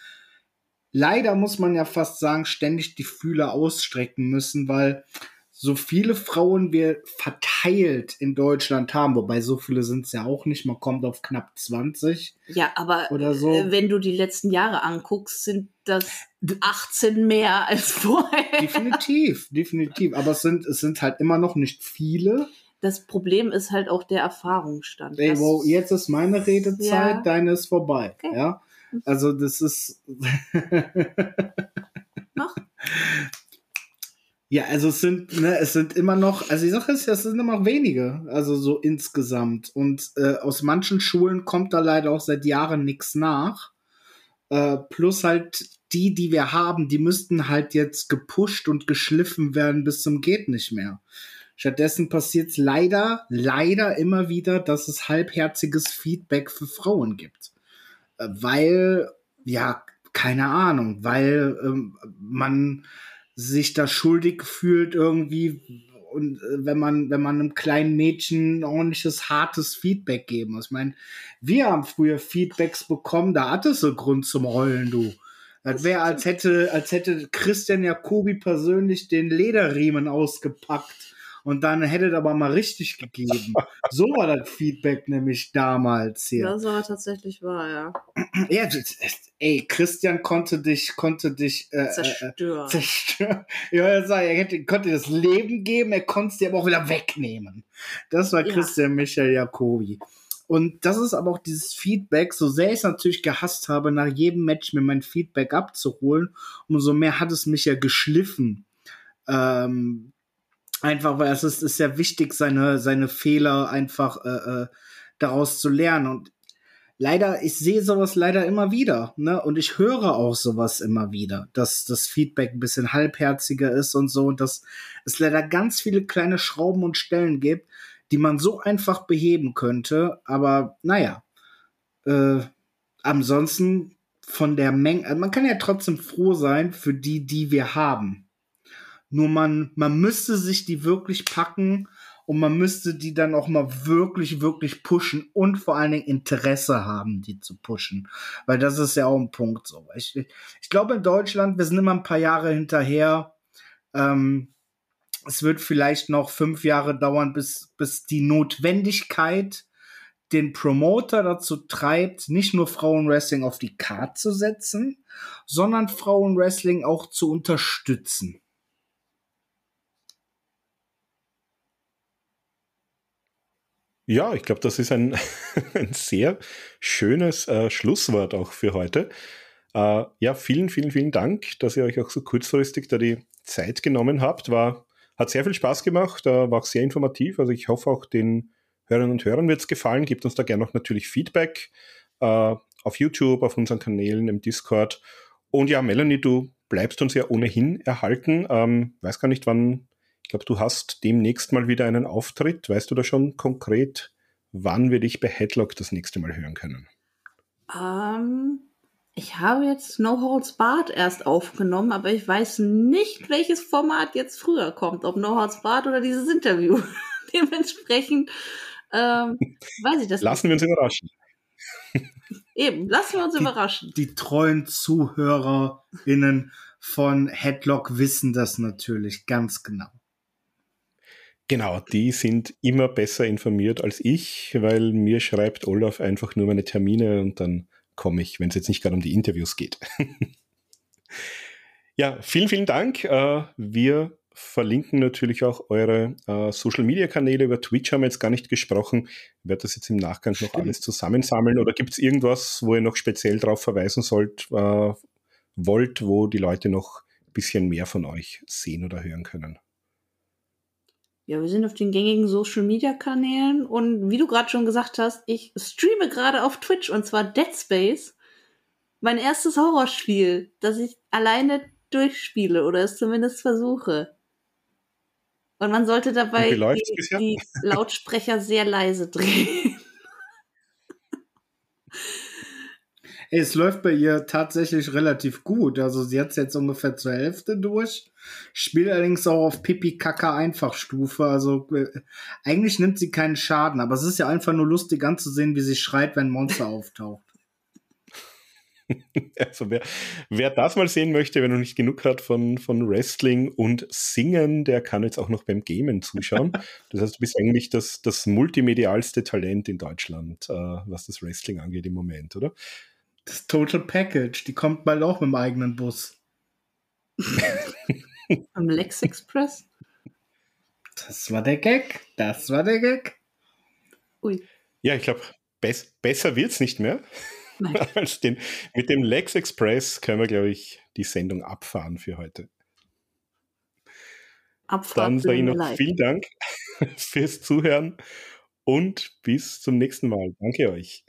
leider muss man ja fast sagen, ständig die Fühler ausstrecken müssen, weil so viele Frauen wir verteilt in Deutschland haben, wobei so viele sind es ja auch nicht, man kommt auf knapp 20. Ja, aber oder so. Äh, wenn du die letzten Jahre anguckst, sind das 18 mehr als vorher. Definitiv, definitiv. Aber es sind, es sind halt immer noch nicht viele. Das Problem ist halt auch der Erfahrungsstand. Ey, wow, jetzt ist meine Redezeit, ja. deine ist vorbei. Okay. Ja. Also das ist. Mach. Ja, also es sind, ne, es sind immer noch, also die Sache ist, es sind immer noch wenige, also so insgesamt. Und äh, aus manchen Schulen kommt da leider auch seit Jahren nichts nach. Äh, plus halt die, die wir haben, die müssten halt jetzt gepusht und geschliffen werden bis zum geht nicht mehr. Stattdessen passiert es leider, leider immer wieder, dass es halbherziges Feedback für Frauen gibt. Äh, weil, ja, keine Ahnung, weil ähm, man sich da schuldig fühlt irgendwie und äh, wenn man wenn man einem kleinen Mädchen ordentliches hartes Feedback geben muss. Ich meine, wir haben früher Feedbacks bekommen, da hattest du Grund zum Heulen, du. Das wäre, als hätte, als hätte Christian Jacobi persönlich den Lederriemen ausgepackt und dann hätte es aber mal richtig gegeben. so war das Feedback nämlich damals hier. Das war tatsächlich wahr, ja. Ja, ey, Christian konnte dich, konnte dich äh, zerstören. Äh, zerstören. Ja, er hätte, konnte dir das Leben geben, er konnte es dir aber auch wieder wegnehmen. Das war ja. Christian Michael Jacobi. Und das ist aber auch dieses Feedback, so sehr ich es natürlich gehasst habe, nach jedem Match mir mein Feedback abzuholen, umso mehr hat es mich ja geschliffen. Ähm, Einfach, weil es ist, ist ja wichtig, seine, seine Fehler einfach äh, äh, daraus zu lernen. Und leider, ich sehe sowas leider immer wieder, ne? Und ich höre auch sowas immer wieder, dass das Feedback ein bisschen halbherziger ist und so, und dass es leider ganz viele kleine Schrauben und Stellen gibt, die man so einfach beheben könnte. Aber naja, äh, ansonsten von der Menge, also man kann ja trotzdem froh sein für die, die wir haben. Nur man, man müsste sich die wirklich packen und man müsste die dann auch mal wirklich, wirklich pushen und vor allen Dingen Interesse haben, die zu pushen. Weil das ist ja auch ein Punkt so. Ich, ich glaube in Deutschland, wir sind immer ein paar Jahre hinterher. Ähm, es wird vielleicht noch fünf Jahre dauern, bis, bis die Notwendigkeit den Promoter dazu treibt, nicht nur Frauenwrestling auf die Karte zu setzen, sondern Frauenwrestling auch zu unterstützen. Ja, ich glaube, das ist ein, ein sehr schönes äh, Schlusswort auch für heute. Äh, ja, vielen, vielen, vielen Dank, dass ihr euch auch so kurzfristig da die Zeit genommen habt. War, hat sehr viel Spaß gemacht, äh, war auch sehr informativ. Also ich hoffe auch den Hörern und Hörern wird es gefallen. Gebt uns da gerne noch natürlich Feedback äh, auf YouTube, auf unseren Kanälen, im Discord. Und ja, Melanie, du bleibst uns ja ohnehin erhalten. Ähm, weiß gar nicht, wann ich glaube, du hast demnächst mal wieder einen Auftritt. Weißt du da schon konkret, wann wir dich bei Headlock das nächste Mal hören können? Ähm, ich habe jetzt No Holds Barred erst aufgenommen, aber ich weiß nicht, welches Format jetzt früher kommt, ob No Holds Barred oder dieses Interview. Dementsprechend ähm, weiß ich das Lassen nicht. wir uns überraschen. Eben, lassen wir uns die, überraschen. Die treuen ZuhörerInnen von Headlock wissen das natürlich ganz genau. Genau, die sind immer besser informiert als ich, weil mir schreibt Olaf einfach nur meine Termine und dann komme ich, wenn es jetzt nicht gerade um die Interviews geht. ja, vielen, vielen Dank. Äh, wir verlinken natürlich auch eure äh, Social Media Kanäle. Über Twitch haben wir jetzt gar nicht gesprochen. Ich werde das jetzt im Nachgang noch alles zusammensammeln. Oder gibt es irgendwas, wo ihr noch speziell darauf verweisen sollt, äh, wollt, wo die Leute noch ein bisschen mehr von euch sehen oder hören können? Ja, wir sind auf den gängigen Social Media Kanälen und wie du gerade schon gesagt hast, ich streame gerade auf Twitch und zwar Dead Space. Mein erstes Horrorspiel, das ich alleine durchspiele oder es zumindest versuche. Und man sollte dabei die, die Lautsprecher sehr leise drehen. Es läuft bei ihr tatsächlich relativ gut. Also sie hat es jetzt ungefähr zur Hälfte durch. Spielt allerdings auch auf Pipi Kaka Einfachstufe. Also äh, eigentlich nimmt sie keinen Schaden, aber es ist ja einfach nur lustig anzusehen, wie sie schreit, wenn Monster auftaucht. Also wer, wer das mal sehen möchte, wenn er nicht genug hat von, von Wrestling und Singen, der kann jetzt auch noch beim Gamen zuschauen. Das heißt, du bist eigentlich das, das multimedialste Talent in Deutschland, äh, was das Wrestling angeht im Moment, oder? Das Total Package, die kommt bald auch mit dem eigenen Bus. Am Lex Express? Das war der Gag. Das war der Gag. Ui. Ja, ich glaube, bess besser wird es nicht mehr. Als den, mit dem Lex Express können wir, glaube ich, die Sendung abfahren für heute. Abfahren Dann sage ich noch live. vielen Dank fürs Zuhören und bis zum nächsten Mal. Danke euch.